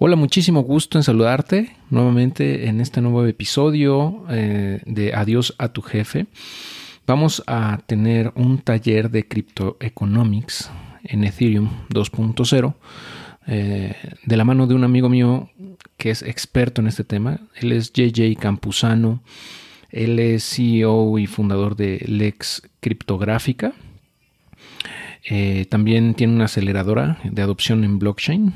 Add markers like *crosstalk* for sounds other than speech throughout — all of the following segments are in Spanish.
Hola, muchísimo gusto en saludarte nuevamente en este nuevo episodio eh, de Adiós a tu jefe. Vamos a tener un taller de Crypto Economics en Ethereum 2.0 eh, de la mano de un amigo mío que es experto en este tema. Él es JJ Campuzano. Él es CEO y fundador de Lex Criptográfica. Eh, también tiene una aceleradora de adopción en blockchain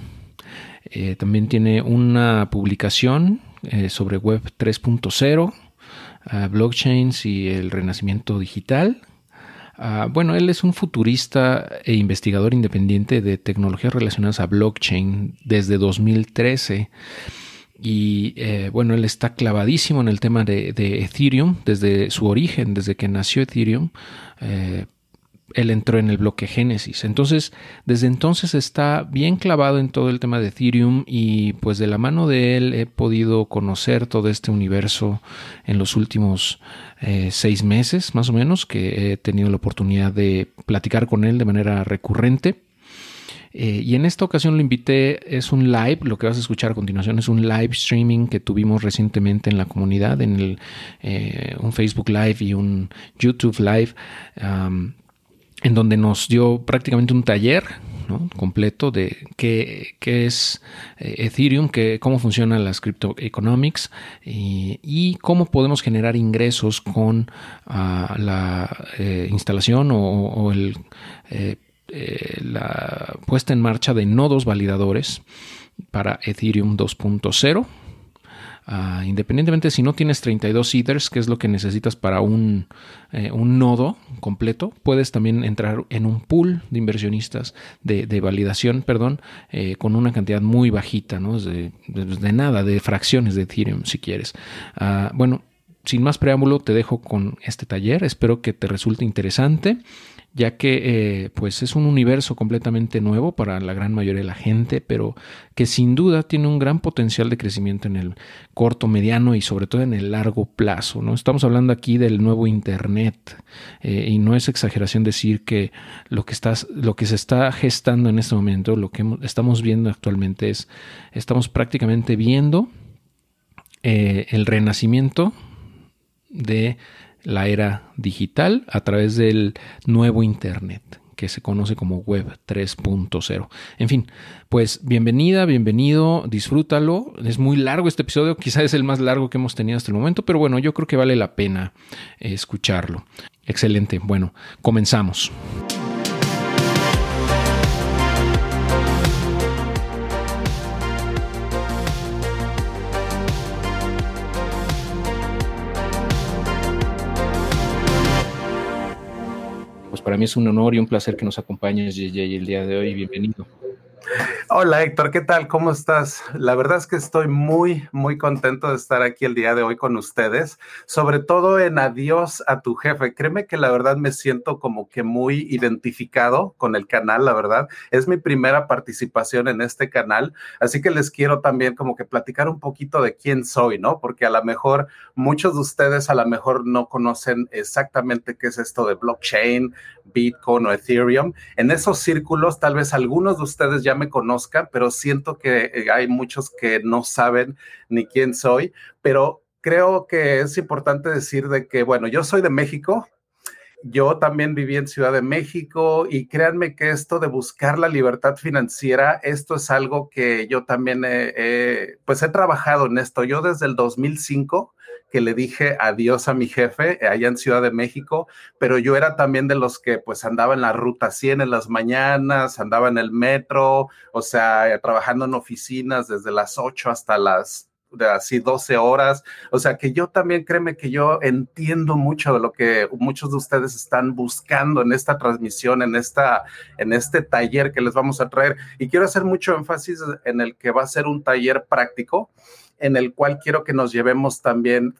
eh, también tiene una publicación eh, sobre Web 3.0, ah, blockchains y el renacimiento digital. Ah, bueno, él es un futurista e investigador independiente de tecnologías relacionadas a blockchain desde 2013. Y eh, bueno, él está clavadísimo en el tema de, Ethereum desde su origen, desde que nació Ethereum él entró en el bloque Génesis. Entonces, desde entonces está bien clavado en todo el tema de Ethereum y pues de la mano de él he podido conocer todo este universo en los últimos eh, seis meses, más o menos, que he tenido la oportunidad de platicar con él de manera recurrente. Eh, y en esta ocasión lo invité, es un live, lo que vas a escuchar a continuación es un live streaming que tuvimos recientemente en la comunidad, en el, eh, un Facebook Live y un YouTube Live en donde nos dio prácticamente un taller completo de qué, es eh, Ethereum, cómo funcionan las crypto economics y, cómo podemos generar ingresos con ah, la eh, instalación o, el, eh, la puesta en marcha de nodos validadores para Ethereum 2.0 Ah, independientemente si no tienes 32 ethers, que es lo que necesitas para un, eh, un, nodo completo, puedes también entrar en un pool de inversionistas de, validación, perdón, eh, con una cantidad muy bajita, ¿no? De, de, nada, de fracciones de Ethereum si quieres. Ah, bueno, sin más preámbulo, te dejo con este taller. Espero que te resulte interesante ya que eh, pues es un universo completamente nuevo para la gran mayoría de la gente, pero que sin duda tiene un gran potencial de crecimiento en el corto, mediano y sobre todo en el largo plazo. ¿no? Estamos hablando aquí del nuevo Internet eh, y no es exageración decir que lo que, estás, lo que se está gestando en este momento, lo que estamos viendo actualmente es, estamos prácticamente viendo eh, el renacimiento de la era digital a través del nuevo Internet que se conoce como Web 3.0. En fin, pues bienvenida, bienvenido, disfrútalo. Es muy largo este episodio, quizás es el más largo que hemos tenido hasta el momento, pero bueno, yo creo que vale la pena escucharlo. Excelente, bueno, comenzamos. Para mí es un honor y un placer que nos acompañes, JJ, el día de hoy. Bienvenido. Hola Héctor, ¿qué tal? ¿Cómo estás? La verdad es que estoy muy, muy contento de estar aquí el día de hoy con ustedes, sobre todo en Adiós a tu jefe. Créeme que la verdad me siento como que muy identificado con el canal, la verdad. Es mi primera participación en este canal, así que les quiero también como que platicar un poquito de quién soy, ¿no? Porque a lo mejor muchos de ustedes a lo mejor no conocen exactamente qué es esto de blockchain, Bitcoin o Ethereum. En esos círculos tal vez algunos de ustedes ya me conozcan, pero siento que eh, hay muchos que no saben ni quién soy, pero creo que es importante decir de que, bueno, yo soy de México, yo también viví en Ciudad de México y créanme que esto de buscar la libertad financiera, esto es algo que yo también pues he trabajado en esto. Yo desde el 2005 que le dije adiós a mi jefe eh, allá en Ciudad de México, pero yo era también de los que pues andaba en la ruta 100 en las mañanas, andaba en el metro, o sea, trabajando en oficinas desde las 8 hasta las de así 12 horas. O sea que yo también créeme que yo entiendo mucho de lo que muchos de ustedes están buscando en esta transmisión, en esta, en este taller que les vamos a traer. Y quiero hacer mucho énfasis en el que va a ser un taller práctico en el cual quiero que nos llevemos también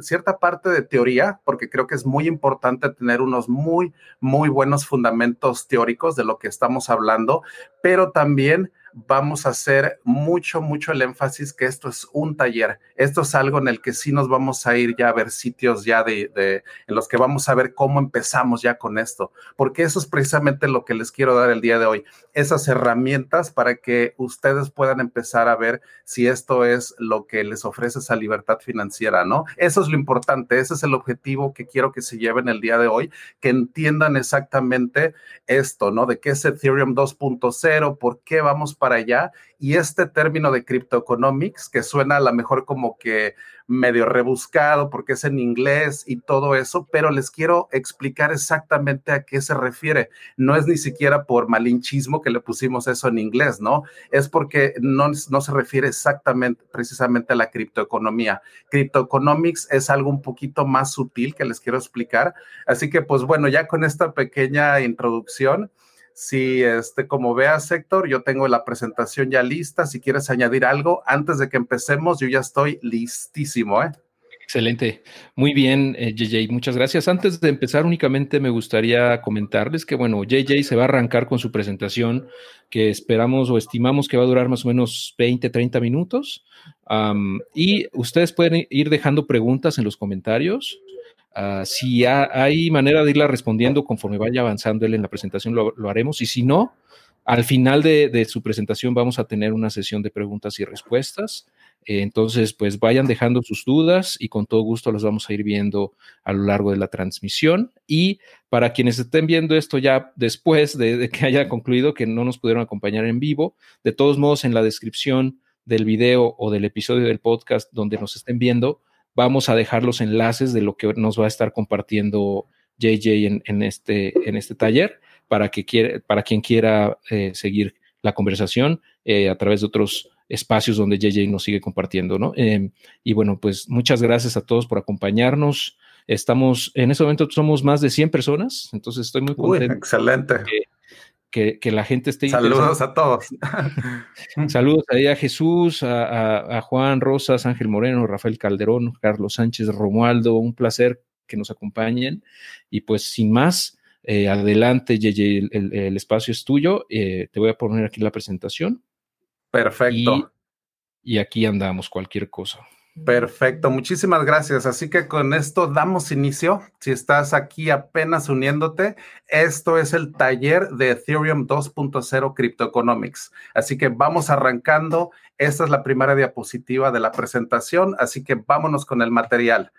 cierta parte de teoría, porque creo que es muy importante tener unos muy, muy buenos fundamentos teóricos de lo que estamos hablando, pero también vamos a hacer mucho, mucho el énfasis que esto es un taller. Esto es algo en el que sí nos vamos a ir ya a ver sitios ya de, de en los que vamos a ver cómo empezamos ya con esto, porque eso es precisamente lo que les quiero dar el día de hoy, esas herramientas para que ustedes puedan empezar a ver si esto es lo que les ofrece esa libertad financiera, ¿no? Eso es lo importante, ese es el objetivo que quiero que se lleven el día de hoy, que entiendan exactamente esto, ¿no? De qué es Ethereum 2.0, por qué vamos allá y este término de cryptoeconomics, que suena a lo mejor como que medio rebuscado porque es en inglés y todo eso, pero les quiero explicar exactamente a qué se refiere. No es ni siquiera por malinchismo que le pusimos eso en inglés, ¿no? Es porque no, no se refiere exactamente, precisamente a la criptoeconomía. Cryptoeconomics es algo un poquito más sutil que les quiero explicar. Así que, pues bueno, ya con esta pequeña introducción, si, este, como veas, Héctor, yo tengo la presentación ya lista. Si quieres añadir algo antes de que empecemos, yo ya estoy listísimo, ¿eh? Excelente. Muy bien, JJ. Eh, muchas gracias. Antes de empezar, únicamente me gustaría comentarles que, bueno, JJ se va a arrancar con su presentación que esperamos o estimamos que va a durar más o menos 20, 30 minutos. y ustedes pueden ir dejando preguntas en los comentarios. Ah, si hay manera de irla respondiendo conforme vaya avanzando él en la presentación, lo, haremos. Y si no, al final de, su presentación vamos a tener una sesión de preguntas y respuestas. Eh, entonces, pues vayan dejando sus dudas y con todo gusto las vamos a ir viendo a lo largo de la transmisión. Y para quienes estén viendo esto ya después de que haya concluido, que no nos pudieron acompañar en vivo, de todos modos, en la descripción del video o del episodio del podcast donde nos estén viendo, vamos a dejar los enlaces de lo que nos va a estar compartiendo JJ en, este, en este taller para, que para quien quiera eh, seguir la conversación eh, a través de otros espacios donde JJ nos sigue compartiendo, ¿no? Em, y bueno, pues muchas gracias a todos por acompañarnos. Estamos, en este momento somos más de 100 personas, entonces estoy muy contento. excelente que, la gente esté Saludos a todos. *laughs* Saludos a Jesús, a, Juan Rosas, Ángel Moreno, Rafael Calderón, Carlos Sánchez, Romualdo, un placer que nos acompañen. Y pues sin más, eh, adelante, Yeye, el, espacio es tuyo. Eh, te voy a poner aquí la presentación. Perfecto. y aquí andamos, cualquier cosa. Perfecto, muchísimas gracias. Así que con esto damos inicio. Si estás aquí apenas uniéndote, esto es el taller de Ethereum 2.0 Cryptoeconomics. Así que vamos arrancando. Esta es la primera diapositiva de la presentación, así que vámonos con el material.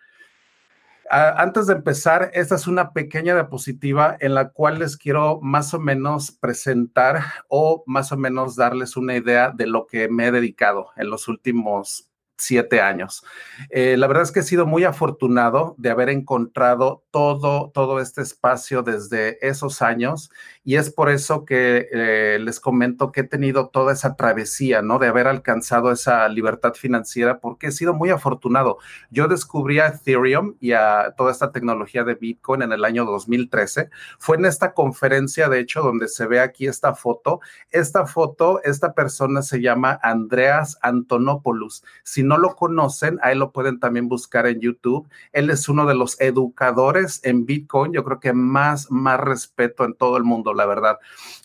antes de empezar, esta es una pequeña diapositiva en la cual les quiero más o menos presentar o más o menos darles una idea de lo que me he dedicado en los últimos siete años. Eh, la verdad es que he sido muy afortunado de haber encontrado todo, todo este espacio desde esos años y es por eso que eh, les comento que he tenido toda esa travesía, ¿no? De haber alcanzado esa libertad financiera porque he sido muy afortunado. Yo descubrí a Ethereum y a toda esta tecnología de Bitcoin en el año 2013. Fue en esta conferencia, de hecho, donde se ve aquí esta foto. Esta foto, esta persona se llama Andreas Antonopoulos. Si no lo conocen, ahí lo pueden también buscar en YouTube. Él es uno de los educadores en Bitcoin, yo creo que más, más respeto en todo el mundo, la verdad.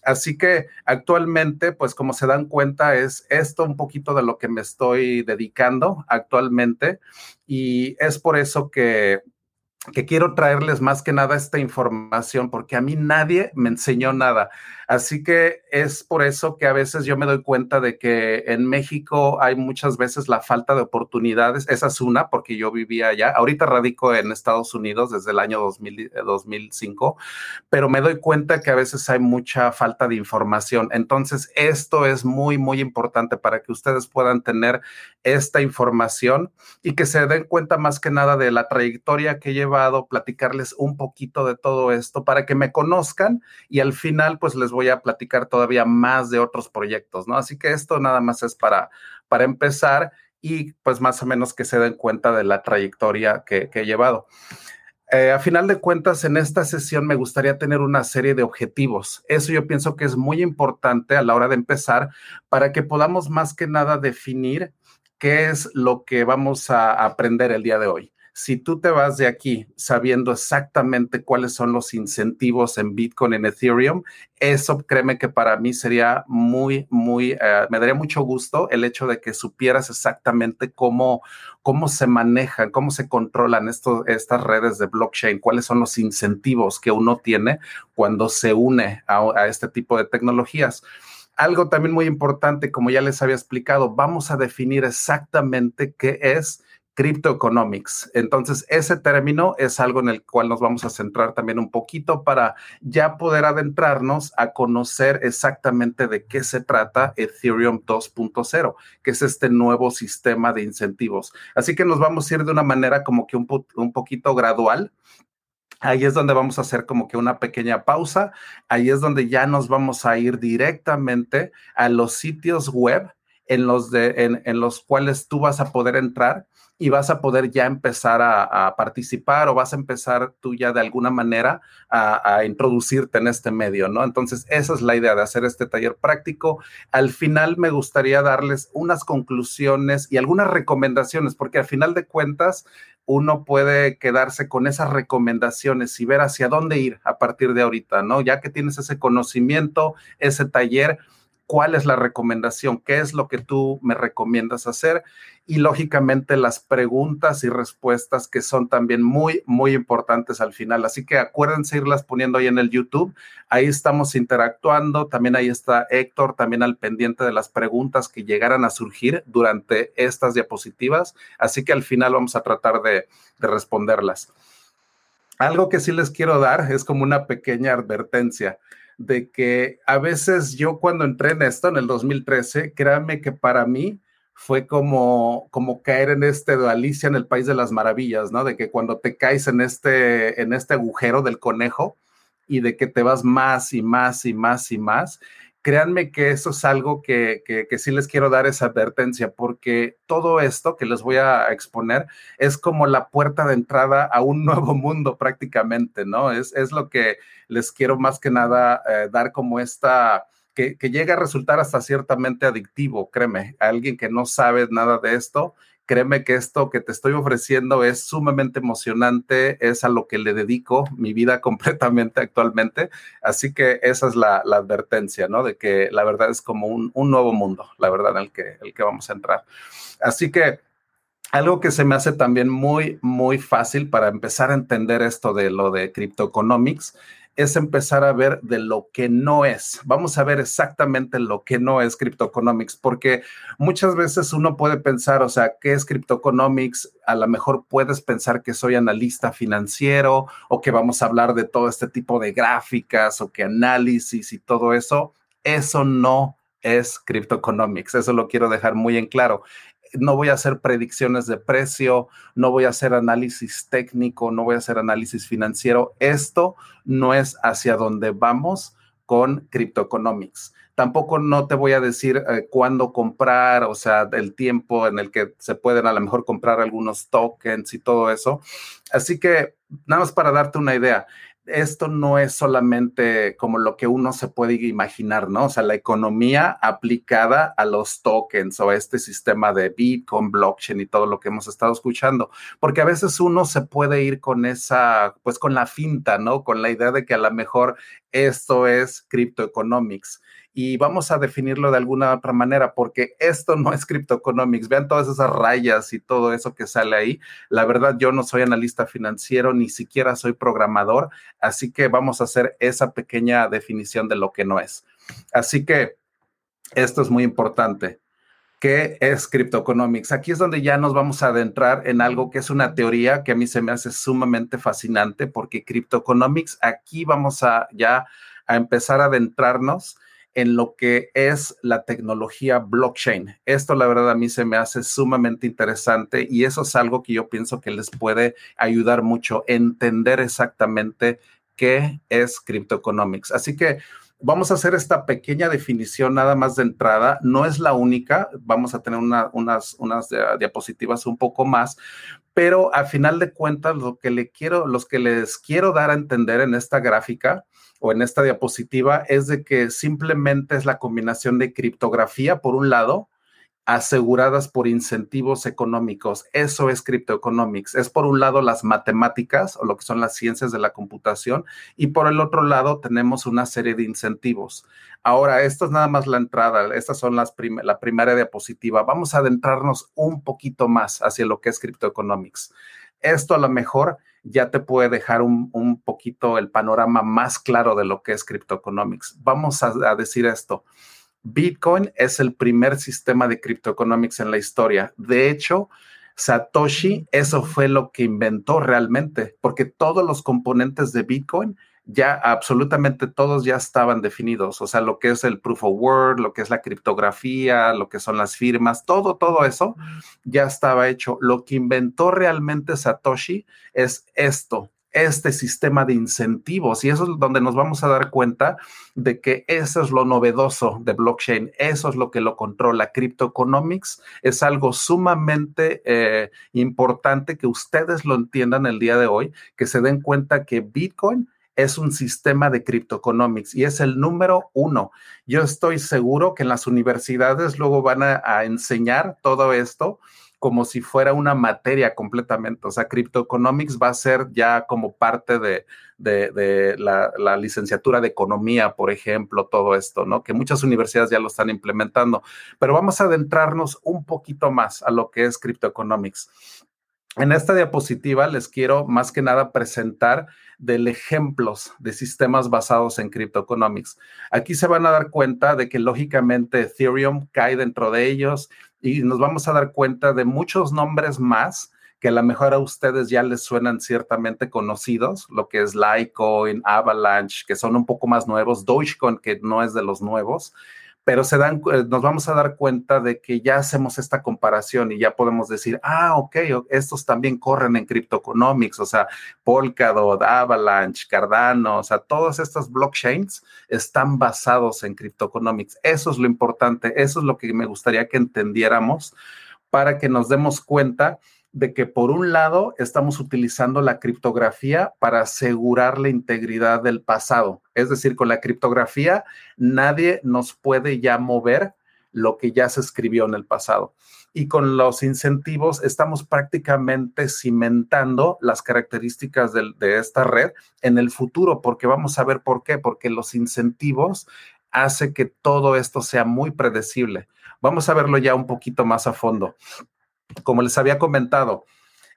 Así que actualmente, pues como se dan cuenta, es esto un poquito de lo que me estoy dedicando actualmente y es por eso que que quiero traerles más que nada esta información, porque a mí nadie me enseñó nada. Así que es por eso que a veces yo me doy cuenta de que en México hay muchas veces la falta de oportunidades. Esa es una, porque yo vivía allá. Ahorita radico en Estados Unidos desde el año 2005, pero me doy cuenta que a veces hay mucha falta de información. Entonces, esto es muy, muy importante para que ustedes puedan tener esta información y que se den cuenta más que nada de la trayectoria que he llevado, platicarles un poquito de todo esto para que me conozcan y al final pues les voy a platicar todavía más de otros proyectos, ¿no? Así que esto nada más es para, para empezar y pues más o menos que se den cuenta de la trayectoria que, he llevado. Eh, a final de cuentas, en esta sesión me gustaría tener una serie de objetivos. Eso yo pienso que es muy importante a la hora de empezar para que podamos más que nada definir qué es lo que vamos a aprender el día de hoy. Si tú te vas de aquí sabiendo exactamente cuáles son los incentivos en Bitcoin, en Ethereum, eso créeme que para mí sería muy, muy, eh, me daría mucho gusto el hecho de que supieras exactamente cómo, cómo se manejan, cómo se controlan estas redes de blockchain, cuáles son los incentivos que uno tiene cuando se une a este tipo de tecnologías. Algo también muy importante, como ya les había explicado, vamos a definir exactamente qué es Cryptoeconomics. Entonces, ese término es algo en el cual nos vamos a centrar también un poquito para ya poder adentrarnos a conocer exactamente de qué se trata Ethereum 2.0, que es este nuevo sistema de incentivos. Así que nos vamos a ir de una manera como que un, un poquito gradual. Ahí es donde vamos a hacer como que una pequeña pausa. Ahí es donde ya nos vamos a ir directamente a los sitios web en los, de, en los cuales tú vas a poder entrar y vas a poder ya empezar a, participar o vas a empezar tú ya de alguna manera a, a, introducirte en este medio, ¿no? Entonces, esa es la idea de hacer este taller práctico. Al final me gustaría darles unas conclusiones y algunas recomendaciones, porque al final de cuentas, uno puede quedarse con esas recomendaciones y ver hacia dónde ir a partir de ahorita, ¿no? Ya que tienes ese conocimiento, ese taller, cuál es la recomendación, qué es lo que tú me recomiendas hacer y lógicamente las preguntas y respuestas que son también muy, muy importantes al final. Así que acuérdense irlas poniendo ahí en el YouTube. Ahí estamos interactuando. También ahí está Héctor, también al pendiente de las preguntas que llegaran a surgir durante estas diapositivas. Así que al final vamos a tratar de, de responderlas. Algo que sí les quiero dar es como una pequeña advertencia de que a veces yo cuando entré en esto en el 2013, créanme que para mí fue como, como caer en este de Alicia en el País de las Maravillas, ¿no? De que cuando te caes en este, en este agujero del conejo y de que te vas más y más y más y más, créanme que eso es algo que, que, sí les quiero dar esa advertencia, porque todo esto que les voy a exponer es como la puerta de entrada a un *laughs* nuevo mundo prácticamente, ¿no? Es, es lo que les quiero más que nada eh, dar como esta... Que, que llega a resultar hasta ciertamente adictivo, créeme, a alguien que no sabe nada de esto Créeme que esto que te estoy ofreciendo es sumamente emocionante, es a lo que le dedico mi vida *laughs* completamente actualmente. Así que esa es la, advertencia, ¿no? De que la verdad es como un, nuevo mundo, la verdad, en el que, el que vamos a entrar. Así que algo que se me hace también muy, muy fácil para empezar a entender esto de lo de Cryptoeconomics es empezar a ver de lo que no es. Vamos a ver exactamente lo que no es Cryptoeconomics, porque muchas veces uno puede pensar, o sea, ¿qué es Cryptoeconomics? A lo mejor puedes pensar que soy analista financiero o que vamos a hablar de todo este tipo de gráficas o que análisis y todo eso. Eso no es Cryptoeconomics, eso lo quiero dejar muy en claro no voy a hacer predicciones de precio, no voy a hacer análisis técnico, no voy a hacer análisis financiero. Esto no es hacia donde vamos con Cryptoeconomics. Tampoco no te voy a decir eh, cuándo comprar, o sea, el tiempo en el que se pueden a lo mejor comprar algunos tokens y todo eso. Así que, nada más para darte una idea, esto no es solamente como lo que uno se puede imaginar, ¿no? O sea, la economía aplicada a los tokens o a este sistema de Bitcoin, blockchain y todo lo que hemos estado escuchando, porque a veces uno se puede ir con esa, pues con la finta, ¿no? Con la idea de que a lo mejor esto es cryptoeconomics y vamos a definirlo de alguna otra manera, porque esto no es criptoeconomics. Vean todas esas rayas y todo eso que sale ahí. La verdad, yo no soy analista financiero, ni siquiera soy programador, así que vamos a hacer esa pequeña definición de lo que no es. Así que esto es muy importante. ¿Qué es criptoeconomics? Aquí es donde ya nos vamos a adentrar en algo que es una teoría que a mí se me hace sumamente fascinante porque criptoeconomics, aquí vamos a ya a empezar a adentrarnos en lo que es la tecnología blockchain. Esto la verdad a mí se me hace sumamente interesante y eso es algo que yo pienso que les puede ayudar mucho a entender exactamente qué es cryptoeconomics. Así que vamos a hacer esta pequeña definición nada más de entrada. No es la única, vamos a tener unas, unas diapositivas un poco más, pero a final de cuentas lo que le quiero, los que les quiero dar a entender en esta gráfica o en esta diapositiva es de que simplemente es la combinación de criptografía por un lado aseguradas por incentivos económicos. Eso es criptoeconomics. Es por un lado las matemáticas o lo que son las ciencias de la computación y por el otro lado tenemos una serie de incentivos. Ahora, esto es nada más la entrada. Estas son las la primera diapositiva. Vamos a adentrarnos un poquito más hacia lo que es criptoeconomics. Esto a lo mejor ya te puede dejar un, poquito el panorama más claro de lo que es criptoeconomics. Vamos a decir esto. Bitcoin es el primer sistema de criptoeconomics en la historia. De hecho, Satoshi, eso fue lo que inventó realmente, porque todos los componentes de Bitcoin ya absolutamente todos ya estaban definidos, o sea, lo que es el proof of work, lo que es la criptografía, lo que son las firmas, todo, todo eso ya estaba hecho. Lo que inventó realmente Satoshi es esto, este sistema de incentivos y eso es donde nos vamos a dar cuenta de que eso es lo novedoso de blockchain, eso es lo que lo controla. Cryptoeconomics es algo sumamente eh, importante que ustedes lo entiendan el día de hoy, que se den cuenta que Bitcoin es un sistema de criptoeconomics y es el número uno. Yo estoy seguro que en las universidades luego van a enseñar todo esto como si fuera una materia completamente. O sea, Cryptoeconomics va a ser ya como parte de, la, licenciatura de economía, por ejemplo, todo esto, ¿no? Que muchas universidades ya lo están implementando. Pero vamos a adentrarnos un poquito más a lo que es Cryptoeconomics. En esta diapositiva les quiero más que nada presentar del ejemplos de sistemas basados en cryptoeconomics. Aquí se van a dar cuenta de que lógicamente Ethereum cae dentro de ellos y nos vamos a dar cuenta de muchos nombres más que a lo mejor a ustedes ya les suenan ciertamente conocidos, lo que es Litecoin, Avalanche, que son un poco más nuevos, Dogecoin, que no es de los nuevos, pero se dan, eh, nos vamos a dar cuenta de que ya hacemos esta comparación y ya podemos decir, ah, ok, estos también corren en Cryptoeconomics, o sea, Polkadot, Avalanche, Cardano, o sea, todas estas blockchains están basados en Cryptoeconomics. Eso es lo importante, eso es lo que me gustaría que entendiéramos para que nos demos cuenta de que por un lado estamos utilizando la criptografía para asegurar la integridad del pasado. Es decir, con la criptografía nadie nos puede ya mover lo que ya se escribió en el pasado. Y con los incentivos estamos prácticamente cimentando las características de, de esta red en el futuro, porque vamos a ver por qué, porque los incentivos hace que todo esto sea muy predecible. Vamos a verlo ya un poquito más a fondo como les había comentado,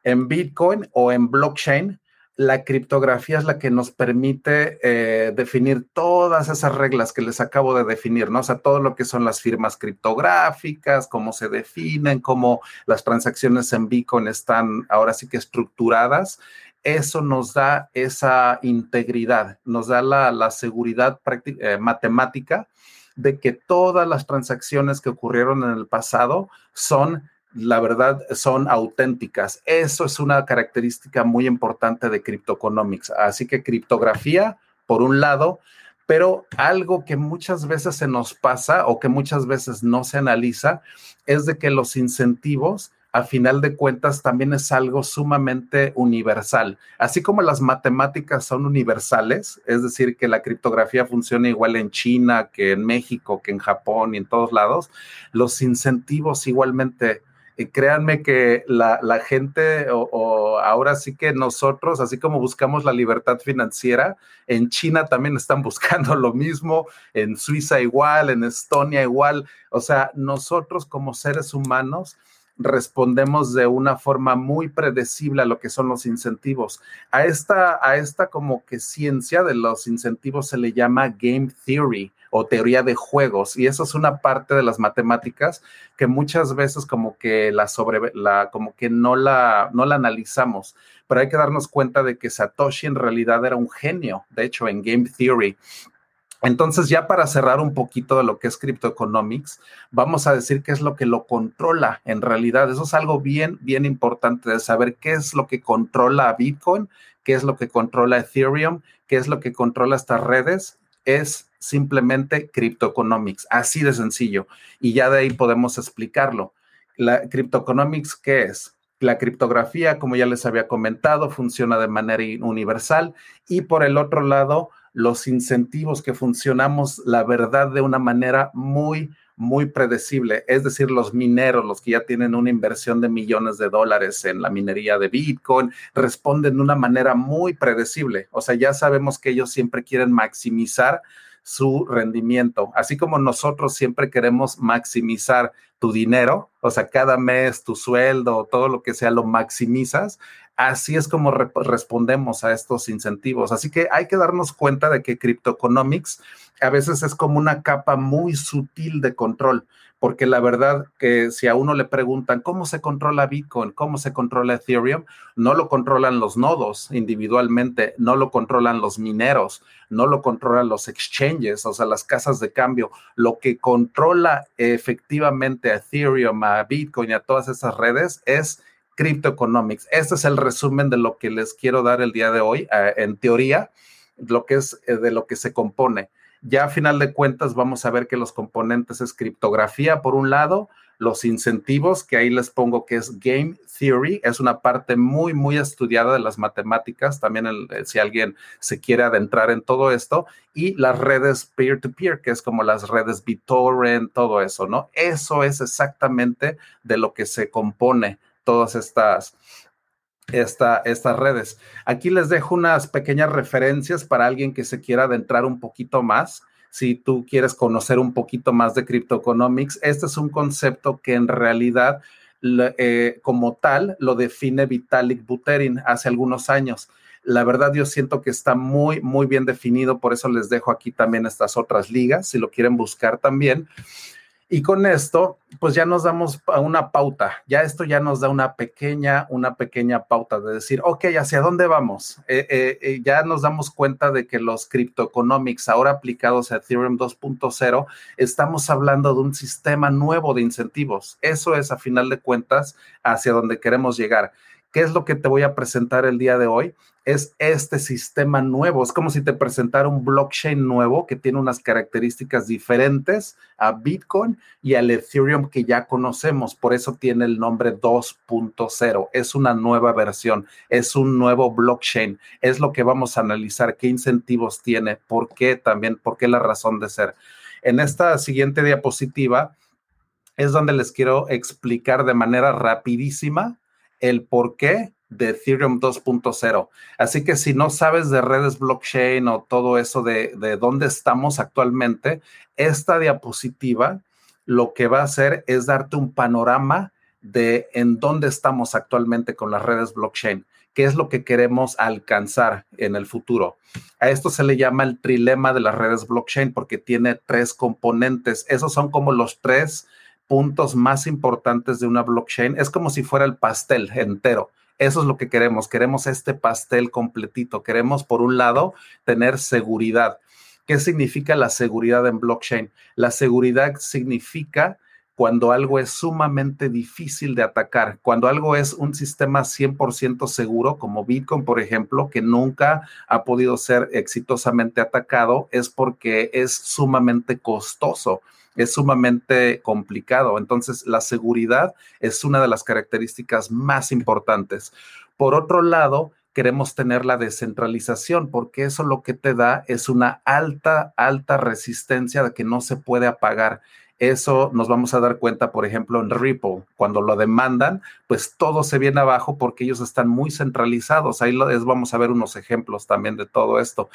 en Bitcoin o en blockchain, la criptografía es la que nos permite eh, definir todas esas reglas que les acabo de definir, ¿no? O sea, todo lo que son las firmas criptográficas, cómo se definen, cómo las transacciones en Bitcoin están ahora sí que estructuradas. Eso nos da esa integridad, nos da la, seguridad eh, matemática de que todas las transacciones que ocurrieron en el pasado son la verdad, son auténticas. Eso es una característica muy importante de Cryptoeconomics. Así que criptografía, por un lado, pero algo que muchas veces se nos pasa o que muchas veces no se analiza es de que los incentivos a final de cuentas también es algo sumamente universal. Así como las matemáticas son universales, es decir, que la criptografía funciona igual en China que en México, que en Japón y en todos lados, los incentivos igualmente y créanme que la, gente, o, ahora sí que nosotros, así como buscamos la libertad financiera, en China también están *laughs* buscando lo mismo, en Suiza igual, en Estonia igual. O sea, nosotros como seres humanos respondemos de una forma muy predecible a lo que son los incentivos. A esta, a esta como que ciencia de los incentivos se le llama game theory o teoría de juegos. Y eso es una parte de las matemáticas que muchas veces como que la sobre, la, como que no la, no la analizamos. Pero hay que darnos cuenta de que Satoshi en realidad era un genio, de hecho, en Game Theory. Entonces, ya para cerrar un poquito de lo que es Cryptoeconomics, vamos a decir qué es lo que lo controla en realidad. Eso es algo bien, bien importante de saber qué es lo que controla Bitcoin, qué es lo que controla Ethereum, qué es lo que controla estas redes. Es simplemente Cryptoeconomics, así de sencillo. Y ya de ahí podemos explicarlo. La Cryptoeconomics, ¿qué es? La criptografía, como ya les había comentado, funciona de manera universal y por el otro lado, los incentivos que funcionamos, la verdad, de una manera muy, muy predecible, es decir, los mineros, los que ya tienen una inversión de millones de dólares en la minería de Bitcoin, responden de una manera muy predecible. O sea, ya sabemos que ellos siempre quieren maximizar su rendimiento, así como nosotros siempre queremos maximizar tu dinero, o sea, cada mes tu sueldo, todo lo que sea, lo maximizas. Así es como respondemos a estos incentivos. Así que hay que darnos cuenta de que Cryptoeconomics a veces es como una capa muy sutil de control, porque la verdad que si a uno le preguntan cómo se controla Bitcoin, cómo se controla Ethereum, no lo controlan los nodos individualmente, no lo controlan los mineros, no lo controlan los exchanges, o sea, las casas de cambio. Lo que controla efectivamente a Ethereum, a Bitcoin y a todas esas redes es Cryptoeconomics. Este es el resumen de lo que les quiero dar el día de hoy, eh, en teoría, lo que es eh, de lo que se compone. Ya a final de cuentas vamos a ver que los componentes es criptografía por un lado, los incentivos, que ahí les pongo que es Game Theory, es una parte muy, muy estudiada de las matemáticas, también eh, si alguien se quiere adentrar en todo esto, y las redes peer-to-peer, -peer, que es como las redes BitTorrent, todo eso, ¿no? Eso es exactamente de lo que se compone todas estas, estas redes. Aquí les dejo unas pequeñas referencias para alguien que se quiera adentrar un poquito más. Si tú quieres conocer un poquito más de Cryptoeconomics, este es un concepto que en realidad eh, como tal lo define Vitalik Buterin hace algunos años. La verdad yo siento que está muy, muy bien definido, por eso les dejo aquí también estas otras ligas, si lo quieren buscar también. Y con esto, pues ya nos damos una pauta, ya esto ya nos da una pequeña, una pequeña pauta de decir, ok, ¿hacia dónde vamos? Eh, eh, eh, ya nos damos cuenta de que los criptoeconomics ahora aplicados a Ethereum 2.0, estamos hablando de un sistema nuevo de incentivos. Eso es, a final de cuentas, hacia donde queremos llegar. ¿Qué es lo que te voy a presentar el día de hoy? Es este sistema nuevo. Es como si te presentara un blockchain nuevo que tiene unas características diferentes a Bitcoin y al Ethereum que ya conocemos. Por eso tiene el nombre 2.0. Es una nueva versión, es un nuevo blockchain. Es lo que vamos a analizar, qué incentivos tiene, por qué también, por qué la razón de ser. En esta siguiente diapositiva es donde les quiero explicar de manera rapidísima el porqué de Ethereum 2.0. Así que si no sabes de redes blockchain o todo eso de, de dónde estamos actualmente, esta diapositiva lo que va a hacer es darte un panorama de en dónde estamos actualmente con las redes blockchain, qué es lo que queremos alcanzar en el futuro. A esto se le llama el trilema de las redes blockchain porque tiene tres componentes. Esos son como los tres puntos más importantes de una blockchain. Es como si fuera el pastel entero. Eso es lo que queremos. Queremos este pastel completito. Queremos, por un lado, tener seguridad. ¿Qué significa la seguridad en blockchain? La seguridad significa cuando algo es sumamente difícil de atacar, cuando algo es un sistema 100% seguro, como Bitcoin, por ejemplo, que nunca ha podido ser exitosamente atacado, es porque es sumamente costoso es sumamente complicado. Entonces, la seguridad es una de las características más importantes. Por otro lado, queremos tener la descentralización, porque eso lo que te da es una alta, alta resistencia de que no se puede apagar. Eso nos vamos a dar cuenta, por ejemplo, en Ripple. Cuando lo demandan, pues todo se viene abajo porque ellos están muy centralizados. Ahí les vamos a ver unos ejemplos también de todo esto.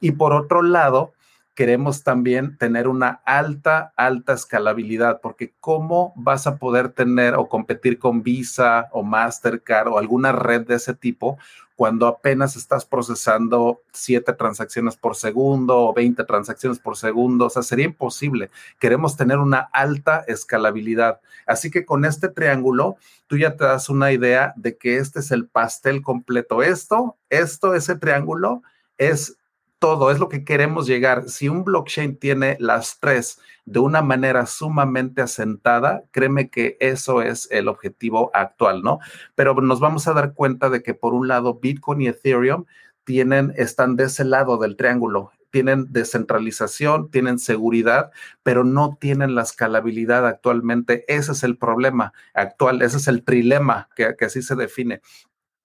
Y por otro lado, queremos también tener una alta, alta escalabilidad, porque ¿cómo vas a poder tener o competir con Visa o Mastercard o alguna red de ese tipo cuando apenas estás procesando siete transacciones por segundo o 20 transacciones por segundo? O sea, sería imposible. Queremos tener una alta escalabilidad. Así que con este triángulo, tú ya te das una idea de que este es el pastel completo. Esto, esto, ese triángulo es todo, es lo que queremos llegar. Si un blockchain tiene las tres de una manera sumamente asentada, créeme que eso es el objetivo actual, ¿no? Pero nos vamos a dar cuenta de que por un lado Bitcoin y Ethereum tienen, están de ese lado del triángulo tienen descentralización, tienen seguridad, pero no tienen la escalabilidad actualmente. Ese es el problema actual, ese es el trilema que, que así se define,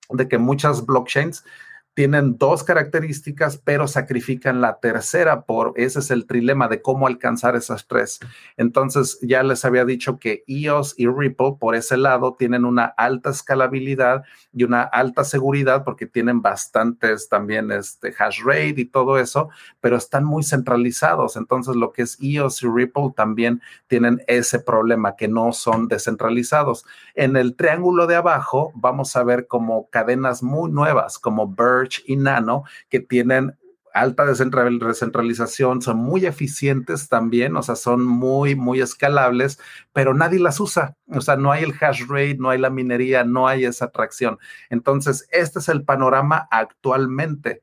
de que muchas blockchains tienen dos características, pero sacrifican la tercera por ese es el trilema de cómo alcanzar esas tres. Entonces, ya les había dicho que EOS y Ripple por ese lado tienen una alta escalabilidad y una alta seguridad porque tienen bastantes también este hash rate y todo eso, pero están muy centralizados. Entonces, lo que es EOS y Ripple también tienen ese problema que no son descentralizados. En el triángulo de abajo vamos a ver como cadenas muy nuevas como Y Nano, que tienen alta descentralización, son muy eficientes también, o sea, son muy, muy escalables, pero nadie las usa. O sea, no hay el hash rate, no hay la minería, no hay esa atracción. Entonces, este es el panorama actualmente.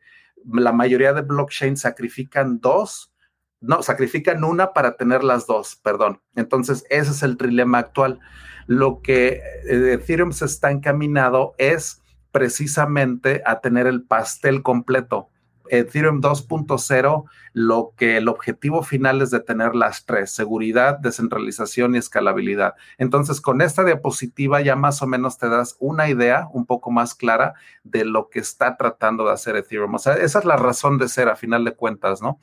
La mayoría de blockchains sacrifican dos, no, sacrifican una para tener las dos, perdón. Entonces, ese es el trilema actual. Lo que eh, Ethereum se está encaminado es precisamente a tener el pastel completo. Ethereum 2.0, lo que el objetivo final es de tener las tres, seguridad, descentralización y escalabilidad. Entonces, con esta diapositiva ya más o menos te das una idea un poco más clara de lo que está tratando de hacer Ethereum. O sea, esa es la razón de ser a final de cuentas, ¿no?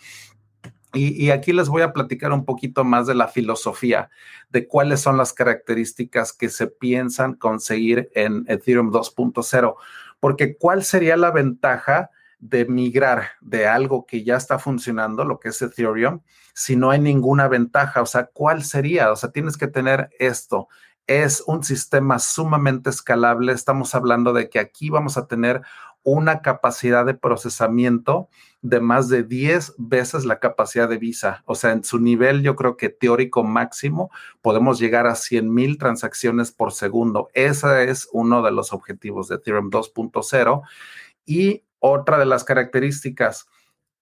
Y, aquí les voy a platicar un poquito más de la filosofía, de cuáles son las características que se piensan conseguir en Ethereum 2.0, porque cuál sería la ventaja de migrar de algo que ya está funcionando, lo que es Ethereum, si no hay ninguna ventaja, o sea, ¿cuál sería? O sea, tienes que tener esto. Es un sistema sumamente escalable. Estamos hablando de que aquí vamos a tener una capacidad de procesamiento de más de 10 veces la capacidad de Visa. O sea, en su nivel, yo creo que teórico máximo, podemos llegar a 100 mil transacciones por segundo. Ese es uno de los objetivos de Ethereum 2.0. Y otra de las características,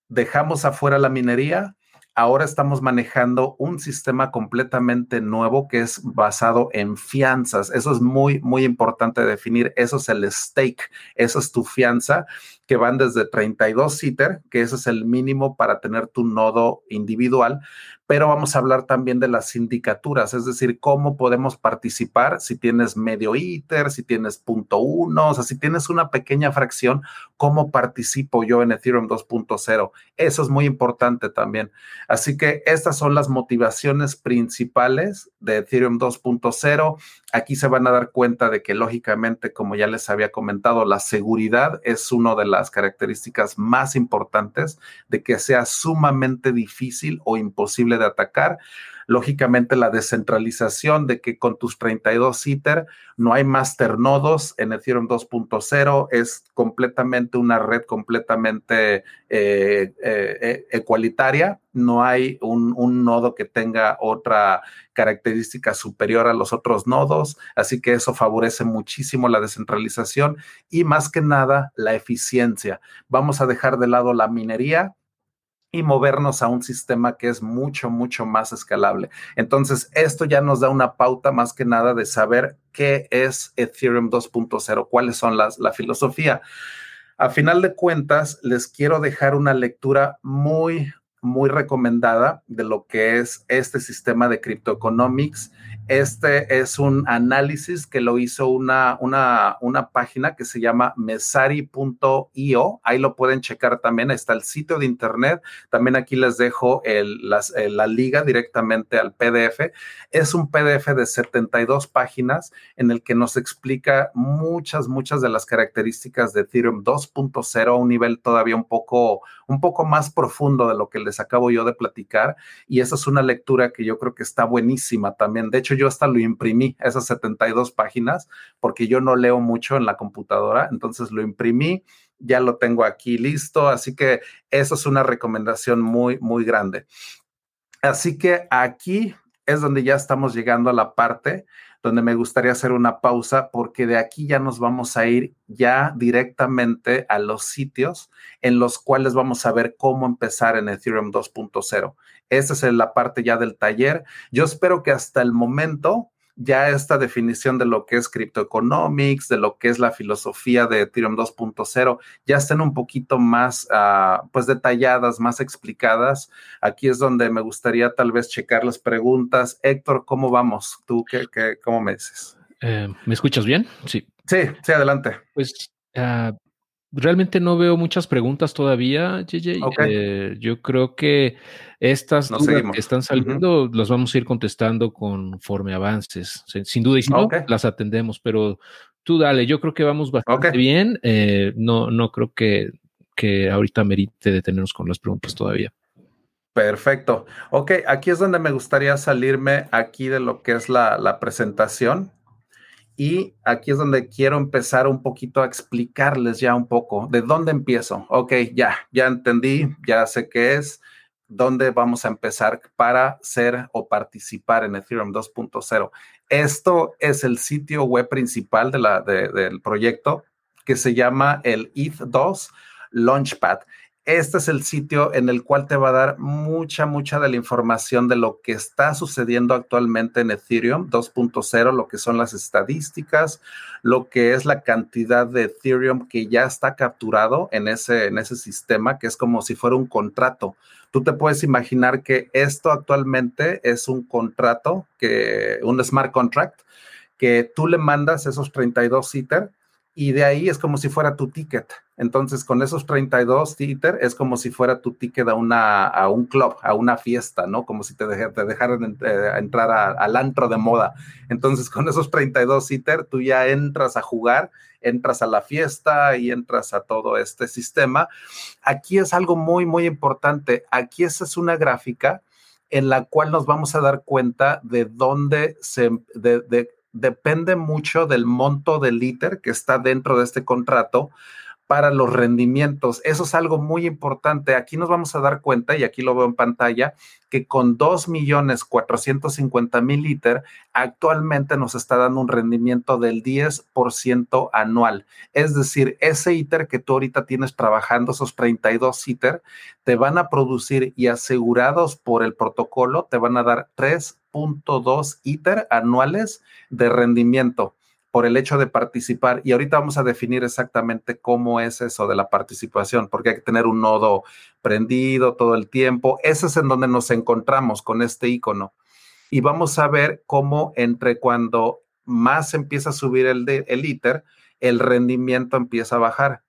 dejamos afuera la minería, ahora estamos manejando un sistema completamente nuevo que es basado en fianzas. Eso es muy, muy importante definir. Eso es el stake, eso es tu fianza que van desde 32 ITER, que ese es el mínimo para tener tu nodo individual, pero vamos a hablar también de las sindicaturas, es decir, cómo podemos participar si tienes medio ITER, si tienes punto uno, o sea, si tienes una pequeña fracción, cómo participo yo en Ethereum 2.0. Eso es muy importante también. Así que estas son las motivaciones principales de Ethereum 2.0. Aquí se van a dar cuenta de que lógicamente, como ya les había comentado, la seguridad es una de las características más importantes de que sea sumamente difícil o imposible de atacar. Lógicamente, la descentralización de que con tus 32 ITER no hay masternodos en Ethereum 2.0, es completamente una red completamente eh, eh, ecualitaria. No hay un nodo que tenga otra característica superior a los otros nodos, así que eso favorece muchísimo la descentralización y más que nada la eficiencia. Vamos a dejar de lado la minería y movernos a un sistema que es mucho, mucho más escalable. Entonces, esto ya nos da una pauta más que nada de saber qué es Ethereum 2.0, cuáles son las, la filosofía. A final de cuentas, les quiero dejar una lectura muy, muy recomendada de lo que es este sistema de criptoeconomics este es un análisis que lo hizo una, una, una página que se llama mesari.io. Ahí lo pueden checar también. Está el sitio de internet. También aquí les dejo la liga directamente al PDF. Es un PDF de 72 páginas en el que nos explica muchas, muchas de las características de Ethereum 2.0 a un nivel todavía un poco, un poco más profundo de lo que les acabo yo de platicar. Y esa es una lectura que yo creo que está buenísima también. De hecho, yo hasta lo imprimí, esas 72 páginas, porque yo no leo mucho en la computadora, entonces lo imprimí, ya lo tengo aquí listo, así que eso es una recomendación muy, muy grande. Así que aquí es donde ya estamos llegando a la parte donde me gustaría hacer una pausa porque de aquí ya nos vamos a ir ya directamente a los sitios en los cuales vamos a ver cómo empezar en Ethereum 2.0. Esta es la parte ya del taller. Yo espero que hasta el momento ya esta definición de lo que es criptoeconomics, de lo que es la filosofía de Ethereum 2.0, ya estén un poquito más, uh, pues detalladas, más explicadas. Aquí es donde me gustaría tal vez checar las preguntas. Héctor, ¿cómo vamos? ¿Tú qué, qué cómo me dices? Eh, ¿Me escuchas bien? Sí. Sí, sí, adelante. Pues uh, realmente no veo muchas preguntas todavía, JJ. Eh, yo creo que estas dudas que están saliendo las vamos a ir contestando conforme avances, sin duda, y si no, las atendemos, pero tú dale, yo creo que vamos bastante bien. Eh, no, no creo que, que ahorita merite detenernos con las preguntas todavía. Perfecto. Ok, aquí es donde me gustaría salirme aquí de lo que es la, la presentación. Y aquí es donde quiero empezar un poquito a explicarles ya un poco de dónde empiezo. Ok, ya, ya entendí, ya sé qué es, dónde vamos a empezar para ser o participar en Ethereum 2.0. Esto es el sitio web principal de del proyecto que se llama el ETH2 Launchpad. Este es el sitio en el cual te va a dar mucha, mucha de la información de lo que está sucediendo actualmente en Ethereum 2.0, lo que son las estadísticas, lo que es la cantidad de Ethereum que ya está capturado en ese, en ese sistema, que es como si fuera un contrato. Tú te puedes imaginar que esto actualmente es un contrato, que, un smart contract, que tú le mandas esos 32 ITER y de ahí es como si fuera tu ticket. Entonces, con esos 32 Twitter es como si fuera tu ticket a, una, a un club, a una fiesta, ¿no? Como si te, te dejaran eh, entrar al antro de moda. Entonces, con esos 32 Twitter, tú ya entras a jugar, entras a la fiesta y entras a todo este sistema. Aquí es algo muy, muy importante. Aquí esa es una gráfica en la cual nos vamos a dar cuenta de dónde se, depende mucho del monto del ITER que está dentro de este contrato para los rendimientos. Eso es algo muy importante. Aquí nos vamos a dar cuenta, y aquí lo veo en pantalla, que con 2.450.000 ITER actualmente nos está dando un rendimiento del 10% anual. Es decir, ese ITER que tú ahorita tienes trabajando, esos 32 ITER, te van a producir y asegurados por el protocolo, te van a dar 3.2 ITER anuales de rendimiento por el hecho de participar. Y ahorita vamos a definir exactamente cómo es eso de la participación, porque hay que tener un nodo prendido todo el tiempo. Ese es en donde nos encontramos con este icono. Y vamos a ver cómo entre cuando más empieza a subir el, de, el ITER, el rendimiento empieza a bajar.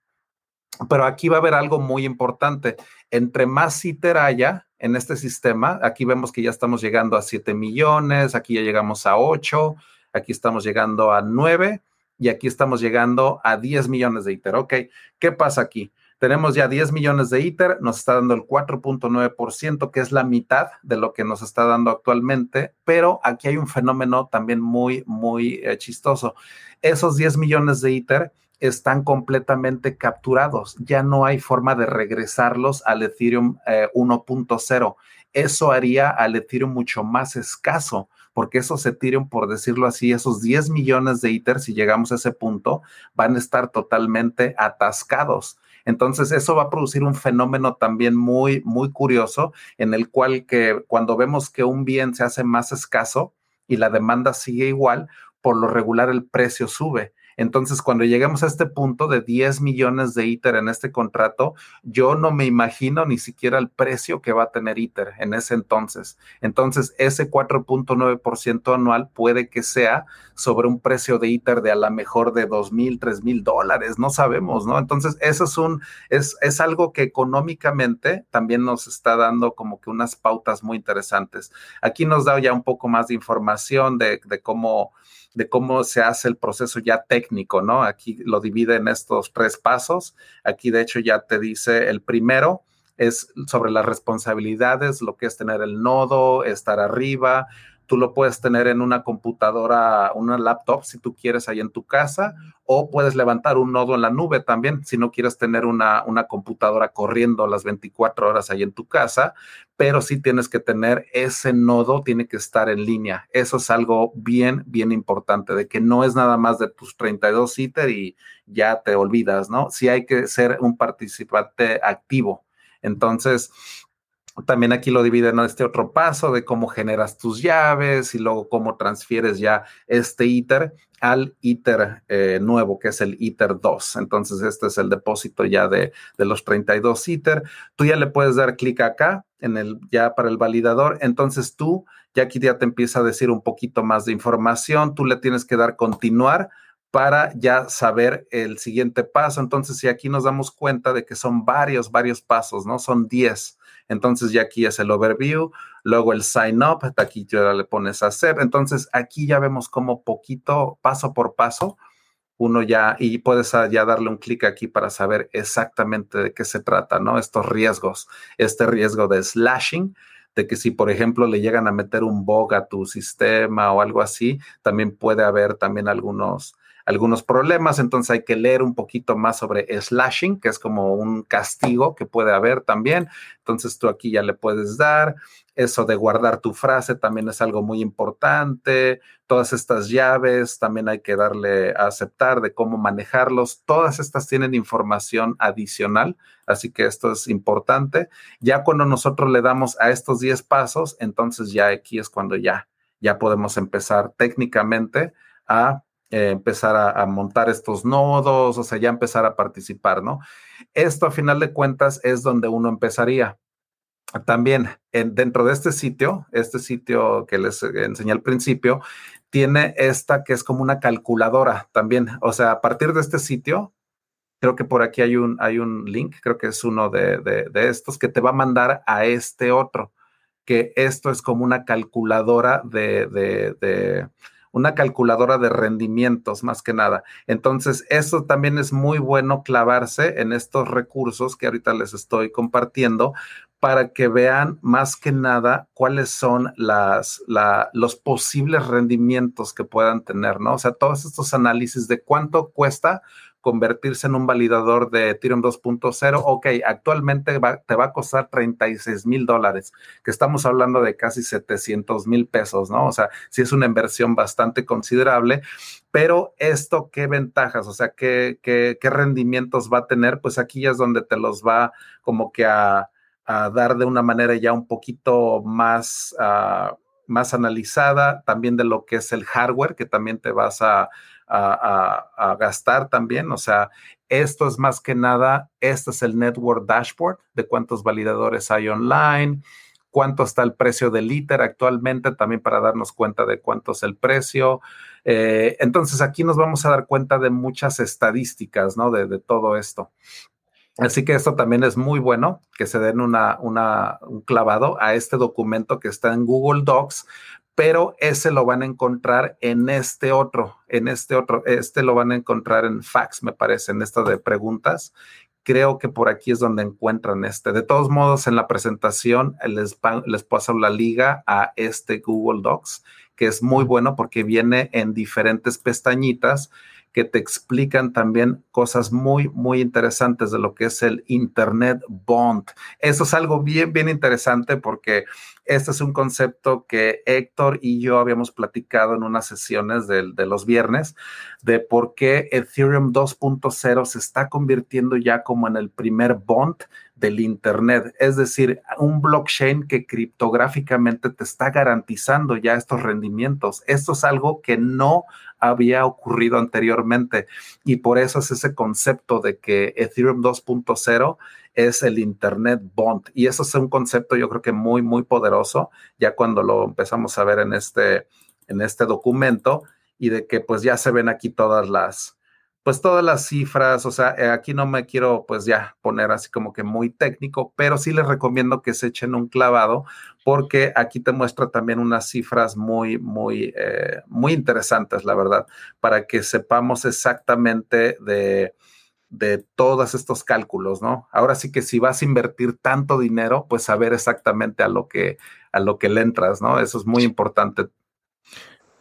Pero aquí va a haber algo muy importante. Entre más ITER haya en este sistema, aquí vemos que ya estamos llegando a 7 millones, aquí ya llegamos a 8, aquí estamos llegando a 9 y aquí estamos llegando a 10 millones de ITER. Ok, ¿qué pasa aquí? Tenemos ya 10 millones de ITER, nos está dando el 4.9%, que es la mitad de lo que nos está dando actualmente, pero aquí hay un fenómeno también muy, muy eh, chistoso. Esos 10 millones de ITER están completamente capturados, ya no hay forma de regresarlos al Ethereum 1.0. Eh, Eso haría al Ethereum mucho más escaso porque esos Ethereum, por decirlo así, esos 10 millones de ITER, si llegamos a ese punto, van a estar totalmente atascados. Entonces, eso va a producir un fenómeno también muy, muy curioso, en el cual que cuando vemos que un bien se hace más escaso y la demanda sigue igual, por lo regular el precio sube. Entonces, cuando lleguemos a este punto de 10 millones de ITER en este contrato, yo no me imagino ni siquiera el precio que va a tener ITER en ese entonces. Entonces, ese 4.9% anual puede que sea sobre un precio de ITER de a lo mejor de 2 mil, 3 mil dólares, no sabemos, ¿no? Entonces, eso es un, es, es algo que económicamente también nos está dando como que unas pautas muy interesantes. Aquí nos da ya un poco más de información de, de cómo de cómo se hace el proceso ya técnico, ¿no? Aquí lo divide en estos tres pasos. Aquí, de hecho, ya te dice el primero es sobre las responsabilidades, lo que es tener el nodo, estar arriba, Tú lo puedes tener en una computadora, una laptop, si tú quieres, ahí en tu casa, o puedes levantar un nodo en la nube también, si no quieres tener una, una computadora corriendo las 24 horas ahí en tu casa, pero sí tienes que tener ese nodo, tiene que estar en línea. Eso es algo bien, bien importante, de que no es nada más de tus 32 ITER y ya te olvidas, ¿no? Sí hay que ser un participante activo. Entonces, también aquí lo dividen en este otro paso de cómo generas tus llaves y luego cómo transfieres ya este ITER al ITER eh, nuevo, que es el ITER 2. Entonces, este es el depósito ya de, de, los 32 ITER. Tú ya le puedes dar clic acá en el ya para el validador. Entonces, tú ya aquí ya te empieza a decir un poquito más de información. Tú le tienes que dar continuar para ya saber el siguiente paso. Entonces, si aquí nos damos cuenta de que son varios, varios pasos, ¿no? Son 10. Entonces, ya aquí es el overview, luego el sign up, aquí ya le pones hacer. Entonces, aquí ya vemos como poquito, paso por paso, uno ya, y puedes ya darle un clic aquí para saber exactamente de qué se trata, ¿no? Estos riesgos, este riesgo de slashing, de que si, por ejemplo, le llegan a meter un bug a tu sistema o algo así, también puede haber también algunos, algunos problemas, entonces hay que leer un poquito más sobre slashing, que es como un castigo que puede haber también. Entonces tú aquí ya le puedes dar. Eso de guardar tu frase también es algo muy importante. Todas estas llaves también hay que darle a aceptar de cómo manejarlos. Todas estas tienen información adicional, así que esto es importante. Ya cuando nosotros le damos a estos 10 pasos, entonces ya aquí es cuando ya, ya podemos empezar técnicamente a eh, empezar a, montar estos nodos, o sea, ya empezar a participar, ¿no? Esto a final de cuentas es donde uno empezaría. También dentro de este sitio, este sitio que les enseñé al principio, tiene esta que es como una calculadora también. O sea, a partir de este sitio, creo que por aquí hay un, hay un link, creo que es uno de, de estos que te va a mandar a este otro, que esto es como una calculadora de, de una calculadora de rendimientos más que nada. Entonces, eso también es muy bueno clavarse en estos recursos que ahorita les estoy compartiendo para que vean más que nada cuáles son las, los posibles rendimientos que puedan tener, ¿no? O sea, todos estos análisis de cuánto cuesta convertirse en un validador de Ethereum 2.0, ok, actualmente te va a costar 36 mil dólares, que estamos hablando de casi 700 mil pesos, ¿no? O sea, sí es una inversión bastante considerable, pero esto, ¿qué ventajas? O sea, ¿qué, qué, rendimientos va a tener? Pues aquí ya es donde te los va como que a, dar de una manera ya un poquito más... Uh, más analizada, también de lo que es el hardware, que también te vas a, a, gastar también. O sea, esto es más que nada, este es el Network Dashboard de cuántos validadores hay online, cuánto está el precio del ITER actualmente, también para darnos cuenta de cuánto es el precio. Eh, entonces aquí nos vamos a dar cuenta de muchas estadísticas, ¿no? De, todo esto. Así que esto también es muy bueno que se den una, una, un clavado a este documento que está en Google Docs, pero ese lo van a encontrar en este otro, en este otro, este lo van a encontrar en fax, me parece, en esto de preguntas. Creo que por aquí es donde encuentran este. De todos modos, en la presentación les, les paso la liga a este Google Docs, que es muy bueno porque viene en diferentes pestañitas que te explican también cosas muy, muy interesantes de lo que es el Internet Bond. Eso es algo bien, bien interesante porque este es un concepto que Héctor y yo habíamos platicado en unas sesiones de, de los viernes de por qué Ethereum 2.0 se está convirtiendo ya como en el primer bond del Internet, es decir, un blockchain que criptográficamente te está garantizando ya estos rendimientos. Esto es algo que no había ocurrido anteriormente y por eso es ese concepto de que Ethereum 2.0 es el Internet Bond. Y eso es un concepto yo creo que muy, muy poderoso, ya cuando lo empezamos a ver en este, en este documento y de que pues ya se ven aquí todas las, pues todas las cifras, o sea, eh, aquí no me quiero pues ya poner así como que muy técnico, pero sí les recomiendo que se echen un clavado porque aquí te muestra también unas cifras muy, muy, eh, muy interesantes, la verdad, para que sepamos exactamente de, de todos estos cálculos, ¿no? Ahora sí que si vas a invertir tanto dinero, pues saber exactamente a lo que, a lo que le entras, ¿no? Eso es muy importante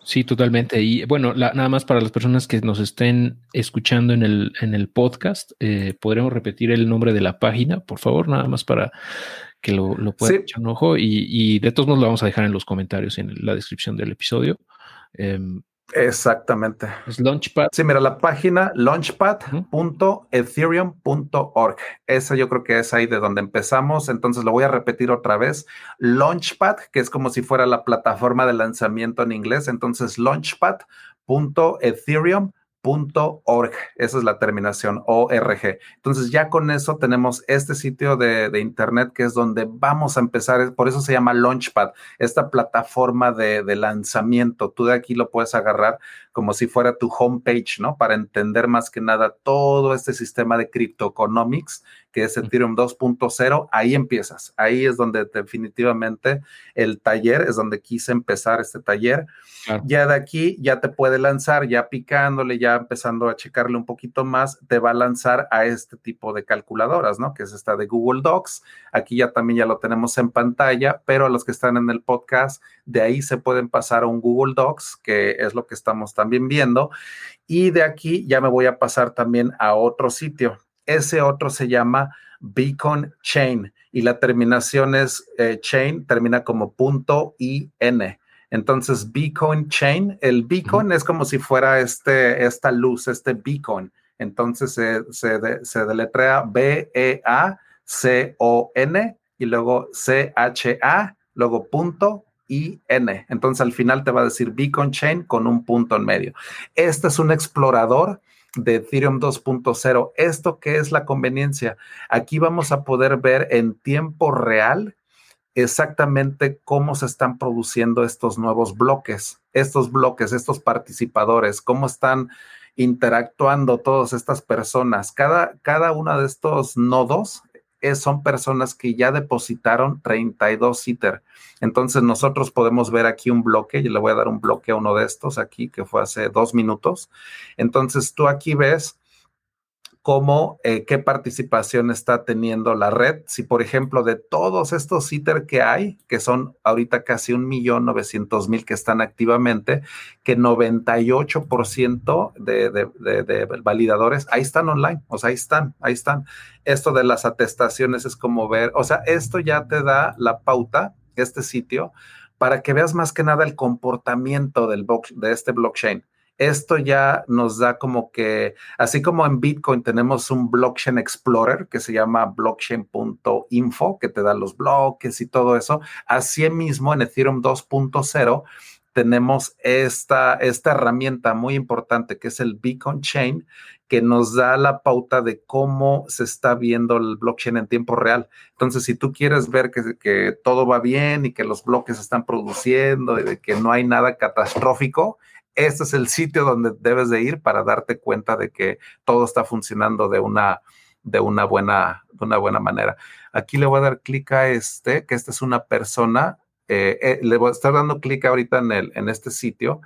Sí, totalmente. Y bueno, nada más para las personas que nos estén escuchando en el, en el podcast, eh, podremos repetir el nombre de la página, por favor, nada más para que lo, lo puedan echar un ojo. Y, y, de todos modos lo vamos a dejar en los comentarios, en la descripción del episodio. Em, Exactamente. Es Launchpad. Sí, mira, la página launchpad.ethereum.org. Esa yo creo que es ahí de donde empezamos. Entonces lo voy a repetir otra vez. Launchpad, que es como si fuera la plataforma de lanzamiento en inglés. Entonces, launchpad.ethereum.org .org, esa es la terminación ORG. Entonces ya con eso tenemos este sitio de, internet que es donde vamos a empezar, por eso se llama Launchpad, esta plataforma de, lanzamiento. Tú de aquí lo puedes agarrar como si fuera tu homepage, ¿no? Para entender más que nada todo este sistema de criptoeconomics que es Ethereum 2.0, ahí empiezas. Ahí es donde definitivamente el taller, es donde quise empezar este taller. Ya de aquí ya te puede lanzar, ya picándole, ya empezando a checarle un poquito más, te va a lanzar a este tipo de calculadoras, ¿no? Que es esta de Google Docs. Aquí ya también ya lo tenemos en pantalla, pero a los que están en el podcast, de ahí se pueden pasar a un Google Docs, que es lo que estamos también viendo. Y de aquí ya me voy a pasar también a otro sitio ese otro se llama Beacon Chain y la terminación es eh, chain, termina como punto IN. Entonces, Beacon Chain, el beacon es como si fuera este, esta luz, este beacon. Entonces se, se, deletrea B-E-A-C-O-N y luego C-H-A, luego punto I-N. Entonces al final te va a decir Beacon Chain con un punto en medio. Este es un explorador de Ethereum 2.0. ¿Esto qué es la conveniencia? Aquí vamos a poder ver en tiempo real exactamente cómo se están produciendo estos nuevos bloques, estos bloques, estos participadores, cómo están interactuando todas estas personas. Cada, cada uno de estos nodos son personas que ya depositaron 32 ITER. Entonces nosotros podemos ver aquí un bloque, yo le voy a dar un bloque a uno de estos aquí, que fue hace dos minutos. Entonces tú aquí ves cómo, eh, qué participación está teniendo la red. Si, por ejemplo, de todos estos ITER que hay, que son ahorita casi un millón novecientos mil que están activamente, que 98% de, de, validadores ahí están online, o sea, ahí están, ahí están. Esto de las atestaciones es como ver, o sea, esto ya te da la pauta, este sitio, para que veas más que nada el comportamiento del de este blockchain esto ya nos da como que, así como en Bitcoin tenemos un blockchain explorer que se llama blockchain.info, que te da los bloques y todo eso, así mismo en Ethereum 2.0 tenemos esta, esta herramienta muy importante que es el Beacon Chain, que nos da la pauta de cómo se está viendo el blockchain en tiempo real. Entonces, si tú quieres ver que, que todo va bien y que los bloques están produciendo y de que no hay nada catastrófico, este es el sitio donde debes de ir para darte cuenta de que todo está funcionando de una, de una, buena, de una buena manera. Aquí le voy a dar clic a este, que esta es una persona. Eh, eh, le voy a estar dando clic ahorita en, el, en este sitio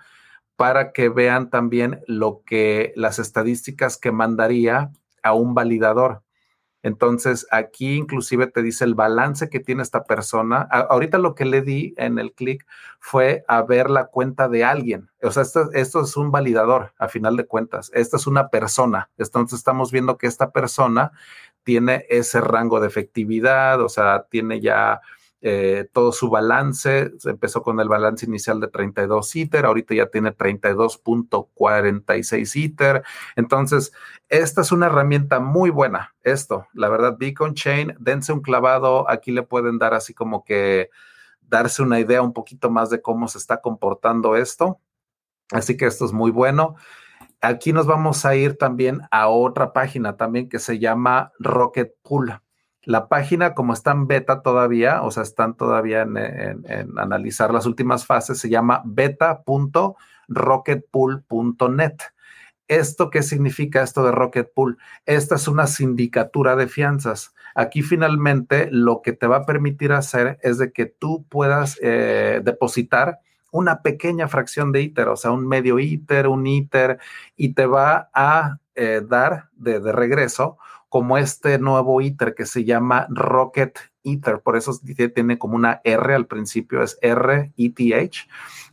para que vean también lo que las estadísticas que mandaría a un validador. Entonces, aquí inclusive te dice el balance que tiene esta persona. ahorita lo que le di en el clic fue a ver la cuenta de alguien. O sea, esto, esto, es un validador, a final de cuentas. Esta es una persona. Entonces, estamos viendo que esta persona tiene ese rango de efectividad, o sea, tiene ya eh, todo su balance. Se empezó con el balance inicial de 32 ITER, ahorita ya tiene 32.46 ITER. Entonces, esta es una herramienta muy buena. Esto, la verdad, Beacon Chain, dense un clavado. Aquí le pueden dar así como que darse una idea un poquito más de cómo se está comportando esto. Así que esto es muy bueno. Aquí nos vamos a ir también a otra página también que se llama Rocket Pool. La página, como está en beta todavía, o sea, están todavía en, analizar las últimas fases, se llama beta.rocketpool.net. ¿Esto qué significa esto de Rocket Pool? Esta es una sindicatura de fianzas. Aquí finalmente lo que te va a permitir hacer es de que tú puedas eh, depositar una pequeña fracción de ITER, o sea, un medio ITER, un ITER, y te va a eh, dar de, de regreso como este nuevo ITER que se llama Rocket ITER, por eso tiene como una R al principio, es R ETH.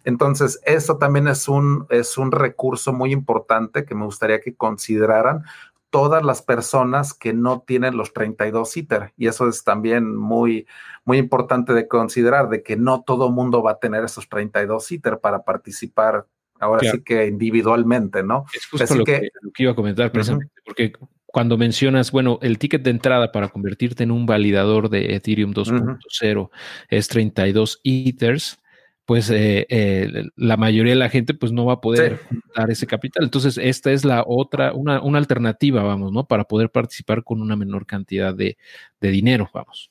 Entonces, esto también es un, es un recurso muy importante que me gustaría que consideraran todas las personas que no tienen los 32 ITER. Y eso es también muy, muy importante de considerar, de que no todo mundo va a tener esos 32 ITER para participar ahora sí que individualmente, ¿no? Es justo lo que, iba a comentar precisamente, porque cuando mencionas, bueno, el ticket de entrada para convertirte en un validador de Ethereum 2.0 es 32 Ethers, pues eh, eh, la mayoría de la gente pues no va a poder dar ese capital. Entonces, esta es la otra, una, una, alternativa, vamos, ¿no? Para poder participar con una menor cantidad de, de dinero, vamos.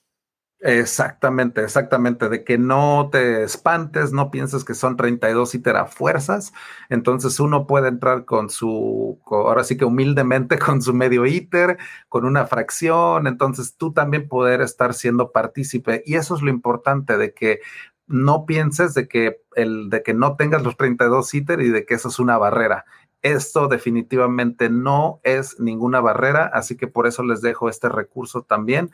Exactamente, exactamente, de que no te espantes, no pienses que son 32 ITER a fuerzas, entonces uno puede entrar con su, ahora sí que humildemente *laughs* con su medio ITER, con una fracción, entonces tú también poder estar siendo partícipe. Y eso es lo importante de que no pienses de que el de que no tengas los 32 ITER y de que eso es una barrera. Esto definitivamente no es ninguna barrera, así que por eso les dejo este recurso también.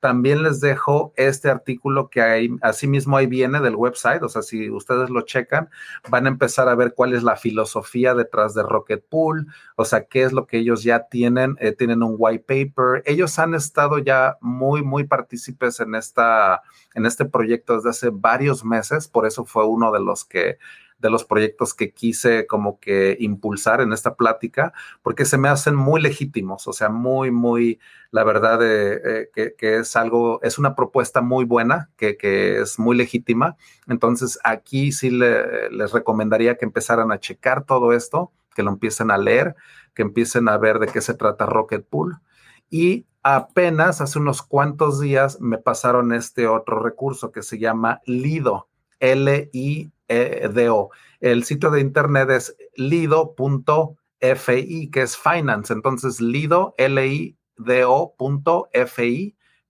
También les dejo este artículo que hay, asimismo ahí viene del website, o sea, si ustedes lo checan, van a empezar a ver cuál es la filosofía detrás de Rocket Pool, o sea, qué es lo que ellos ya tienen, eh, tienen un white paper, ellos han estado ya muy, muy partícipes en, esta, en este proyecto desde hace varios meses, por eso fue uno de los que de los proyectos que quise como que impulsar en esta plática, porque se me hacen muy legítimos, o sea, muy, muy, la verdad, eh, eh, que, es algo, es una propuesta muy buena, que, es muy legítima. Entonces, aquí sí les recomendaría que empezaran a checar todo esto, que lo empiecen a leer, que empiecen a ver de qué se trata Rocket Pool. Y apenas hace unos cuantos días me pasaron este otro recurso que se llama Lido, L-I DO. El sitio de internet es lido.fi, que es finance. Entonces, lido, L-I-D-O.fi,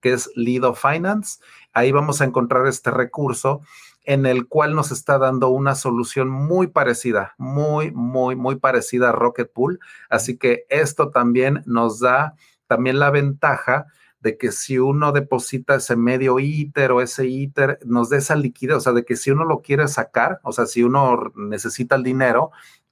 que es Lido Finance. Ahí vamos a encontrar este recurso en el cual nos está dando una solución muy parecida, muy, muy, muy parecida a Rocket Pool. Así que esto también nos da también la ventaja de que si uno deposita ese medio ITER o ese ITER, nos dé esa liquidez, o sea, de que si uno lo quiere sacar, o sea, si uno necesita el dinero,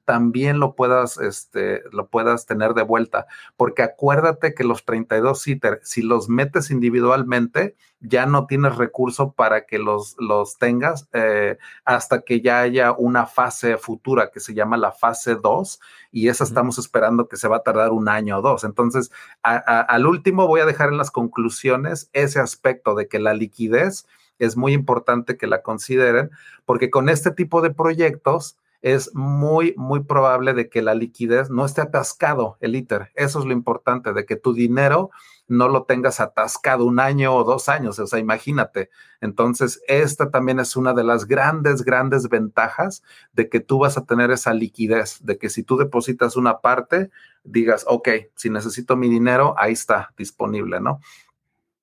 también lo puedas, este, lo puedas tener de vuelta. Porque acuérdate que los 32 ITER, si los metes individualmente, ya no tienes recurso para que los, los tengas eh, hasta que ya haya una fase futura que se llama la fase 2 y esa estamos esperando que se va a tardar un año o dos. Entonces, al último voy a dejar en las conclusiones ese aspecto de que la liquidez es muy importante que la consideren porque con este tipo de proyectos, es muy, muy probable de que la liquidez no esté atascado el ITER. Eso es lo importante, de que tu dinero no lo tengas atascado un año o dos años. O sea, imagínate. Entonces, esta también es una de las grandes, grandes ventajas de que tú vas a tener esa liquidez, de que si tú depositas una parte, digas, ok, si necesito mi dinero, ahí está disponible, ¿no?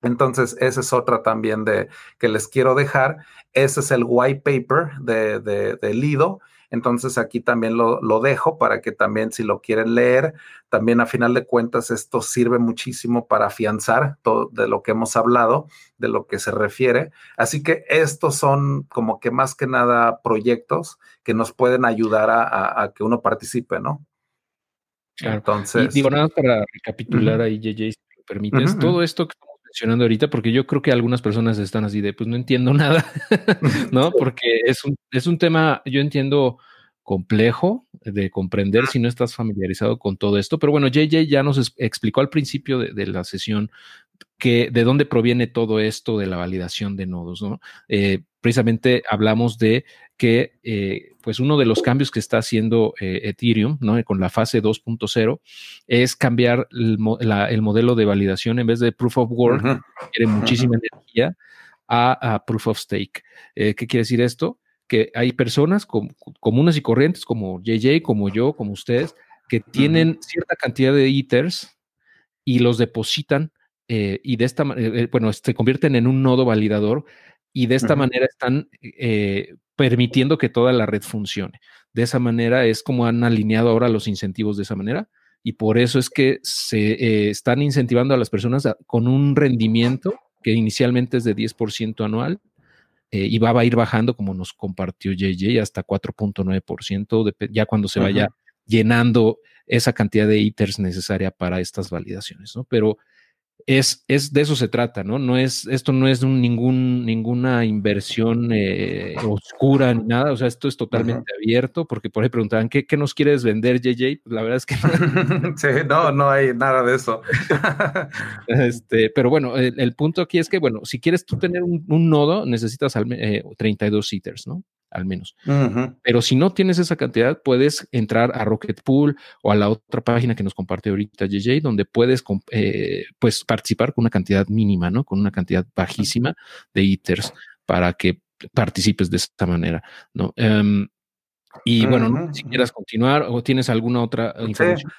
Entonces, esa es otra también de que les quiero dejar. Ese es el white paper de, de, de Lido entonces aquí también lo, dejo para que también si lo quieren leer, también a final de cuentas esto sirve muchísimo para afianzar todo de lo que hemos hablado, de lo que se refiere. Así que estos son como que más que nada proyectos que nos pueden ayudar a, que uno participe, ¿no? Claro. Entonces. Y digo nada para recapitular ahí, JJ, si me permites, todo esto que mencionando ahorita, porque yo creo que algunas personas están así de, pues no entiendo nada, *laughs* ¿no? *laughs* Porque es un, es un tema, yo entiendo complejo de comprender si no estás familiarizado con todo esto, pero bueno, JJ ya nos explicó al principio de, la sesión que de dónde proviene todo esto de la validación de nodos, ¿no? Eh, precisamente hablamos de que eh, pues uno de los cambios que está haciendo eh, Ethereum ¿no? con la fase 2.0 es cambiar el, modelo de validación en vez de proof of work, que quiere muchísima energía, a, proof of stake. Eh, ¿Qué quiere decir esto? Que hay personas comunes y corrientes como JJ, como yo, como ustedes, que tienen cierta cantidad de ethers y los depositan y de esta manera, bueno, se convierten en un nodo validador y de esta manera están eh, permitiendo que toda la red funcione. De esa manera es como han alineado ahora los incentivos de esa manera y por eso es que se eh, están incentivando a las personas con un rendimiento que inicialmente es de 10% anual eh, y va a ir bajando como nos compartió JJ hasta 4.9% ya cuando se vaya llenando esa cantidad de ITERs necesaria para estas validaciones, ¿no? Pero es, es de eso se trata, ¿no? No es, esto no es ningún, ninguna inversión eh, oscura ni nada, o sea, esto es totalmente abierto, porque por ahí preguntaban, ¿qué, ¿qué, nos quieres vender, JJ? Pues la verdad es que no. *laughs* sí, no, no hay nada de eso. *laughs* este, pero bueno, el, punto aquí es que, bueno, si quieres tú tener un, nodo, necesitas 32 eh, seaters, ¿no? Al menos. Pero si no tienes esa cantidad, puedes entrar a Rocket Pool o a la otra página que nos comparte ahorita JJ, donde puedes eh, pues, participar con una cantidad mínima, ¿no? Con una cantidad bajísima de ITERs para que participes de esta manera, ¿no? Em, y bueno, si quieras continuar o tienes alguna otra información. Sí,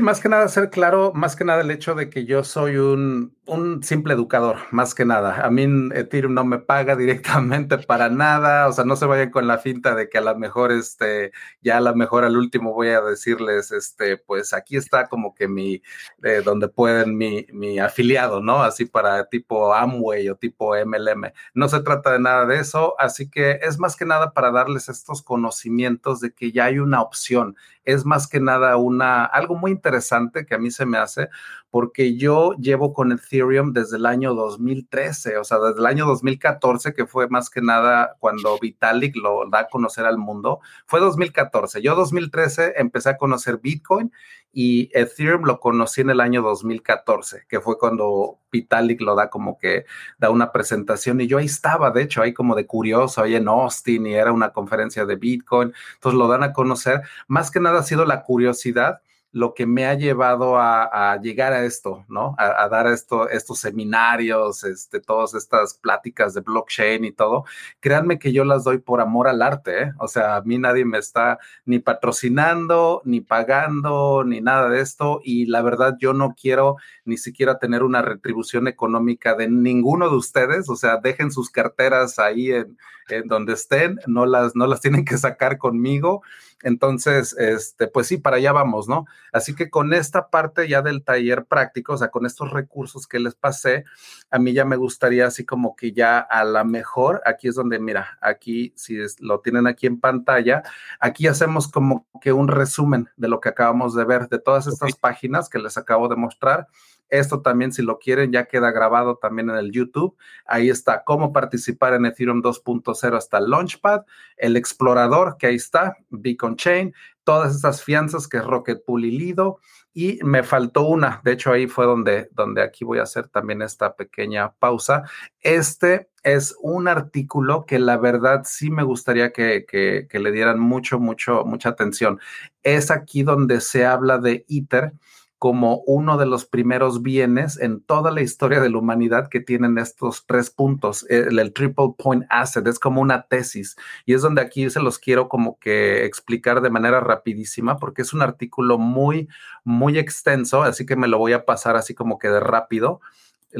más que nada ser claro, más que nada el hecho de que yo soy un, un simple educador, más que nada. A mí Ethereum no me paga *laughs* directamente para nada, o sea, no se vayan con la finta de que a lo mejor, este, ya a lo mejor al último voy a decirles, este, pues aquí está como que mi, eh, donde pueden mi, mi afiliado, ¿no? Así para tipo Amway o tipo MLM. No se trata de nada de eso, así que es más que nada para darles estos conocimientos de que ya hay una opción es más que nada una, algo muy interesante que a mí se me hace, porque yo llevo con Ethereum desde el año 2013, o sea, desde el año 2014, que fue más que nada cuando Vitalik lo da a conocer al mundo, fue 2014. Yo 2013 empecé a conocer Bitcoin y Ethereum lo conocí en el año 2014, que fue cuando Vitalik lo da como que da una presentación y yo ahí estaba, de hecho, ahí como de curioso, ahí en Austin y era una conferencia de Bitcoin, entonces lo dan a conocer. Más que nada ha sido la curiosidad lo que me ha llevado a, llegar a esto, ¿no? A, dar esto, estos seminarios, este, todas estas pláticas de blockchain y todo. Créanme que yo las doy por amor al arte, ¿eh? O sea, a mí nadie me está ni patrocinando, ni pagando, ni nada de esto. Y la verdad, yo no quiero ni siquiera tener una retribución económica de ninguno de ustedes. O sea, dejen sus carteras ahí en, en donde estén, no las, no las tienen que sacar conmigo. Entonces, este, pues sí, para allá vamos, ¿no? Así que con esta parte ya del taller práctico, o sea, con estos recursos que les pasé, a mí ya me gustaría así como que ya a la mejor, aquí es donde, mira, aquí, si lo tienen aquí en pantalla, aquí hacemos como que un resumen de lo que acabamos de ver, de todas estas páginas que les acabo de mostrar. Esto también, si lo quieren, ya queda grabado también en el YouTube. Ahí está cómo participar en Ethereum 2.0 hasta el Launchpad, el explorador, que ahí está, Beacon Chain, todas esas fianzas que es Rocket Pool y Lido. Y me faltó una, de hecho ahí fue donde, donde aquí voy a hacer también esta pequeña pausa. Este es un artículo que la verdad sí me gustaría que, que, que le dieran mucho, mucho, mucha atención. Es aquí donde se habla de ITER como uno de los primeros bienes en toda la historia de la humanidad que tienen estos tres puntos. El, triple point asset es como una tesis y es donde aquí se los quiero como que explicar de manera rapidísima porque es un artículo muy, muy extenso, así que me lo voy a pasar así como que de rápido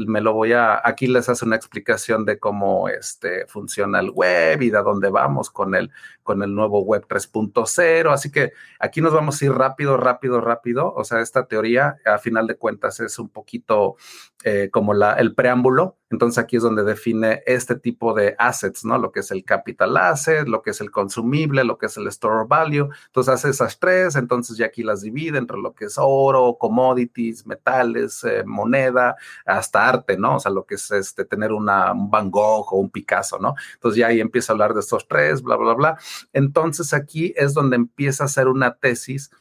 me lo voy a, aquí les hace una explicación de cómo este, funciona el web y de dónde vamos con el, con el nuevo web 3.0. Así que aquí nos vamos a ir rápido, rápido, rápido. O sea, esta teoría, a final de cuentas, es un poquito eh, como la, el preámbulo entonces aquí es donde define este tipo de assets, ¿no? Lo que es el capital asset, lo que es el consumible, lo que es el store value. Entonces hace esas tres, entonces ya aquí las divide entre lo que es oro, commodities, metales, eh, moneda, hasta arte, ¿no? O sea, lo que es este, tener una, un Van Gogh o un Picasso, ¿no? Entonces ya ahí empieza a hablar de estos tres, bla, bla, bla. Entonces aquí es donde empieza a hacer una tesis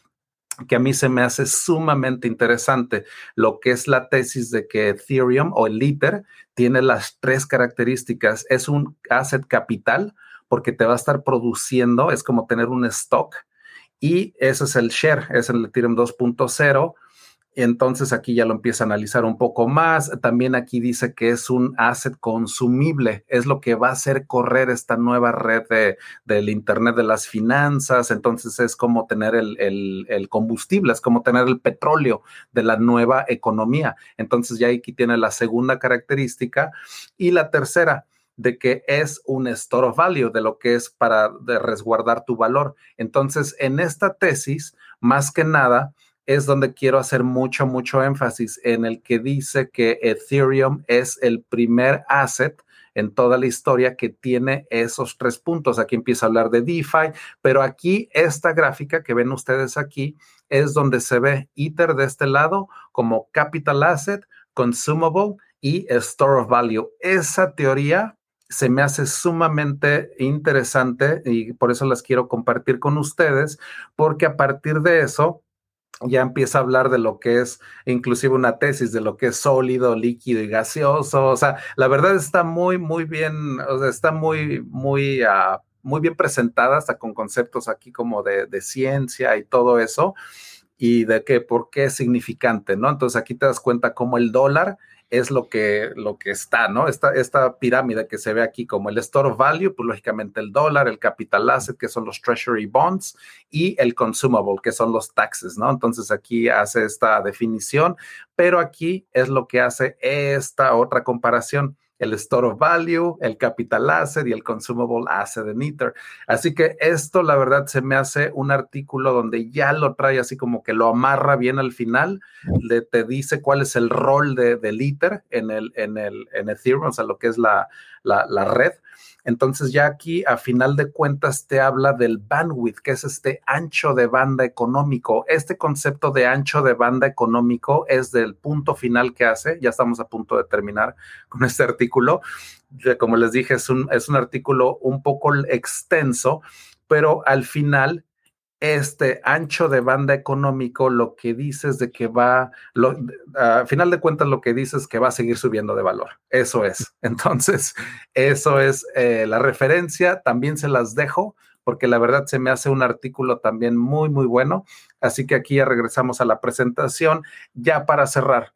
que a mí se me hace sumamente interesante, lo que es la tesis de que Ethereum o el ITER tiene las tres características. Es un asset capital porque te va a estar produciendo, es como tener un stock y ese es el share, es el Ethereum 2.0 entonces aquí ya lo empieza a analizar un poco más. También aquí dice que es un asset consumible, es lo que va a hacer correr esta nueva red de, del Internet de las finanzas. Entonces es como tener el, el, combustible, es como tener el petróleo de la nueva economía. Entonces ya aquí tiene la segunda característica. Y la tercera, de que es un store of value, de lo que es para resguardar tu valor. Entonces, en esta tesis, más que nada, es donde quiero hacer mucho, mucho énfasis en el que dice que Ethereum es el primer asset en toda la historia que tiene esos tres puntos. Aquí empieza a hablar de DeFi, pero aquí esta gráfica que ven ustedes aquí es donde se ve Ether de este lado como capital asset, consumable y store of value. Esa teoría se me hace sumamente interesante y por eso las quiero compartir con ustedes, porque a partir de eso ya empieza a hablar de lo que es inclusive una tesis de lo que es sólido, líquido y gaseoso. O sea, la verdad está muy, muy bien, o sea, está muy, muy, uh, muy bien presentada, hasta con conceptos aquí como de, de ciencia y todo eso, y de qué, por qué es significante, ¿no? Entonces aquí te das cuenta cómo el dólar es lo que, lo que está, ¿no? Esta, esta pirámide que se ve aquí como el store value, pues lógicamente el dólar, el capital asset, que son los treasury bonds, y el consumable, que son los taxes, ¿no? Entonces aquí hace esta definición, pero aquí es lo que hace esta otra comparación el store of value, el capital asset y el consumable asset en Ether. Así que esto, la verdad, se me hace un artículo donde ya lo trae así como que lo amarra bien al final, le, te dice cuál es el rol de, del Ether en el, en el en Ethereum, o sea, lo que es la, la, la red. Entonces ya aquí a final de cuentas te habla del bandwidth, que es este ancho de banda económico. Este concepto de ancho de banda económico es del punto final que hace. Ya estamos a punto de terminar con este artículo. Como les dije, es un, es un artículo un poco extenso, pero al final este ancho de banda económico lo que dice es de que va, a final de cuentas lo que dice es que va a seguir subiendo de valor. Eso es. Entonces, eso es eh, la referencia. También se las dejo porque la verdad se me hace un artículo también muy, muy bueno. Así que aquí ya regresamos a la presentación. Ya para cerrar,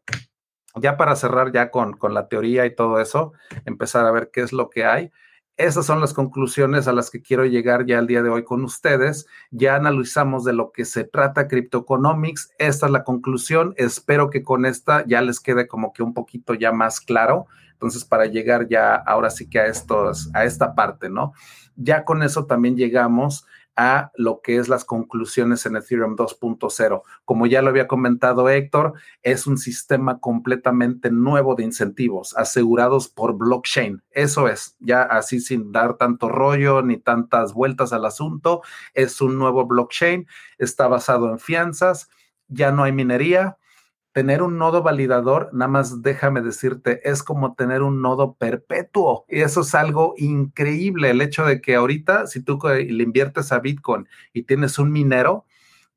ya para cerrar ya con, con la teoría y todo eso, empezar a ver qué es lo que hay. Esas son las conclusiones a las que quiero llegar ya el día de hoy con ustedes. Ya analizamos de lo que se trata Cryptoeconomics. Esta es la conclusión. Espero que con esta ya les quede como que un poquito ya más claro. Entonces, para llegar ya ahora sí que a estos, a esta parte, ¿no? Ya con eso también llegamos a lo que es las conclusiones en Ethereum 2.0. Como ya lo había comentado Héctor, es un sistema completamente nuevo de incentivos asegurados por blockchain. Eso es, ya así sin dar tanto rollo ni tantas vueltas al asunto, es un nuevo blockchain, está basado en fianzas, ya no hay minería, tener un nodo validador, nada más déjame decirte, es como tener un nodo perpetuo. Y eso es algo increíble, el hecho de que ahorita, si tú le inviertes a Bitcoin y tienes un minero,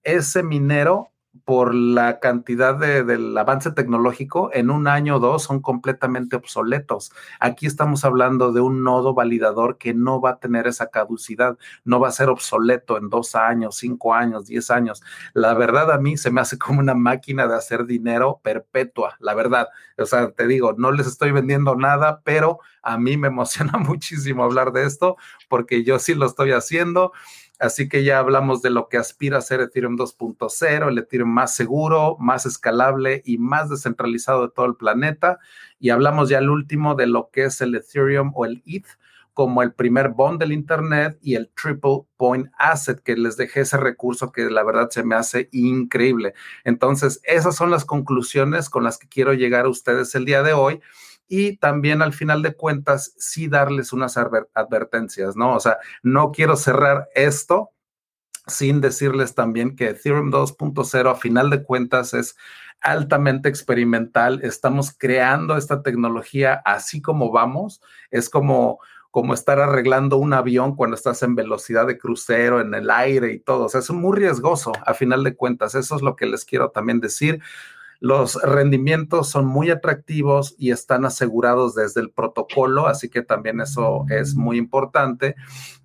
ese minero por la cantidad de, del avance tecnológico, en un año o dos son completamente obsoletos. Aquí estamos hablando de un nodo validador que no va a tener esa caducidad, no va a ser obsoleto en dos años, cinco años, diez años. La verdad a mí se me hace como una máquina de hacer dinero perpetua, la verdad. O sea, te digo, no les estoy vendiendo nada, pero a mí me emociona *laughs* muchísimo hablar de esto porque yo sí lo estoy haciendo Así que ya hablamos de lo que aspira a ser Ethereum 2.0, el Ethereum más seguro, más escalable y más descentralizado de todo el planeta. Y hablamos ya el último de lo que es el Ethereum o el ETH como el primer bond del Internet y el Triple Point Asset, que les dejé ese recurso que la verdad se me hace increíble. Entonces, esas son las conclusiones con las que quiero llegar a ustedes el día de hoy y también al final de cuentas sí darles unas advertencias, ¿no? O sea, no quiero cerrar esto sin decirles también que Ethereum 2.0 a final de cuentas es altamente experimental, estamos creando esta tecnología así como vamos, es como como estar arreglando un avión cuando estás en velocidad de crucero, en el aire y todo. O sea, es muy riesgoso a final de cuentas. Eso es lo que les quiero también decir. Los rendimientos son muy atractivos y están asegurados desde el protocolo, así que también eso es muy importante,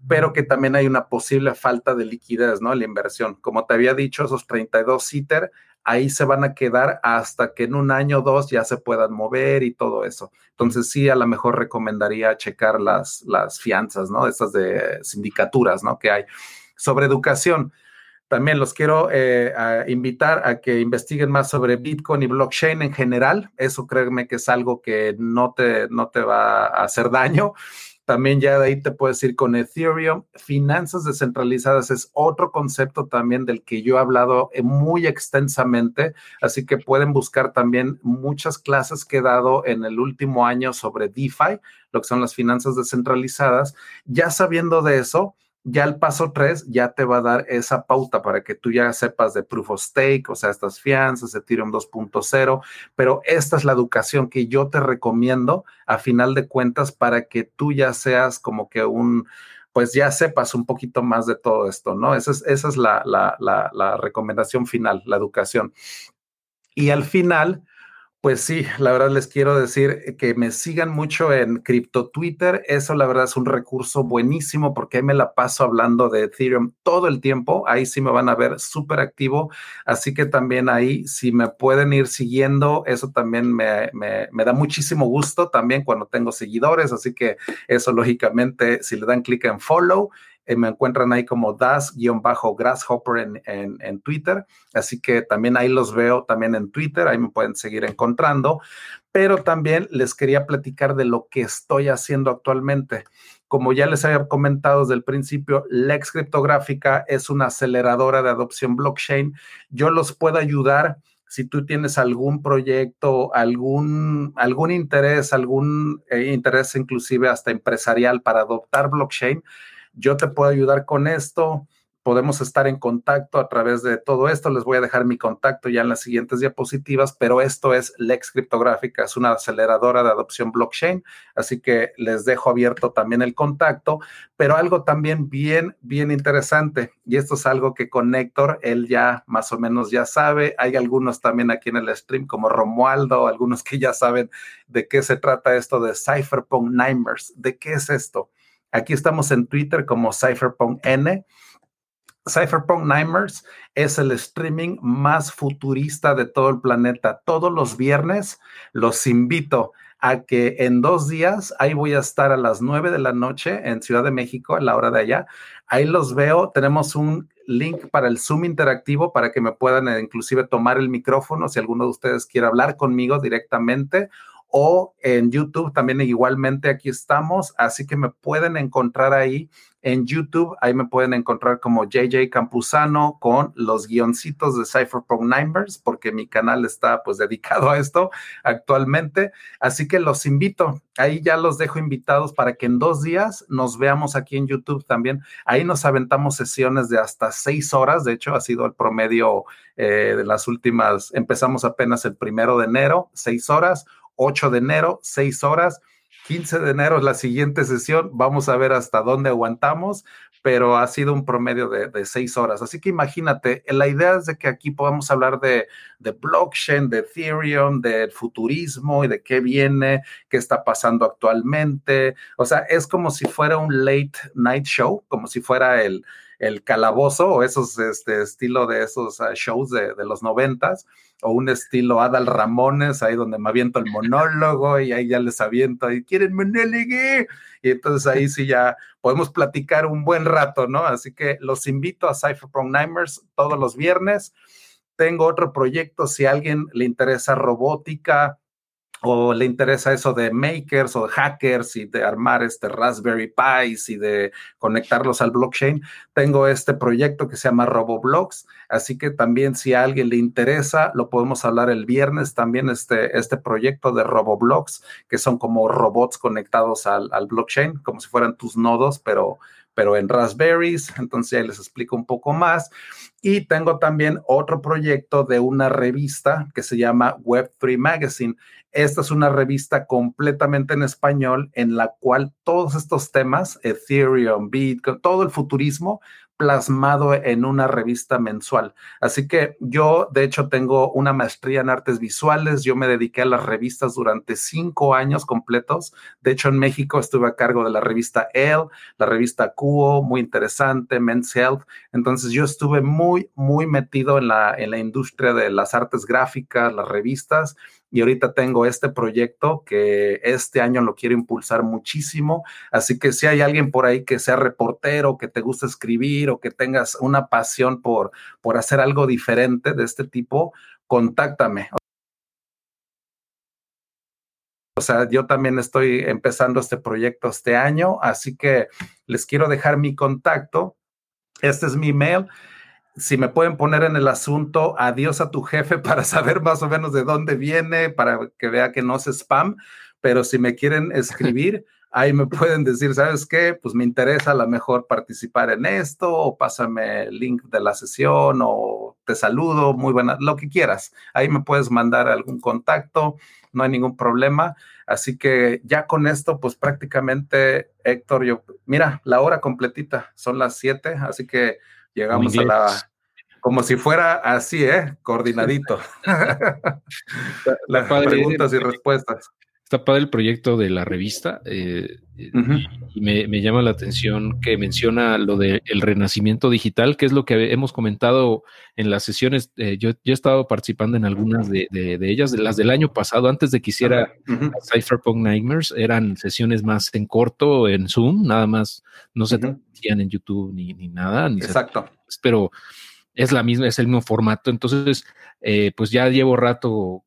pero que también hay una posible falta de liquidez, ¿no? La inversión. Como te había dicho, esos 32 ITER ahí se van a quedar hasta que en un año o dos ya se puedan mover y todo eso. Entonces sí, a lo mejor recomendaría checar las, las fianzas, ¿no? Estas de sindicaturas, ¿no? Que hay. Sobre educación, también los quiero eh, invitar a que investiguen más sobre Bitcoin y blockchain en general. Eso créeme que es algo que no te, no te va a hacer daño. También ya de ahí te puedes ir con Ethereum. Finanzas descentralizadas es otro concepto también del que yo he hablado eh, muy extensamente, así que pueden buscar también muchas clases que he dado en el último año sobre DeFi, lo que son las finanzas descentralizadas. Ya sabiendo de eso, ya el paso 3 ya te va a dar esa pauta para que tú ya sepas de proof of stake, o sea, estas fianzas, Ethereum 2.0, pero esta es la educación que yo te recomiendo a final de cuentas para que tú ya seas como que un, pues ya sepas un poquito más de todo esto, ¿no? Esa es, esa es la, la, la, la recomendación final, la educación. Y al final, Pues sí, la verdad les quiero decir que me sigan mucho en Crypto Twitter. Eso la verdad es un recurso buenísimo porque ahí me la paso hablando de Ethereum todo el tiempo. Ahí sí me van a ver súper activo. Así que también ahí, si me pueden ir siguiendo, eso también me, me da muchísimo gusto también cuando tengo seguidores. Así que eso lógicamente, si le dan clic en follow, eh, me encuentran ahí como das-grasshopper en, en, en, Twitter. Así que también ahí los veo también en Twitter, ahí me pueden seguir encontrando. Pero también les quería platicar de lo que estoy haciendo actualmente. Como ya les había comentado desde el principio, Lex Criptográfica es una aceleradora de adopción blockchain. Yo los puedo ayudar si tú tienes algún proyecto, algún, algún interés, algún eh, interés inclusive hasta empresarial para adoptar blockchain, yo te puedo ayudar con esto, podemos estar en contacto a través de todo esto. Les voy a dejar mi contacto ya en las siguientes diapositivas, pero esto es Lex Criptográfica, es una aceleradora de adopción blockchain, así que les dejo abierto también el contacto, pero algo también bien, bien interesante, y esto es algo que con Héctor, él ya más o menos ya sabe, hay algunos también aquí en el stream como Romualdo, algunos que ya saben de qué se trata esto de Cypherpunk Nimers, de qué es esto. Aquí estamos en Twitter como Cypherpunk N. Cypherpunk Nimers es el streaming más futurista de todo el planeta. Todos los viernes los invito a que en dos días, ahí voy a estar a las nueve de la noche en Ciudad de México, a la hora de allá. Ahí los veo. Tenemos un link para el Zoom interactivo para que me puedan eh, inclusive tomar el micrófono si alguno de ustedes quiere hablar conmigo directamente o en YouTube también igualmente aquí estamos, así que me pueden encontrar ahí en YouTube, ahí me pueden encontrar como JJ Campuzano con los guioncitos de Cypherpunk Nimers, porque mi canal está pues *laughs* dedicado a esto actualmente, así que los invito, ahí ya los dejo invitados para que en dos días nos veamos aquí en YouTube también, ahí nos aventamos sesiones de hasta seis horas, de hecho ha sido el promedio eh, de las últimas, empezamos apenas el primero de enero, seis horas, 8 de enero, 6 horas. 15 de enero es la siguiente sesión. Vamos a ver hasta dónde aguantamos, pero ha sido un promedio de, de seis horas. Así que imagínate, la idea es de que aquí podamos hablar de, de blockchain, de Ethereum, del futurismo y de qué viene, qué está pasando actualmente. O sea, es como si fuera un late night show, como si fuera el, el calabozo o esos este estilo de esos ah, shows de, de los noventas o un estilo Adal Ramones, ahí donde me aviento el monólogo y ahí ya les aviento y quieren monólogo. Y entonces ahí sí ya podemos platicar un buen rato, ¿no? Así que los invito a Cypherpunk Nimers todos los viernes. Tengo otro proyecto, si a alguien le interesa robótica, o le interesa eso de makers o de hackers y de armar este Raspberry Pis y de conectarlos al blockchain, tengo este proyecto que se llama RoboBlocks, así que también si a alguien le interesa, lo podemos hablar el viernes también este, este proyecto de RoboBlocks, que son como robots conectados al, al blockchain, como si fueran tus nodos, pero pero en Raspberries, entonces ahí les explico un poco más. Y tengo también otro proyecto de una revista que se llama Web3 Magazine. Esta es una revista completamente en español en la cual todos estos temas, Ethereum, Bitcoin, todo el futurismo, plasmado en una revista mensual. Así que yo, de hecho, tengo una maestría en artes visuales. Yo me dediqué a las revistas durante cinco años completos. De hecho, en México estuve a cargo de la revista Elle, la revista Cuo, muy interesante, Men's Health. Entonces, yo estuve muy, muy metido en la, en la industria de las artes gráficas, las revistas y ahorita tengo este proyecto que este año lo quiero impulsar muchísimo. Así que si hay alguien por ahí que sea reportero, que te guste escribir o que tengas una pasión por, por hacer algo diferente de este tipo, contáctame. O sea, yo también estoy empezando este proyecto este año, así que les quiero dejar mi contacto. Este es mi email si me pueden poner en el asunto adiós a tu jefe *laughs* para saber más o menos de dónde viene, para que vea que no es spam, pero si me quieren *laughs* escribir, ahí me pueden decir, ¿sabes qué? Pues me interesa a lo mejor participar en esto, o pásame el link de la sesión, o te saludo, muy buena, lo que quieras. Ahí me puedes mandar algún contacto, no hay ningún problema. Así que ya con esto, pues prácticamente, Héctor, yo, mira, la hora completita, son las siete, así que Llegamos a la como si fuera así, ¿eh? Coordinadito. *laughs* Las preguntas y respuestas. Está padre el proyecto de la revista eh, y me, llama la atención que menciona lo del renacimiento digital, que es lo que hemos comentado en las sesiones. Eh, yo, he estado participando en algunas de, ellas, de las del año pasado, antes de que hiciera Cypherpunk Nightmares, eran sesiones más en corto, en Zoom, nada más, no se transmitían en YouTube ni, nada. Exacto. pero es la misma, es el mismo formato. Entonces, eh, pues ya llevo rato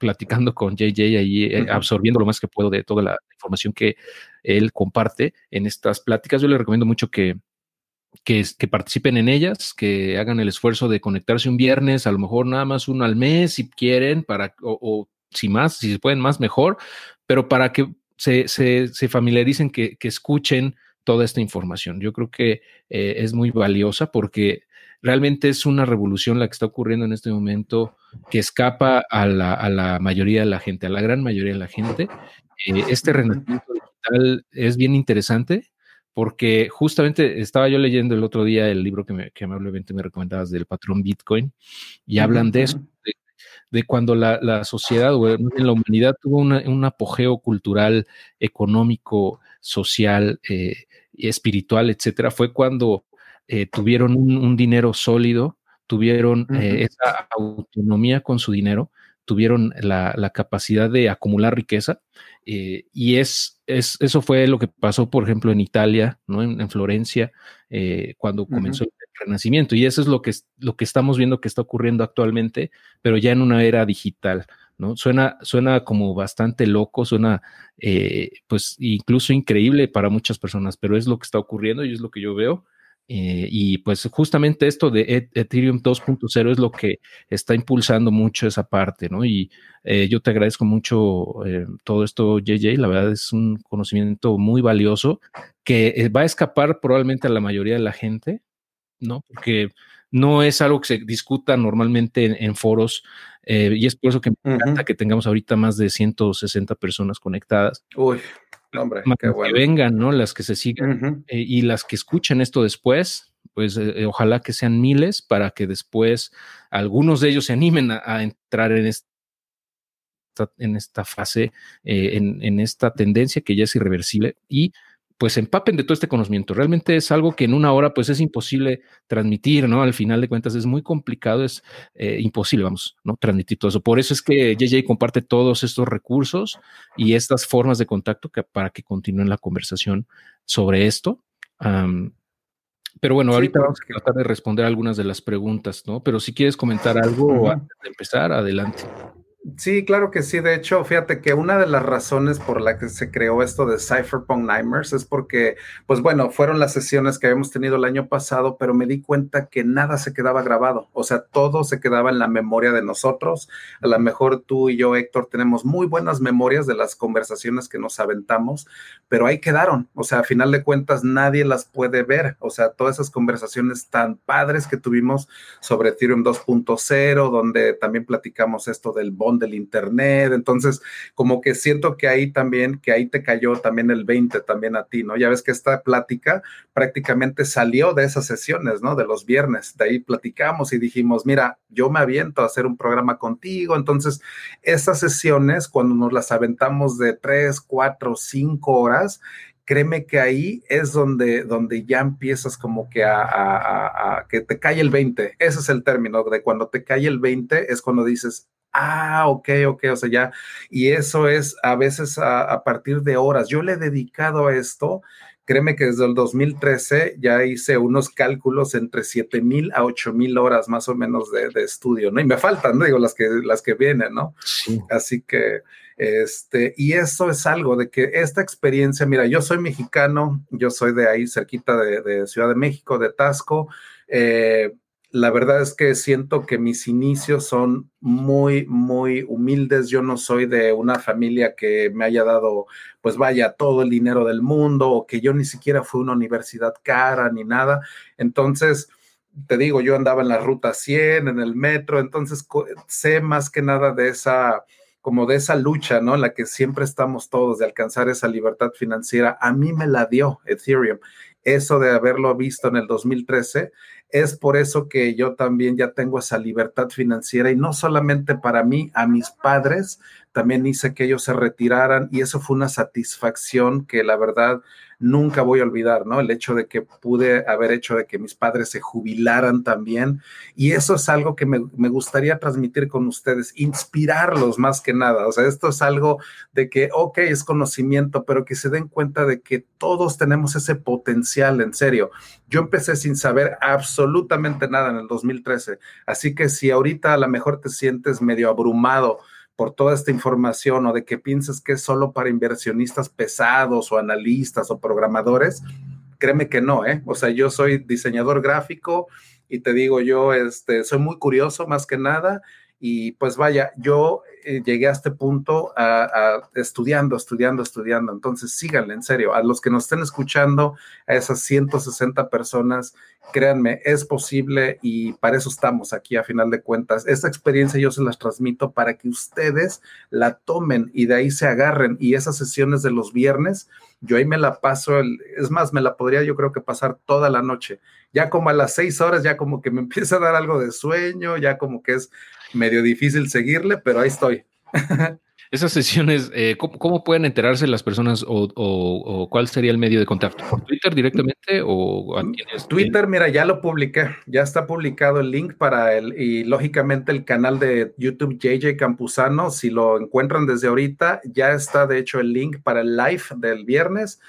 platicando con JJ ahí, eh, absorbiendo lo más que puedo de toda la información que él comparte en estas pláticas. Yo le recomiendo mucho que, que, participen en ellas, que hagan el esfuerzo de conectarse un viernes, a lo mejor nada más uno al mes si quieren, para, o, si más, si se pueden más, mejor, pero para que se, se, familiaricen, que, que, escuchen toda esta información. Yo creo que eh, es muy valiosa porque realmente es una revolución la que está ocurriendo en este momento que escapa a la, mayoría de la gente, a la gran mayoría de la gente. Eh, este renacimiento digital es bien interesante porque justamente estaba yo leyendo el otro día el libro que, me, que amablemente me recomendabas del patrón Bitcoin y hablan de eso, de, cuando la, sociedad o la humanidad tuvo un apogeo cultural, económico, social, eh, espiritual, etcétera, fue cuando eh, tuvieron un, dinero sólido, tuvieron eh, esa autonomía con su dinero, tuvieron la, capacidad de acumular riqueza eh, y es, es, eso fue lo que pasó, por ejemplo, en Italia, ¿no? en, Florencia, cuando comenzó el Renacimiento. Y eso es lo que, lo que estamos viendo que está ocurriendo actualmente, pero ya en una era digital. ¿no? Suena, suena como bastante loco, suena pues incluso increíble para muchas personas, pero es lo que está ocurriendo y es lo que yo veo. Eh, y pues justamente esto de Ethereum 2.0 es lo que está impulsando mucho esa parte, ¿no? Y eh, yo te agradezco mucho eh, todo esto, JJ. La verdad es un conocimiento muy valioso que va a escapar probablemente a la mayoría de la gente, ¿no? Porque no es algo que se discuta normalmente en, foros y es por eso que me encanta que tengamos ahorita más de 160 personas conectadas. Uy. Hombre, Que vengan, ¿no? Las que se sigan eh, y las que escuchen esto después, pues eh, ojalá que sean miles para que después algunos de ellos se animen a, entrar en esta, en esta fase, eh, en, en, esta tendencia que ya es irreversible y pues empapen de todo este conocimiento. Realmente es algo que en una hora pues es imposible transmitir, ¿no? Al final de cuentas es muy complicado, es eh, imposible, vamos, ¿no? Transmitir todo eso. Por eso es que JJ comparte todos estos recursos y estas formas de contacto para que continúen la conversación sobre esto. pero bueno, ahorita vamos a tratar de responder algunas de las preguntas, ¿no? Pero si quieres comentar algo antes de empezar, adelante. Sí, claro que sí. De hecho, fíjate que una de las razones por la que se creó esto de Cypherpunk Nightmares es porque, pues bueno, fueron las sesiones que habíamos tenido el año pasado, pero me di cuenta que nada se quedaba grabado. O sea, todo se quedaba en la memoria de nosotros. A lo mejor tú y yo, Héctor, tenemos muy buenas memorias de las conversaciones que nos aventamos, pero ahí quedaron. O sea, a final de cuentas, nadie las puede ver. O sea, todas esas conversaciones tan padres que tuvimos sobre Ethereum 2.0, donde también platicamos esto del bot del Internet. Entonces, como que siento que ahí también, que ahí te cayó también el 20 también a ti, ¿no? Ya ves que esta plática prácticamente salió de esas sesiones, ¿no? De los viernes. De ahí platicamos y dijimos, mira, yo me aviento a hacer un programa contigo. Entonces, esas sesiones, cuando nos las aventamos de tres, cuatro, cinco horas, créeme que ahí es donde, donde ya empiezas como que a, a, que te cae el 20. Ese es el término de cuando te cae el 20 es cuando dices, Ah, ok, ok, o sea, ya, y eso es a veces a, partir de horas. Yo le he dedicado a esto, créeme que desde el 2013 ya hice unos cálculos entre 7 mil a 8 mil horas más o menos de, estudio, ¿no? Y me faltan, ¿no? digo, las que, las que vienen, ¿no? Así que, este, y eso es algo de que esta experiencia, mira, yo soy mexicano, yo soy de ahí cerquita de, Ciudad de México, de Tasco, eh, la verdad es que siento que mis inicios son muy, muy humildes. Yo no soy de una familia que me haya dado, pues vaya, todo el dinero del mundo o que yo ni siquiera fui a una universidad cara ni nada. Entonces, te digo, yo andaba en la ruta 100, en el metro, entonces sé más que nada de esa como de esa lucha, ¿no? En la que siempre estamos todos de alcanzar esa libertad financiera. A mí me la dio Ethereum. Eso de haberlo visto en el 2013 Es por eso que yo también ya tengo esa libertad financiera y no solamente para mí, a mis padres, también hice que ellos se retiraran y eso fue una satisfacción que la verdad nunca voy a olvidar, ¿no? El hecho de que pude haber hecho de que mis padres se jubilaran también. Y eso es algo que me, gustaría transmitir con ustedes, inspirarlos más que nada. O sea, esto es algo de que, ok, es conocimiento, pero que se den cuenta de que todos tenemos ese potencial, en serio. Yo empecé sin saber absolutamente nada en el 2013. Así que si ahorita a lo mejor te sientes medio abrumado, por toda esta información o de que pienses que es solo para inversionistas pesados o analistas o programadores, créeme que no, ¿eh? O sea, yo soy diseñador gráfico y te digo, yo este, soy muy curioso más que nada y pues vaya, yo eh, llegué a este punto a, estudiando, estudiando, estudiando. Entonces síganle, en serio, a los que nos estén escuchando, a esas 160 personas, créanme, es posible y para eso estamos aquí a final de cuentas. Esta experiencia yo se las transmito para que ustedes la tomen y de ahí se agarren. Y esas sesiones de los viernes, yo ahí me la paso, es más, me la podría yo creo que pasar toda la noche. Ya como a las seis horas, ya como que me *laughs* empieza a dar algo de sueño, ya como que es medio difícil seguirle, pero ahí estoy. Esas sesiones, eh, ¿cómo, pueden enterarse las personas o, cuál sería el medio de contacto? ¿Por Twitter directamente o Twitter, mira, ya lo publiqué, ya está publicado el link para el y lógicamente el canal de YouTube JJ Campuzano, si lo encuentran desde ahorita, ya está de hecho el link para el live del viernes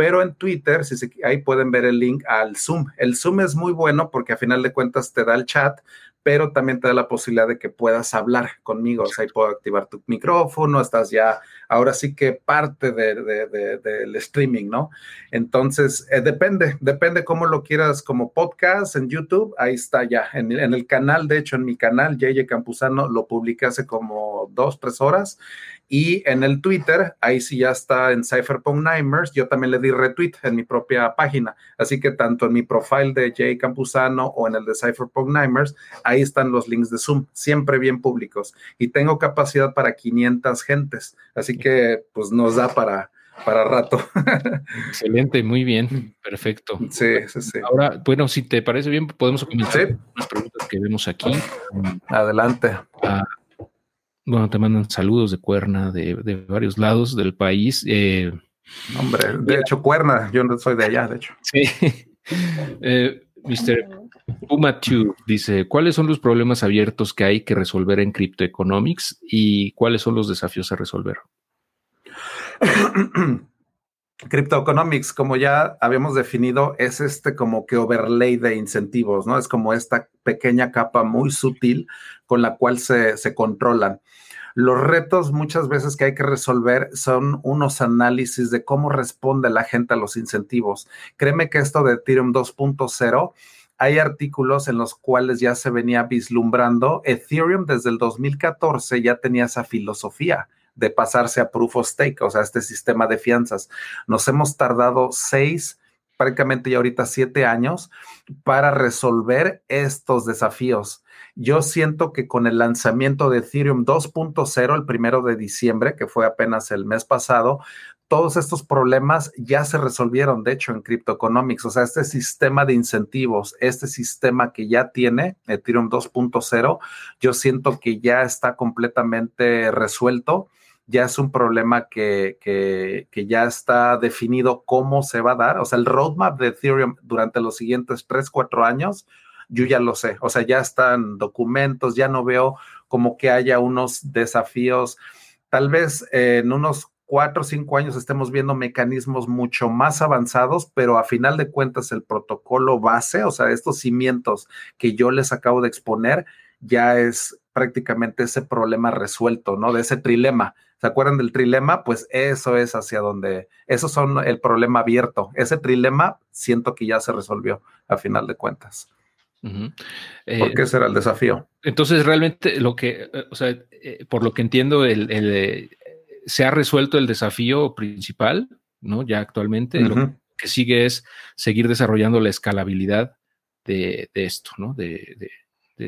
pero en Twitter, si ahí pueden ver el link al Zoom. El Zoom es muy bueno porque a final de cuentas te da el chat, pero también te da la posibilidad de que puedas hablar conmigo. O sea, ahí puedo activar tu micrófono, estás ya, ahora sí que parte del streaming, ¿no? Entonces, eh, depende, depende cómo lo quieras como podcast en YouTube, ahí está ya, en, en, el canal, de hecho, en mi canal, JJ Campuzano, lo publiqué hace como dos, tres horas y en el Twitter, ahí sí ya está en Cypherpunk Nimers, yo también le di retweet en mi propia página. Así que tanto en mi profile de Jay Campuzano o en el de Cypherpunk Nimers, ahí están los links de Zoom, siempre bien públicos. Y tengo capacidad para 500 gentes. Así que pues nos da para, para rato. *laughs* Excelente, muy bien, perfecto. Sí, sí, sí. Ahora, bueno, si te parece bien, podemos comenzar sí. las preguntas que vemos aquí. Adelante. Ah, bueno, te mandan saludos de Cuerna, de, varios lados del país. Eh, Hombre, de hecho, Cuerna, yo no soy de allá, de hecho. Sí. *laughs* eh, Mr. Pumatu dice, ¿cuáles son los problemas abiertos que hay que resolver en Cryptoeconomics y cuáles son los desafíos a resolver? *coughs* Cryptoeconomics, como ya habíamos definido, es este como que overlay de incentivos, ¿no? Es como esta pequeña capa muy sutil con la cual se, se controlan. Los retos muchas veces que hay que resolver son unos análisis de cómo responde la gente a los incentivos. Créeme que esto de Ethereum 2.0 hay artículos en los cuales ya se venía vislumbrando. Ethereum desde el 2014 ya tenía esa filosofía de pasarse a proof of stake, o sea, este sistema de fianzas. Nos hemos tardado seis, prácticamente ya ahorita siete años para resolver estos desafíos. Yo siento que con el lanzamiento de Ethereum 2.0 el primero de diciembre, que fue apenas el mes pasado, todos estos problemas ya se resolvieron, de hecho, en Cryptoeconomics. O sea, este sistema de incentivos, este sistema que ya tiene Ethereum 2.0, yo siento que ya está completamente resuelto ya es un problema que, que, ya está definido cómo se va a dar. O sea, el roadmap de Ethereum durante los siguientes tres, cuatro años, yo ya lo sé. O sea, ya están documentos, ya no veo como que haya unos desafíos. Tal vez en unos cuatro o cinco años estemos viendo mecanismos mucho más avanzados, pero a final de cuentas el protocolo base, o sea, estos cimientos que yo les acabo de exponer, ya es prácticamente ese problema resuelto, ¿no? De ese trilema. ¿Se acuerdan del trilema? Pues eso es hacia donde, eso son el problema abierto. Ese trilema siento que ya se resolvió a final de cuentas. ¿Por qué eh, será el desafío? Entonces, realmente lo que, eh, o sea, eh, por lo que entiendo, el, se ha resuelto el desafío principal, ¿no? Ya actualmente, lo que sigue es seguir desarrollando la escalabilidad de, esto, ¿no? De,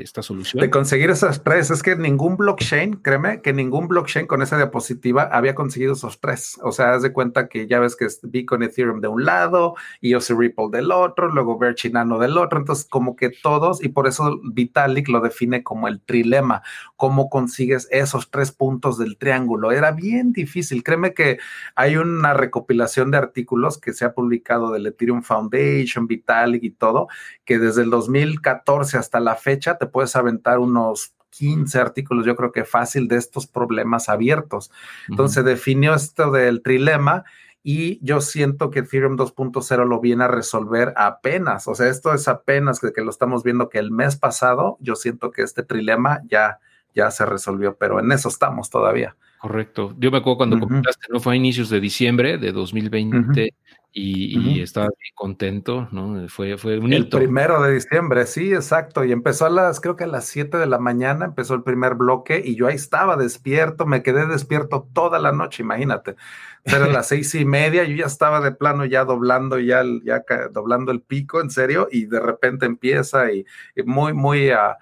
esta solución. De conseguir esas tres, es que ningún blockchain, créeme, que ningún blockchain con esa diapositiva había conseguido esos tres. O sea, haz de cuenta que ya ves que es Bitcoin Ethereum de un lado, y EOS Ripple del otro, luego Verchinano del otro. Entonces, como que todos, y por eso Vitalik lo define como el trilema, cómo consigues esos tres puntos del triángulo. Era bien difícil. Créeme que hay una recopilación de artículos que se ha publicado del Ethereum Foundation, Vitalik y todo, que desde el 2014 hasta la fecha te puedes aventar unos 15 artículos, yo creo que fácil, de estos problemas abiertos. Entonces definió esto del trilema y yo siento que Ethereum 2.0 lo viene a resolver apenas. O sea, esto es apenas que, que, lo estamos viendo que el mes pasado, yo siento que este trilema ya, ya se resolvió, pero en eso estamos todavía. Correcto. Yo me acuerdo cuando comentaste, ¿no? Fue a inicios de diciembre de 2020 y, estaba contento, ¿no? Fue, fue un El primero de diciembre, sí, exacto. Y empezó a las, creo que a las 7 de la mañana empezó el primer bloque y yo ahí estaba despierto, me quedé despierto toda la noche, imagínate. Era las *laughs* seis y media, yo ya estaba de plano ya doblando, ya, ya doblando el pico, en serio, y de repente empieza y, muy, muy... Uh,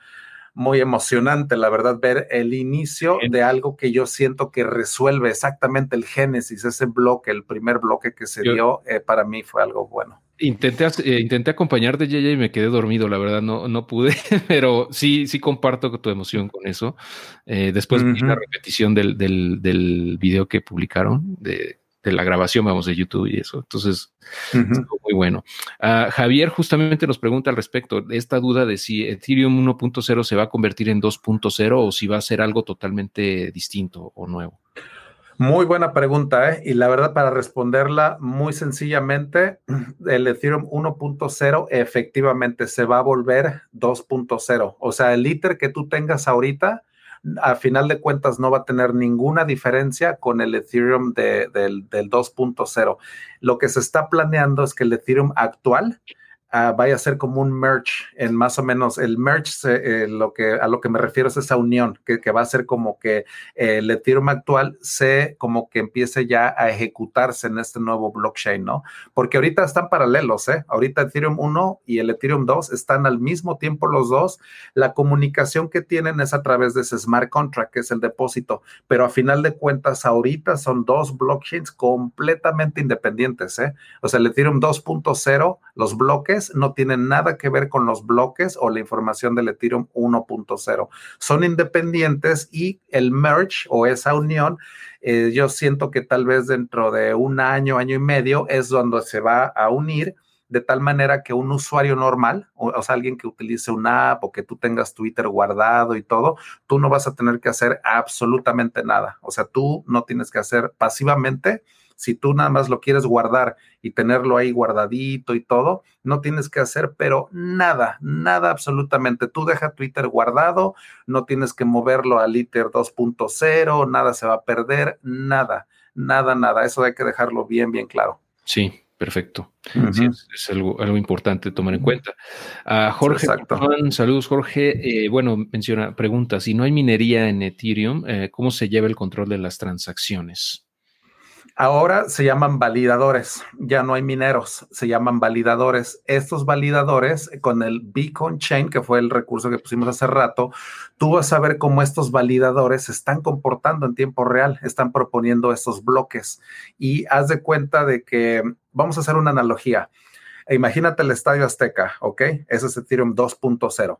muy emocionante, la verdad, ver el inicio de algo que yo siento que resuelve exactamente el génesis, ese bloque, el primer bloque que se dio, eh, para mí fue algo bueno. Intenté, eh, intenté acompañarte, Yaya, y me quedé dormido, la verdad, no, no pude, *laughs* pero sí, sí comparto tu emoción con eso. Eh, después vi la repetición del, del, del video que publicaron, de de la grabación, vamos, de YouTube y eso. Entonces, muy bueno. Ah, Javier justamente nos pregunta al respecto de esta duda de si Ethereum 1.0 se va a convertir en 2.0 o si va a ser algo totalmente distinto o nuevo. Muy buena pregunta, ¿eh? Y la verdad, para responderla muy sencillamente, *clears throat* el Ethereum 1.0 efectivamente se va a volver 2.0. O sea, el ITER que tú tengas ahorita a final de cuentas no va a tener ninguna diferencia con el Ethereum del, del 2.0. Lo que se está planeando es que el Ethereum actual uh, vaya a ser como un merge, en más o menos el merge, eh, lo que, a lo que me refiero es esa unión, que, que va a ser como que eh, el Ethereum actual se como que empiece ya a ejecutarse en este nuevo blockchain, ¿no? Porque ahorita están paralelos, ¿eh? Ahorita Ethereum 1 y el Ethereum 2 están al mismo tiempo los dos. La comunicación que tienen es a través de ese smart contract, que es el depósito, pero a final de cuentas ahorita son dos blockchains completamente independientes, ¿eh? O sea, el Ethereum 2.0, los bloques, no tienen nada que ver con los bloques o la información del Ethereum 1.0. Son independientes y el merge o esa unión, eh, yo siento que tal vez dentro de un año, año y medio es donde se va a unir de tal manera que un usuario normal, o, o, sea, alguien que utilice una app o que tú tengas Twitter guardado y todo, tú no vas a tener que hacer absolutamente nada. O sea, tú no tienes que hacer pasivamente si tú nada más lo quieres guardar y tenerlo ahí guardadito y todo, no tienes que hacer, pero nada, nada absolutamente. Tú deja Twitter guardado, no tienes que moverlo al ITER 2.0, nada se va a perder, nada, nada, nada. Eso hay que dejarlo bien, bien claro. Sí, Perfecto. sí, es, algo, algo, importante tomar en cuenta. Uh, Jorge, saludos Jorge. Eh, bueno, menciona, pregunta, si no hay minería en Ethereum, eh, ¿cómo se lleva el control de las transacciones? Ahora se llaman validadores, ya no hay mineros, se llaman validadores. Estos validadores, con el Beacon Chain, que fue el recurso que pusimos hace rato, tú vas a ver cómo estos validadores se están comportando en tiempo real, están proponiendo estos bloques. Y haz de cuenta de que, vamos a hacer una analogía. Imagínate el Estadio Azteca, ¿ok? Ese es Ethereum 2.0.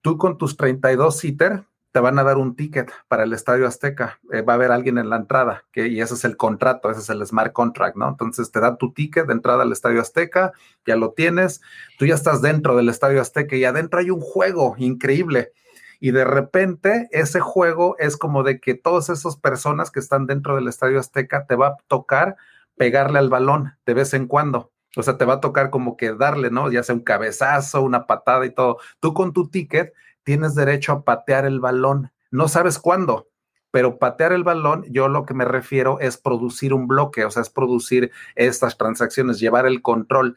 Tú con tus 32 ITER te van a dar un ticket para el Estadio Azteca. Eh, va a haber alguien en la entrada, que, y ese es el contrato, ese es el smart contract, ¿no? Entonces te da tu ticket de entrada al Estadio Azteca, ya lo tienes, tú ya estás dentro del Estadio Azteca y adentro hay un juego increíble. Y de repente ese juego es como de que todas esas personas que están dentro del Estadio Azteca te va a tocar pegarle al balón de vez en cuando. O sea, te va a tocar como que darle, ¿no? Ya sea un cabezazo, una patada y todo. Tú con tu ticket tienes derecho a patear el balón. No sabes cuándo, pero patear el balón, yo lo que me refiero es producir un bloque, o sea, es producir estas transacciones, llevar el control.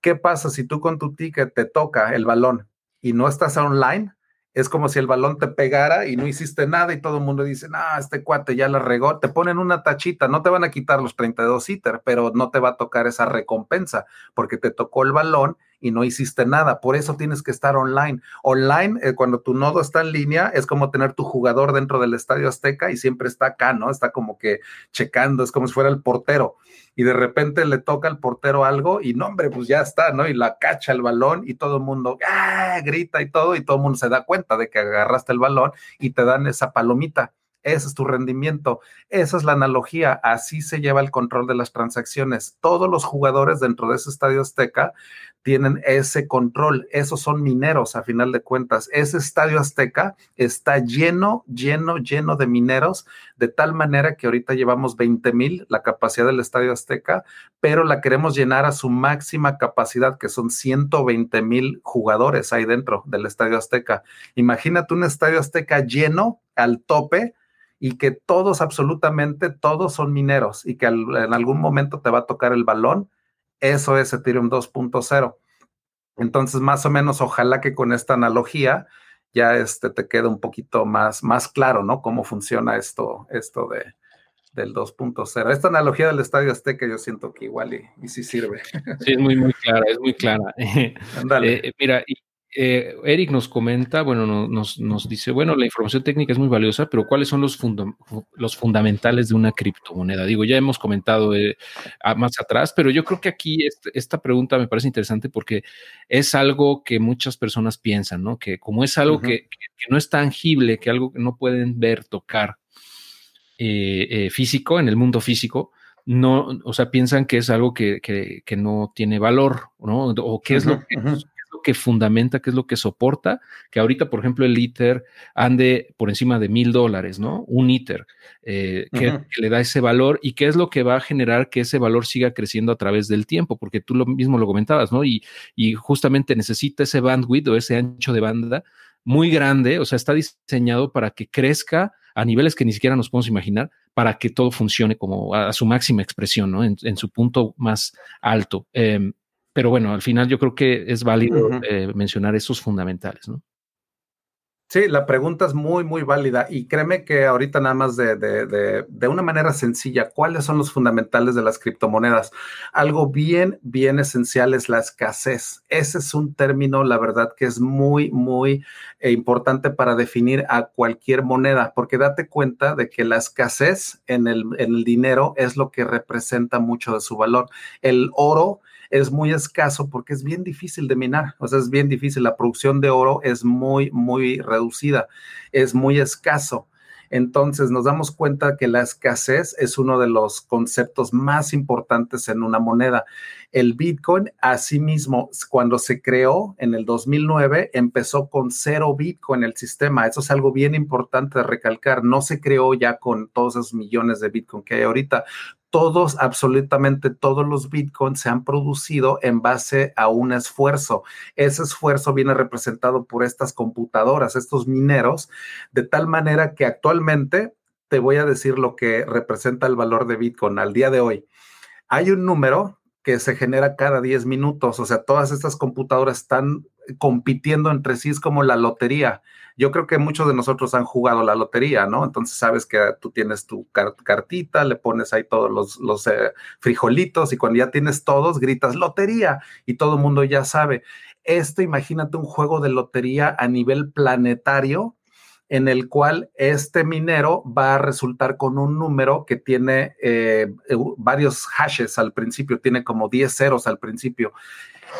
¿Qué pasa si tú con tu ticket te toca el balón y no estás online? Es como si el balón te pegara y no hiciste nada y todo el mundo dice, no, este cuate ya la regó, te ponen una tachita, no te van a quitar los 32 ITER, pero no te va a tocar esa recompensa porque te tocó el balón y no hiciste nada. Por eso tienes que estar online. Online, eh, cuando tu nodo está en línea, es como tener tu jugador dentro del Estadio Azteca y siempre está acá, ¿no? Está como que checando, es como si fuera el portero. Y de repente le toca al portero algo y no, hombre, pues ya está, ¿no? Y la cacha el balón y todo el mundo ¡ah! grita y todo, y todo el mundo se da cuenta de que agarraste el balón y te dan esa palomita ese es tu rendimiento. Esa es la analogía. Así se lleva el control de las transacciones. Todos los jugadores dentro de ese estadio Azteca tienen ese control. Esos son mineros, a final de cuentas. Ese estadio Azteca está lleno, lleno, lleno de mineros, de tal manera que ahorita llevamos 20 mil, la capacidad del estadio Azteca, pero la queremos llenar a su máxima capacidad, que son 120 mil jugadores ahí dentro del estadio Azteca. Imagínate un estadio Azteca lleno al tope y que todos, absolutamente todos son mineros y que en algún momento te va a tocar el balón, eso es Ethereum 2.0. Entonces, más o menos, ojalá que con esta analogía ya este, te quede un poquito más, más claro, ¿no? Cómo funciona esto, esto de, del 2.0. Esta analogía del Estadio Azteca yo siento que igual y, sí sirve. Sí, es muy, muy clara, es muy clara. *laughs* Ándale. Eh, mira, y eh, Eric nos comenta, bueno, nos, nos, dice, bueno, la información técnica es muy valiosa, pero ¿cuáles son los, los fundamentales de una criptomoneda? Digo, ya hemos comentado eh, más atrás, pero yo creo que aquí esta pregunta me parece interesante porque es algo que muchas personas piensan, ¿no? Que como es algo que, no es tangible, que algo que no pueden ver, tocar eh, físico, en el mundo físico, no, o sea, piensan que es algo que, que, no tiene valor, ¿no? O qué es lo que que fundamenta, qué es lo que soporta, que ahorita, por ejemplo, el ITER ande por encima de mil dólares, ¿no? Un ITER, eh, que, le da ese valor y qué es lo que va a generar que ese valor siga creciendo a través del tiempo, porque tú lo mismo lo comentabas, ¿no? Y, y justamente necesita ese bandwidth o ese ancho de banda muy grande, o sea, está diseñado para que crezca a niveles que ni siquiera nos podemos imaginar, para que todo funcione como a, su máxima expresión, ¿no? En, su punto más alto. Em, pero bueno, al final yo creo que es válido eh, mencionar esos fundamentales, ¿no? Sí, la pregunta es muy, muy válida y créeme que ahorita nada más de, de, de, una manera sencilla, ¿cuáles son los fundamentales de las criptomonedas? Algo bien, bien esencial es la escasez. Ese es un término, la verdad, que es muy, muy eh, importante para definir a cualquier moneda, porque date cuenta de que la escasez en el, en el dinero es lo que representa mucho de su valor. El oro es muy escaso porque es bien difícil de minar, o sea, es bien difícil. La producción de oro es muy, muy reducida, es muy escaso. Entonces nos damos cuenta que la escasez es uno de los conceptos más importantes en una moneda. El Bitcoin, asimismo, cuando se creó en el 2009, empezó con cero Bitcoin el sistema. Eso es algo bien importante de recalcar. No se creó ya con todos esos millones de Bitcoin que hay ahorita todos, absolutamente todos los bitcoins se han producido en base a un esfuerzo. Ese esfuerzo viene representado por estas computadoras, estos mineros, de tal manera que actualmente te voy a decir lo que representa el valor de bitcoin al día de hoy. Hay un número que se genera cada 10 minutos, o sea, todas estas computadoras están compitiendo entre sí, es como la lotería. Yo creo que muchos de nosotros han jugado la lotería, ¿no? Entonces sabes que tú tienes tu cartita, le pones ahí todos los, eh, frijolitos y cuando ya tienes todos, gritas lotería y todo el mundo ya sabe. Esto, imagínate un juego de lotería a nivel planetario en el cual este minero va a resultar con un número que tiene eh, varios hashes al principio, tiene como 10 ceros al principio.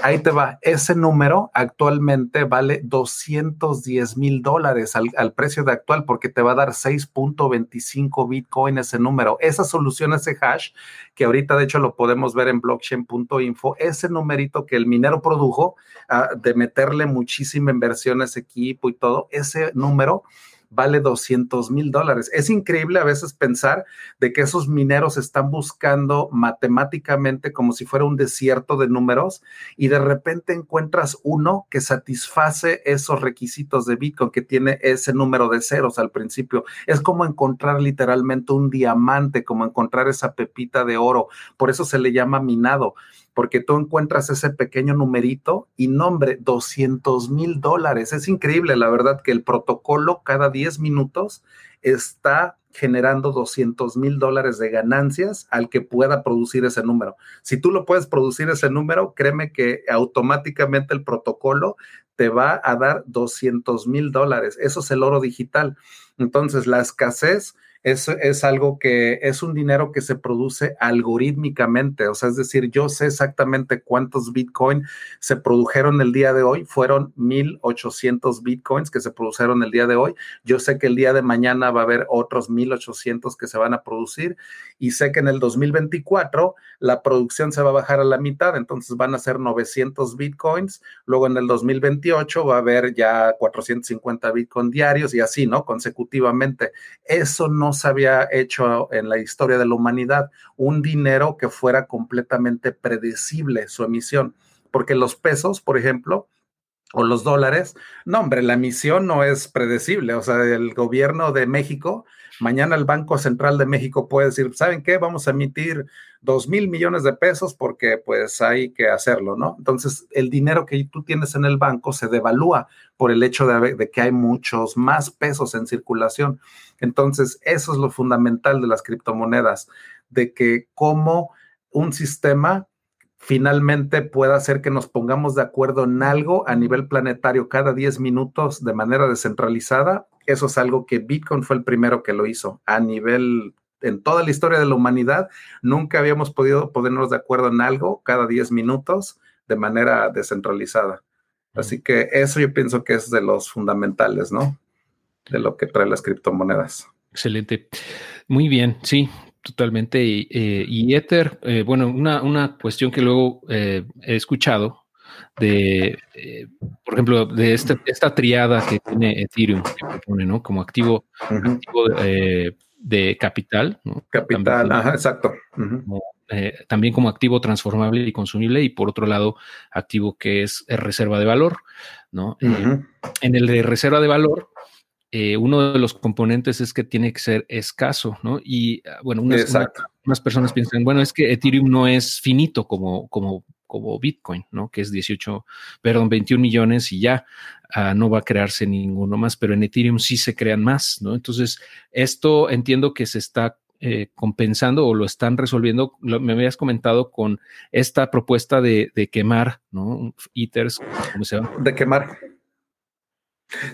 Ahí te va. Ese número actualmente vale 210 mil dólares al, precio de actual porque te va a dar 6.25 Bitcoin ese número. Esa solución, ese hash, que ahorita de hecho lo podemos ver en blockchain.info, ese numerito que el minero produjo ah, de meterle muchísima inversión a ese equipo y todo, ese número vale 200 mil dólares. Es increíble a veces pensar de que esos mineros están buscando matemáticamente como si fuera un desierto de números y de repente encuentras uno que satisface esos requisitos de Bitcoin, que tiene ese número de ceros al principio. Es como encontrar literalmente un diamante, como encontrar esa pepita de oro. Por eso se le llama minado porque tú encuentras ese pequeño numerito y nombre 200 mil dólares. Es increíble, la verdad, que el protocolo cada 10 minutos está generando 200 mil dólares de ganancias al que pueda producir ese número. Si tú lo puedes producir ese número, créeme que automáticamente el protocolo te va a dar 200 mil dólares. Eso es el oro digital. Entonces, la escasez es, es algo que es un dinero que se produce algorítmicamente. O sea, es decir, yo sé exactamente cuántos Bitcoin se produjeron el día de hoy. Fueron 1.800 Bitcoins que se produjeron el día de hoy. Yo sé que el día de mañana va a haber otros 1.800 que se van a producir y sé que en el 2024 la producción se va a bajar a la mitad, entonces van a ser 900 Bitcoins. Luego en el 2028 va a haber ya 450 Bitcoin diarios y así, ¿no? Consecutivamente. Eso no se había hecho en la historia de la humanidad, un dinero que fuera completamente predecible su emisión, porque los pesos, por ejemplo, o los dólares, no, hombre, la emisión no es predecible, o sea, el gobierno de México, mañana el Banco Central de México puede decir, ¿saben qué? Vamos a emitir dos mil millones de pesos porque pues hay que hacerlo, ¿no? Entonces, el dinero que tú tienes en el banco se devalúa por el hecho de, de que hay muchos más pesos en circulación. Entonces, eso es lo fundamental de las criptomonedas, de que como un sistema finalmente pueda hacer que nos pongamos de acuerdo en algo a nivel planetario cada 10 minutos de manera descentralizada. Eso es algo que Bitcoin fue el primero que lo hizo a nivel, en toda la historia de la humanidad, nunca habíamos podido ponernos de acuerdo en algo cada 10 minutos de manera descentralizada. Así que eso yo pienso que es de los fundamentales, ¿no? De lo que trae las criptomonedas. Excelente. Muy bien, sí, totalmente. Y, eh, Ether, eh, bueno, una, cuestión que luego eh, he escuchado de, por ejemplo, de este, esta triada que tiene Ethereum, que propone, ¿no? Como activo, de capital. Capital, ajá, exacto. también como activo transformable y consumible y por otro lado, activo que es reserva de valor, ¿no? en el de reserva de valor, eh, uno de los componentes es que tiene que ser escaso, ¿no? Y ah, bueno, unas, personas piensan, bueno, es que Ethereum no es finito como, como, como Bitcoin, ¿no? Que es 18, perdón, 21 millones y ya ah, no va a crearse ninguno más, pero en Ethereum sí se crean más, ¿no? Entonces, esto entiendo que se está eh, compensando o lo están resolviendo, me habías comentado con esta propuesta de, quemar, ¿no? Ethers, ¿cómo se llama? De quemar.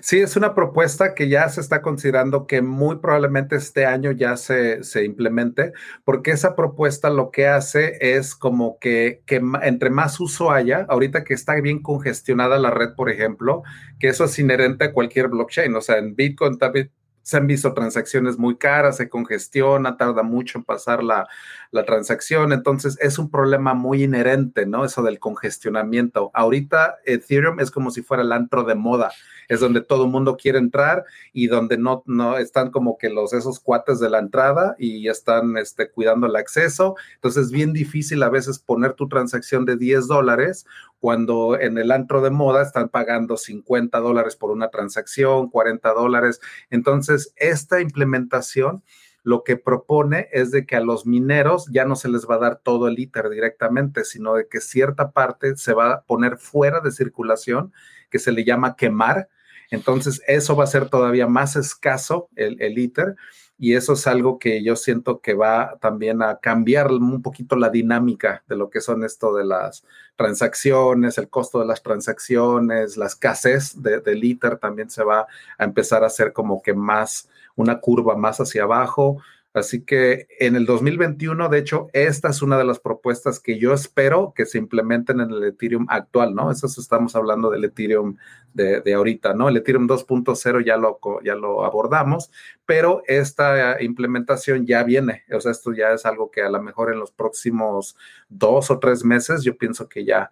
Sí, es una propuesta que ya se está considerando que muy probablemente este año ya se, se implemente, porque esa propuesta lo que hace es como que, que, entre más uso haya, ahorita que está bien congestionada la red, por ejemplo, que eso es inherente a cualquier blockchain, o sea, en Bitcoin también se han visto transacciones muy caras, se congestiona, tarda mucho en pasar la, la, transacción, entonces es un problema muy inherente, ¿no? Eso del congestionamiento. Ahorita Ethereum es como si fuera el antro de moda es donde todo el mundo quiere entrar y donde no, no están como que los esos cuates de la entrada y están este, cuidando el acceso. Entonces es bien difícil a veces poner tu transacción de 10 dólares cuando en el antro de moda están pagando 50 dólares por una transacción, 40 dólares. Entonces, esta implementación lo que propone es de que a los mineros ya no se les va a dar todo el ITER directamente, sino de que cierta parte se va a poner fuera de circulación, que se le llama quemar. Entonces, eso va a ser todavía más escaso el, el ITER y eso es algo que yo siento que va también a cambiar un poquito la dinámica de lo que son esto de las transacciones, el costo de las transacciones, la escasez de, del ITER también se va a empezar a hacer como que más una curva más hacia abajo. Así que en el 2021, de hecho, esta es una de las propuestas que yo espero que se implementen en el Ethereum actual, ¿no? Eso estamos hablando del Ethereum de, ahorita, ¿no? El Ethereum 2.0 ya lo, ya lo abordamos, pero esta implementación ya viene. O sea, esto ya es algo que a lo mejor en los próximos dos o tres meses yo pienso que ya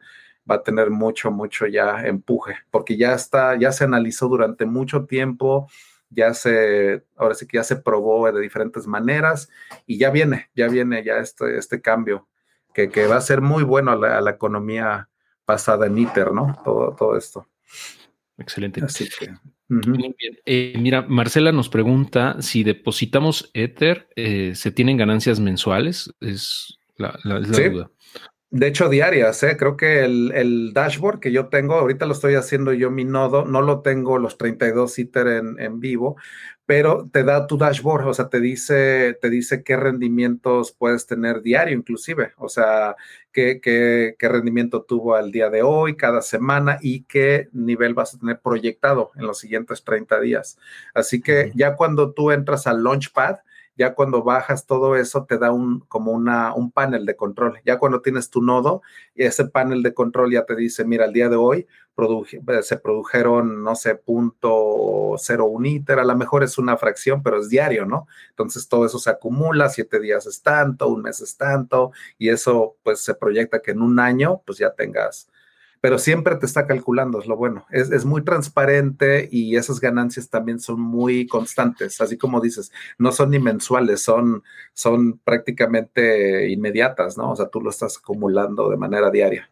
va a tener mucho, mucho ya empuje, porque ya está, ya se analizó durante mucho tiempo ya se, ahora sí que ya se probó de diferentes maneras y ya viene, ya viene ya este, este cambio que, va a ser muy bueno a la, economía pasada en ITER, ¿no? Todo, todo esto. Excelente. Así que, Muy bien. Eh, mira, Marcela nos pregunta si depositamos Ether, eh, ¿se tienen ganancias mensuales? Es la, duda. De hecho, diarias, ¿eh? creo que el, dashboard que yo tengo, ahorita lo estoy haciendo yo mi nodo, no lo tengo los 32 ITER en, en vivo, pero te da tu dashboard, o sea, te dice, te dice qué rendimientos puedes tener diario inclusive, o sea, qué, qué, qué, rendimiento tuvo al día de hoy, cada semana y qué nivel vas a tener proyectado en los siguientes 30 días. Así que ya cuando tú entras al Launchpad, ya cuando bajas todo eso te da un como una, un panel de control. Ya cuando tienes tu nodo, ese panel de control ya te dice, mira, el día de hoy eh, se produjeron, no sé, punto un ITER, a lo mejor es una fracción, pero es diario, ¿no? Entonces todo eso se acumula, siete días es tanto, un mes es tanto, y eso pues se proyecta que en un año pues ya tengas pero siempre te está calculando, es lo bueno. Es, muy transparente y esas ganancias también son muy constantes, así como dices, no son ni mensuales, son, son prácticamente inmediatas, ¿no? O sea, tú lo estás acumulando de manera diaria.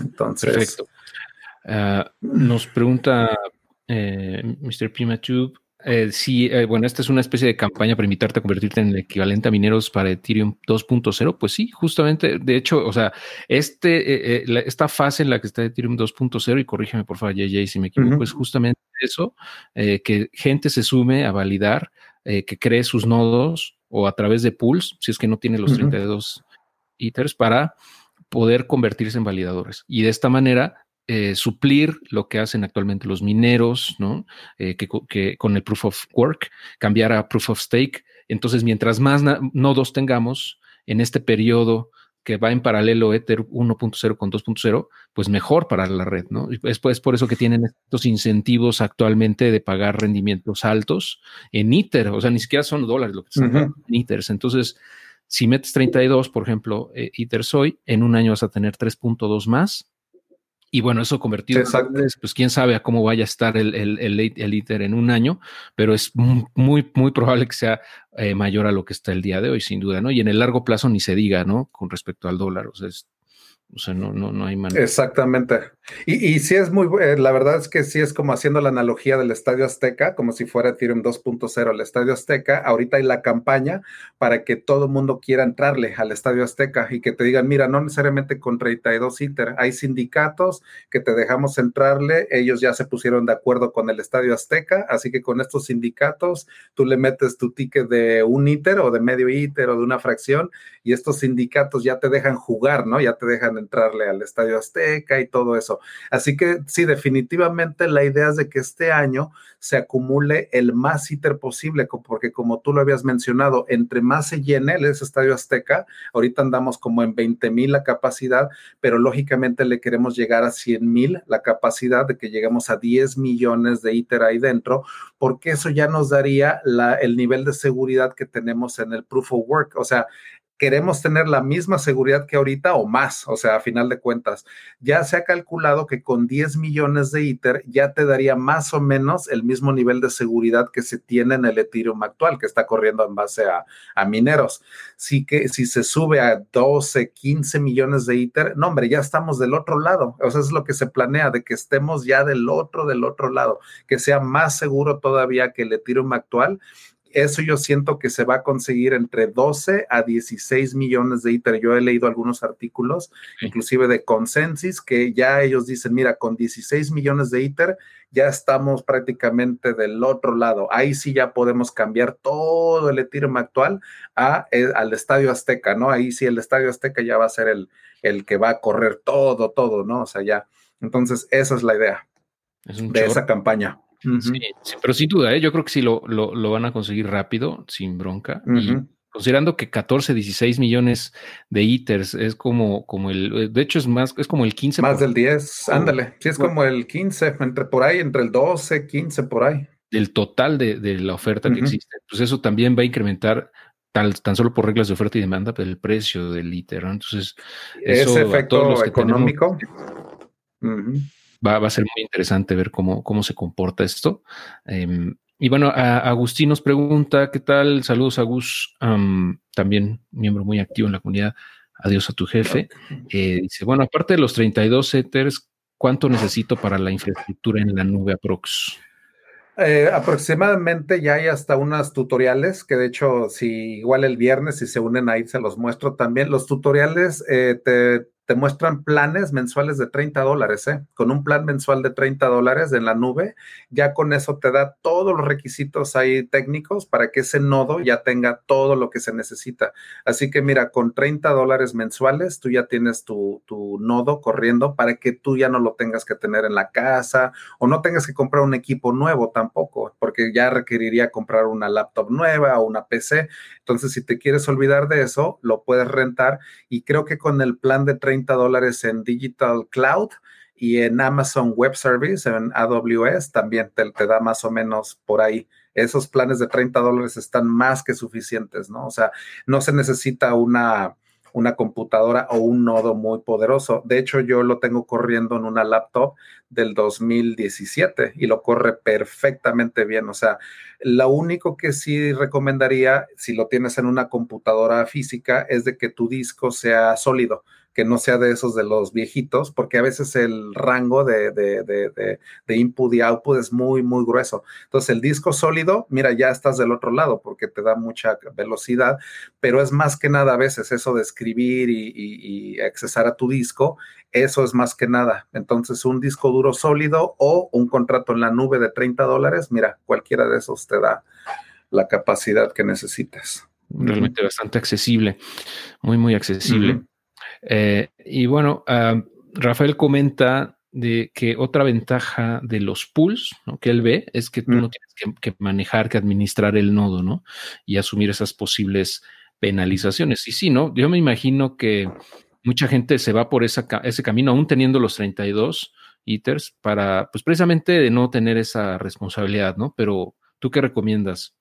Entonces. Perfecto. Ah, nos pregunta eh, Mr. Primatube eh, sí, eh, bueno, esta es una especie de campaña para invitarte a convertirte en el equivalente a mineros para Ethereum 2.0. Pues sí, justamente, de hecho, o sea, este, eh, esta fase en la que está Ethereum 2.0, y corrígeme por favor, JJ, si me equivoco, es justamente eso, que gente se sume a validar, que cree sus nodos o a través de pools, si es que no tiene los 32 ethers, para poder convertirse en validadores. Y de esta manera eh, suplir lo que hacen actualmente los mineros, ¿no? Eh, que, con el proof of work, cambiar a proof of stake. Entonces, mientras más nodos tengamos en este periodo que va en paralelo Ether 1.0 con 2.0, pues mejor para la red, ¿no? Es, pues, por eso que tienen estos incentivos actualmente de pagar rendimientos altos en Ether, o sea, ni siquiera son dólares lo que están en Ethers. Entonces, si metes 32, por ejemplo, eh, Ether soy, en un año vas a tener 3.2 más y bueno, eso convertido en pues quién sabe a cómo vaya a estar el, el, el, ITER en un año, pero es muy, muy probable que sea eh, mayor a lo que está el día de hoy, sin duda, ¿no? Y en el largo plazo ni se diga, ¿no? Con respecto al dólar, o sea, es o sea, no, no, no hay manera. Exactamente. Y, y sí es muy, eh, la verdad es que sí es como haciendo la analogía del Estadio Azteca, como si fuera Ethereum 2.0 el Estadio Azteca. Ahorita hay la campaña para que todo mundo quiera entrarle al Estadio Azteca y que te digan, mira, no necesariamente con 32 ITER, hay sindicatos que te dejamos entrarle, ellos ya se pusieron de acuerdo con el Estadio Azteca, así que con estos sindicatos tú le metes tu ticket de un ITER o de medio ITER o de una fracción y estos sindicatos ya te dejan jugar, ¿no? Ya te dejan entrarle al Estadio Azteca y todo eso. Así que sí, definitivamente la idea es de que este año se acumule el más ITER posible, porque como tú lo habías mencionado, entre más se llene ese Estadio Azteca, ahorita andamos como en 20 mil la capacidad, pero lógicamente le queremos llegar a 100 mil la capacidad de que lleguemos a 10 millones de ITER ahí dentro, porque eso ya nos daría el nivel de seguridad que tenemos en el Proof of Work. O sea, queremos tener la misma seguridad que ahorita o más, o sea, a final de cuentas, ya se ha calculado que con 10 millones de ITER ya te daría más o menos el mismo nivel de seguridad que se tiene en el Ethereum actual, que está corriendo en base a, mineros. Sí que si se sube a 12, 15 millones de ITER, no, hombre, ya estamos del otro lado, o sea, es lo que se planea, de que estemos ya del otro, del otro lado, que sea más seguro todavía que el Ethereum actual eso yo siento que se va a conseguir entre 12 a 16 millones de ITER. Yo he leído algunos artículos, inclusive de Consensus, que ya ellos dicen, mira, con 16 millones de ITER ya estamos prácticamente del otro lado. Ahí sí ya podemos cambiar todo el Ethereum actual a, eh, al Estadio Azteca, ¿no? Ahí sí el Estadio Azteca ya va a ser el, el que va a correr todo, todo, ¿no? O sea, ya. Entonces, esa es la idea de esa campaña sí, pero sin duda, ¿eh? yo creo que sí lo, lo, van a conseguir rápido, sin bronca. Y considerando que 14, 16 millones de ITERs es como, como el, de hecho es más, es como el 15. Más del 10, ándale, sí es como el 15, entre por ahí, entre el 12, 15 por ahí. Del total de, de la oferta que existe. Pues eso también va a incrementar tan solo por reglas de oferta y demanda, pues el precio del ITER. Entonces, ese efecto económico *laughs* va, a ser muy interesante ver cómo, cómo se comporta esto. Em, y bueno, Agustín nos pregunta, ¿qué tal? Saludos, Agus, también miembro muy activo en la comunidad. Adiós a tu jefe. Eh, dice, bueno, aparte de los 32 Ethers, ¿cuánto necesito para la infraestructura en la nube aprox? Eh, aproximadamente ya hay hasta unas tutoriales que de hecho si igual el viernes si se unen ahí se los muestro también. Los tutoriales eh, te, te muestran planes mensuales de 30 dólares, ¿eh? Con un plan mensual de 30 dólares en la nube, ya con eso te da todos los requisitos ahí técnicos para que ese nodo ya tenga todo lo que se necesita. Así que mira, con 30 dólares mensuales, tú ya tienes tu, tu nodo corriendo para que tú ya no lo tengas que tener en la casa o no tengas que comprar un equipo nuevo tampoco, porque ya requeriría comprar una laptop nueva o una PC. Entonces, si te quieres olvidar de eso, lo puedes rentar y creo que con el plan de 30 dólares en Digital Cloud y en Amazon Web Service, en AWS, también te, te, da más o menos por ahí. Esos planes de 30 dólares están más que suficientes, ¿no? O sea, no se necesita una, una computadora o un nodo muy poderoso. De hecho, yo lo tengo corriendo en una laptop del 2017 y lo corre perfectamente bien. O sea, lo único que sí recomendaría, si lo tienes en una computadora física, es de que tu disco sea sólido que no sea de esos de los viejitos, porque a veces el rango de, de, de, de, input y output es muy, muy grueso. Entonces, el disco sólido, mira, ya estás del otro lado porque te da mucha velocidad, pero es más que nada a veces eso de escribir y, y, y accesar a tu disco, eso es más que nada. Entonces, un disco duro sólido o un contrato en la nube de 30 dólares, mira, cualquiera de esos te da la capacidad que necesitas. Realmente bastante accesible, muy, muy accesible. Eh, y bueno, uh, Rafael comenta de que otra ventaja de los pools ¿no? que él ve es que tú mm. no tienes que, que, manejar, que administrar el nodo, ¿no? Y asumir esas posibles penalizaciones. Y sí, ¿no? Yo me imagino que mucha gente se va por esa, ese camino, aún teniendo los 32 ITERs, para, pues precisamente no tener esa responsabilidad, ¿no? Pero, ¿tú qué recomiendas?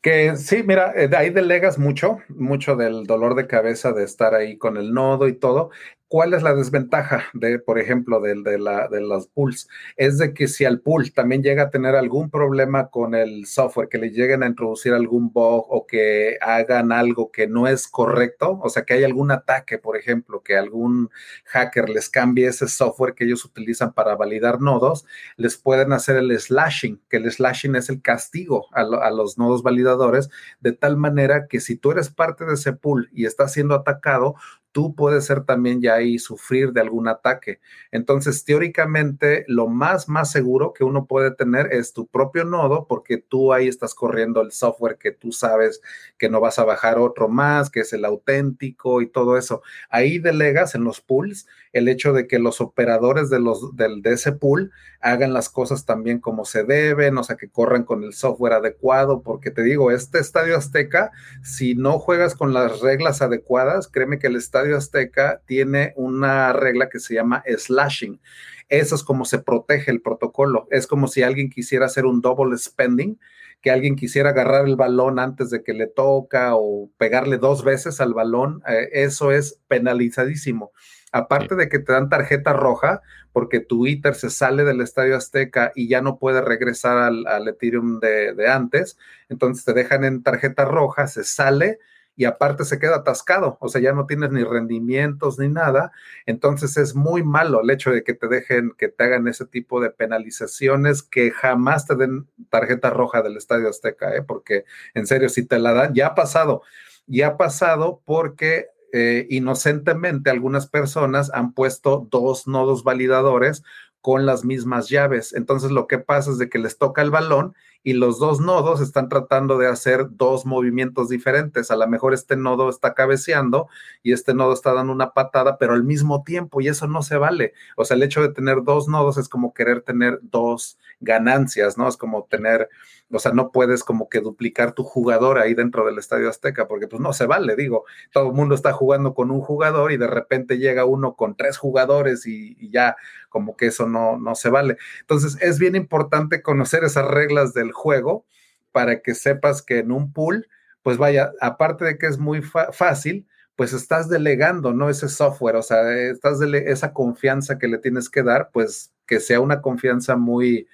Que sí, mira, eh, de ahí delegas mucho, mucho del dolor de cabeza de estar ahí con el nodo y todo. ¿Cuál es la desventaja de, por ejemplo, de, de, la, de las pools? Es de que si al pool también llega a tener algún problema con el software, que le lleguen a introducir algún bug o que hagan algo que no es correcto, o sea, que hay algún ataque, por ejemplo, que algún hacker les cambie ese software que ellos utilizan para validar nodos, les pueden hacer el slashing, que el slashing es el castigo a, a los nodos validadores, de tal manera que si tú eres parte de ese pool y estás siendo atacado, tú puedes ser también ya ahí sufrir de algún ataque. Entonces, teóricamente, lo más, más seguro que uno puede tener es tu propio nodo, porque tú ahí estás corriendo el software que tú sabes que no vas a bajar otro más, que es el auténtico y todo eso. Ahí delegas en los pools el hecho de que los operadores de, los, del, de ese pool hagan las cosas también como se deben, o sea, que corran con el software adecuado, porque te digo, este estadio azteca, si no juegas con las reglas adecuadas, créeme que el estadio Azteca tiene una regla que se llama slashing. Eso es como se protege el protocolo. Es como si alguien quisiera hacer un double spending, que alguien quisiera agarrar el balón antes de que le toca o pegarle dos veces al balón. Eh, eso es penalizadísimo. Aparte de que te dan tarjeta roja, porque tu ITER se sale del Estadio Azteca y ya no puede regresar al, al Ethereum de, de antes, entonces te dejan en tarjeta roja, se sale y aparte se queda atascado, o sea, ya no tienes ni rendimientos ni nada, entonces es muy malo el hecho de que te dejen, que te hagan ese tipo de penalizaciones, que jamás te den tarjeta roja del Estadio Azteca, ¿eh? porque en serio, si te la dan, ya ha pasado, ya ha pasado porque eh, inocentemente algunas personas han puesto dos nodos validadores con las mismas llaves. Entonces lo que pasa es de que les toca el balón y los dos nodos están tratando de hacer dos movimientos diferentes. A lo mejor este nodo está cabeceando y este nodo está dando una patada, pero al mismo tiempo, y eso no se vale. O sea, el hecho de tener dos nodos es como querer tener dos ganancias, ¿no? Es como tener, o sea, no puedes como que duplicar tu jugador ahí dentro del Estadio Azteca, porque pues no se vale, digo, todo el mundo está jugando con un jugador y de repente llega uno con tres jugadores y, y ya como que eso no, no se vale. Entonces, es bien importante conocer esas reglas del juego para que sepas que en un pool, pues vaya, aparte de que es muy fácil, pues estás delegando, ¿no? Ese software, o sea, estás esa confianza que le tienes que dar, pues que sea una confianza muy,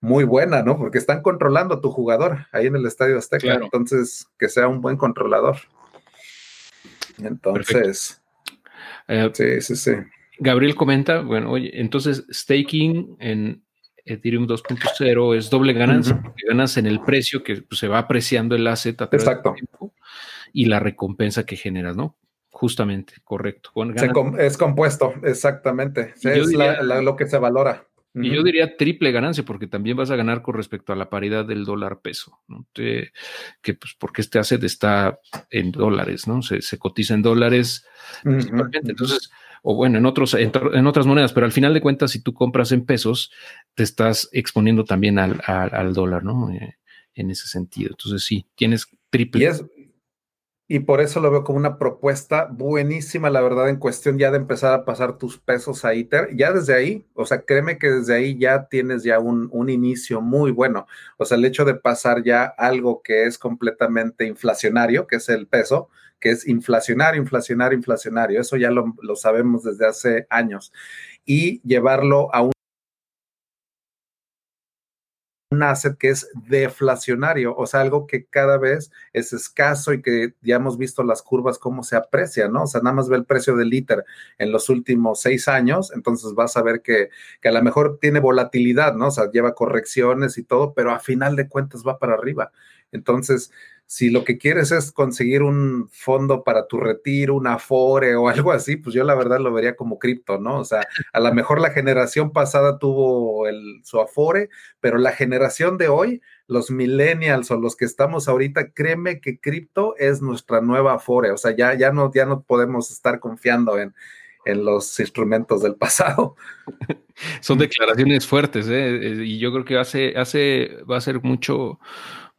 muy buena, ¿no? Porque están controlando a tu jugador ahí en el Estadio Azteca, claro. entonces que sea un buen controlador. Entonces, eh, sí, sí, sí. Gabriel comenta, bueno, oye, entonces staking en Ethereum 2.0 es doble ganancia, porque ganas en el precio que pues, se va apreciando el asset a través Exacto. tiempo y la recompensa que generas, ¿no? Justamente, correcto. es compuesto, exactamente. es lo que se valora. Y yo diría triple ganancia, porque también vas a ganar con respecto a la paridad del dólar peso, ¿no? que pues porque este asset está en dólares, ¿no? Se, cotiza en dólares principalmente. Entonces, o bueno, en otros, en, otras monedas, pero al final de cuentas, si tú compras en pesos, te estás exponiendo también al, al, dólar, ¿no? Eh, en ese sentido. Entonces, sí, tienes triple y por eso lo veo como una propuesta buenísima, la verdad, en cuestión ya de empezar a pasar tus pesos a ITER. Ya desde ahí, o sea, créeme que desde ahí ya tienes ya un, un inicio muy bueno. O sea, el hecho de pasar ya algo que es completamente inflacionario, que es el peso, que es inflacionario, inflacionario, inflacionario. Eso ya lo, lo sabemos desde hace años. Y llevarlo a un un asset que es deflacionario, o sea, algo que cada vez es escaso y que ya hemos visto las curvas cómo se aprecia, ¿no? O sea, nada más ve el precio del liter en los últimos seis años, entonces vas a ver que, que a lo mejor tiene volatilidad, ¿no? O sea, lleva correcciones y todo, pero a final de cuentas va para arriba. Entonces, si lo que quieres es conseguir un fondo para tu retiro, un Afore o algo así, pues yo la verdad lo vería como cripto, ¿no? O sea, a lo mejor la generación pasada tuvo el, su Afore, pero la generación de hoy, los millennials o los que estamos ahorita, créeme que cripto es nuestra nueva Afore. O sea, ya, ya, no, ya no podemos estar confiando en, en los instrumentos del pasado. *laughs* Son declaraciones fuertes, ¿eh? Y yo creo que hace, hace, va a ser mucho,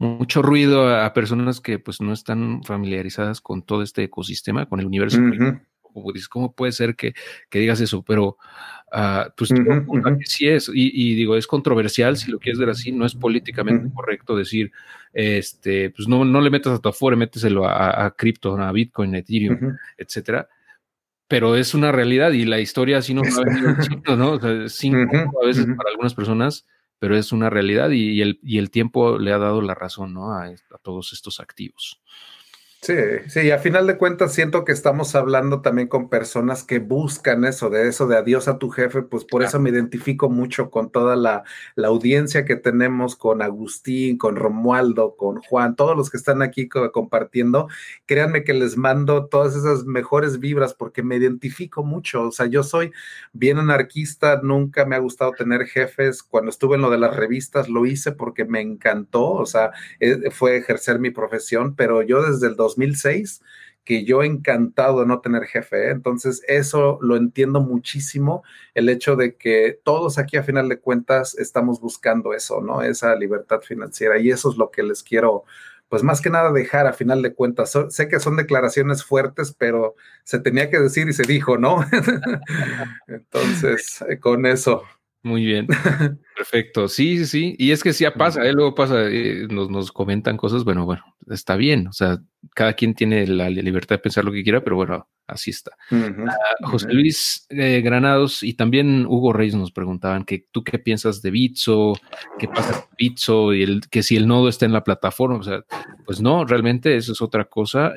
mucho ruido a, personas que pues no están familiarizadas con todo este ecosistema, con el universo. ¿Cómo puede ser que, digas eso? Pero uh, pues sí es, y, digo, es controversial si lo quieres ver así, no es políticamente correcto decir, este, pues no, no le metas a tu Afore, méteselo a, a cripto, a Bitcoin, Ethereum, etcétera pero es una realidad y la historia así no ha venido ¿no? O sea, cinco a veces para algunas personas pero es una realidad y, el, y el tiempo le ha dado la razón ¿no? a, a todos estos activos. Sí, sí, a final de cuentas siento que estamos hablando también con personas que buscan eso, de eso de adiós a tu jefe, pues por eso me identifico mucho con toda la, la, audiencia que tenemos, con Agustín, con Romualdo, con Juan, todos los que están aquí compartiendo. Créanme que les mando todas esas mejores vibras porque me identifico mucho, o sea, yo soy bien anarquista, nunca me ha gustado tener jefes, cuando estuve en lo de las revistas lo hice porque me encantó, o sea, eh, fue ejercer mi profesión, pero yo desde el 2006 que yo encantado de no tener jefe. ¿eh? Entonces, eso lo entiendo muchísimo, el hecho de que todos aquí a final de cuentas estamos buscando eso, ¿no? Esa libertad financiera. Y eso es lo que les quiero, pues más que nada dejar a final de cuentas. sé que son declaraciones fuertes, pero se tenía que decir y se dijo, ¿no? *laughs* Entonces, eh, con eso. Muy bien, *laughs* perfecto. Sí, sí, sí. Y es que sí pasa, ¿eh? luego pasa, eh, nos, nos comentan cosas, bueno, bueno, está bien. O sea, cada quien tiene la libertad de pensar lo que quiera, pero bueno, así está. Ah, José Luis eh, Granados y también Hugo Reyes nos preguntaban que tú qué piensas de Bitso, qué pasa con Bitso y el, que si el nodo está en la plataforma. O sea, pues no, realmente eso es otra cosa.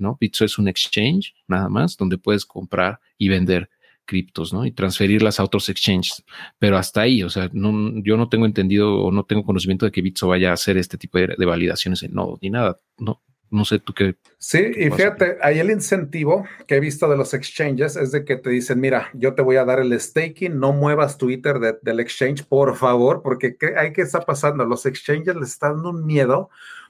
no, Bitso es un exchange, nada más, donde puedes comprar y vender criptos, ¿no? Y transferirlas a otros exchanges. Pero hasta ahí, o sea, no, yo no tengo entendido o no tengo conocimiento de que Bitso vaya a hacer este tipo de, validaciones en nodo ni nada. No, no sé tú qué. Sí, y fíjate, ahí el incentivo que he visto de los exchanges es de que te dicen, mira, yo te voy a dar el staking, no muevas Twitter del exchange, por favor, porque ¿qué, hay que está pasando? Los exchanges les están dando un miedo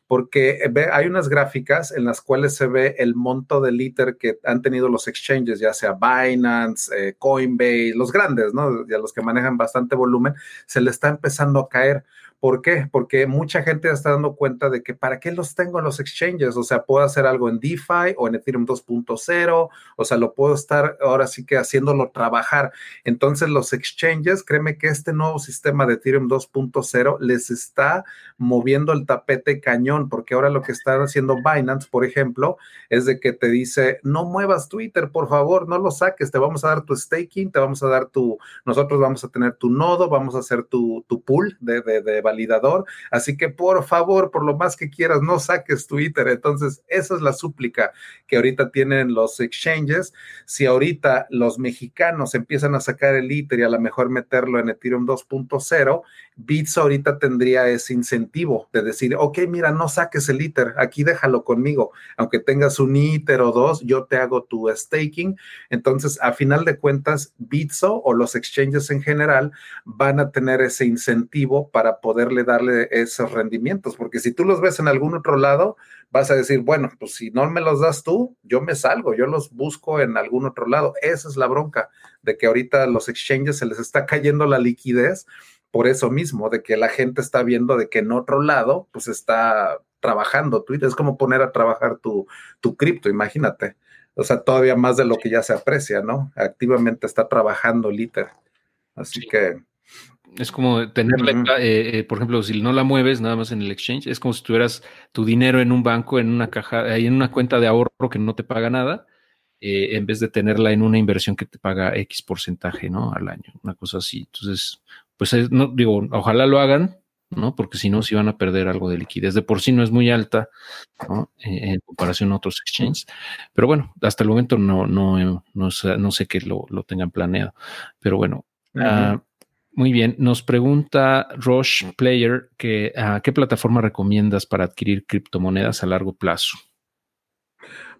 porque hay unas gráficas en las cuales se ve el monto de liter que han tenido los exchanges, ya sea Binance, eh, Coinbase, los grandes, ¿no? Ya los que manejan bastante volumen, se le está empezando a caer. ¿Por qué? Porque mucha gente está dando cuenta de que para qué los tengo en los exchanges, o sea, puedo hacer algo en DeFi o en Ethereum 2.0, o sea, lo puedo estar ahora sí que haciéndolo trabajar. Entonces, los exchanges, créeme que este nuevo sistema de Ethereum 2.0 les está moviendo el tapete cañón, porque ahora lo que está haciendo Binance, por ejemplo, es de que te dice, no muevas Twitter, por favor, no lo saques, te vamos a dar tu staking, te vamos a dar tu, nosotros vamos a tener tu nodo, vamos a hacer tu, tu pool de, de, de validador. Así que por favor, por lo más que quieras, no saques tu ITER. Entonces, esa es la súplica que ahorita tienen los exchanges. Si ahorita los mexicanos empiezan a sacar el ITER y a lo mejor meterlo en Ethereum 2.0, Bits ahorita tendría ese incentivo de decir, ok, mira, no saques el ITER, aquí déjalo conmigo, aunque tengas un ITER o dos, yo te hago tu staking. Entonces, a final de cuentas, Bitso o los exchanges en general van a tener ese incentivo para poderle darle esos rendimientos, porque si tú los ves en algún otro lado, vas a decir, bueno, pues si no me los das tú, yo me salgo, yo los busco en algún otro lado. Esa es la bronca de que ahorita los exchanges se les está cayendo la liquidez por eso mismo, de que la gente está viendo de que en otro lado, pues está trabajando Twitter. Es como poner a trabajar tu, tu cripto, imagínate. O sea, todavía más de lo que ya se aprecia, ¿no? Activamente está trabajando Liter. Así que. Es como tenerla, eh, eh, por ejemplo, si no la mueves nada más en el exchange, es como si tuvieras tu dinero en un banco, en una caja, ahí en una cuenta de ahorro que no te paga nada, eh, en vez de tenerla en una inversión que te paga X porcentaje, ¿no? Al año, una cosa así. Entonces, pues no, digo, ojalá lo hagan, ¿no? Porque si no, si van a perder algo de liquidez. De por sí no es muy alta, ¿no? En, comparación a otros exchanges. Pero bueno, hasta el momento no, no, no, sé que lo, tengan planeado. Pero bueno, ah, muy bien. Nos pregunta Roche Player que ah, qué plataforma recomiendas para adquirir criptomonedas a largo plazo.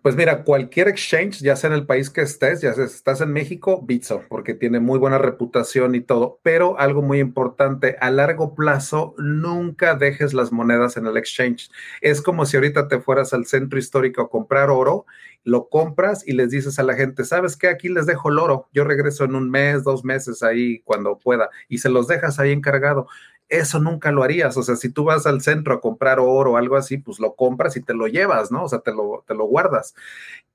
Pues mira, cualquier exchange, ya sea en el país que estés, ya sea estás en México, Bitso, porque tiene muy buena reputación y todo. Pero algo muy importante, a largo plazo, nunca dejes las monedas en el exchange. Es como si ahorita te fueras al centro histórico a comprar oro, lo compras y les dices a la gente, ¿sabes qué? Aquí les dejo el oro. Yo regreso en un mes, dos meses ahí cuando pueda y se los dejas ahí encargado eso nunca lo harías. O sea, si tú vas al centro a comprar oro o algo así, pues lo compras y te lo llevas, ¿no? O sea, te lo, te lo guardas.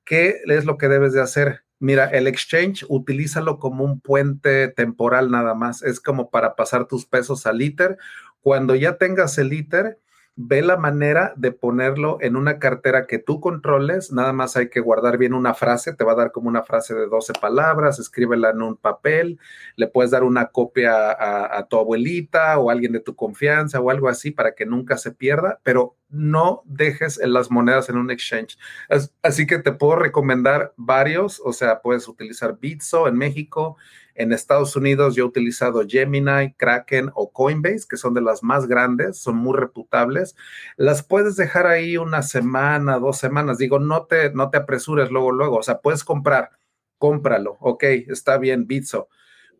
¿Qué es lo que debes de hacer? Mira, el exchange, utilízalo como un puente temporal nada más. Es como para pasar tus pesos al ITER. Cuando ya tengas el ITER, ve la manera de ponerlo en una cartera que tú controles, nada más hay que guardar bien una frase, te va a dar como una frase de 12 palabras, escríbela en un papel, le puedes dar una copia a, tu abuelita o alguien de tu confianza o algo así para que nunca se pierda, pero no dejes las monedas en un exchange. así que te puedo recomendar varios, o sea, puedes utilizar Bitso en México, en Estados Unidos yo he utilizado Gemini, Kraken o Coinbase, que son de las más grandes, son muy reputables. Las puedes dejar ahí una semana, dos semanas. Digo, no te, no te apresures luego, luego. O sea, puedes comprar, cómpralo. Ok, está bien, Bitso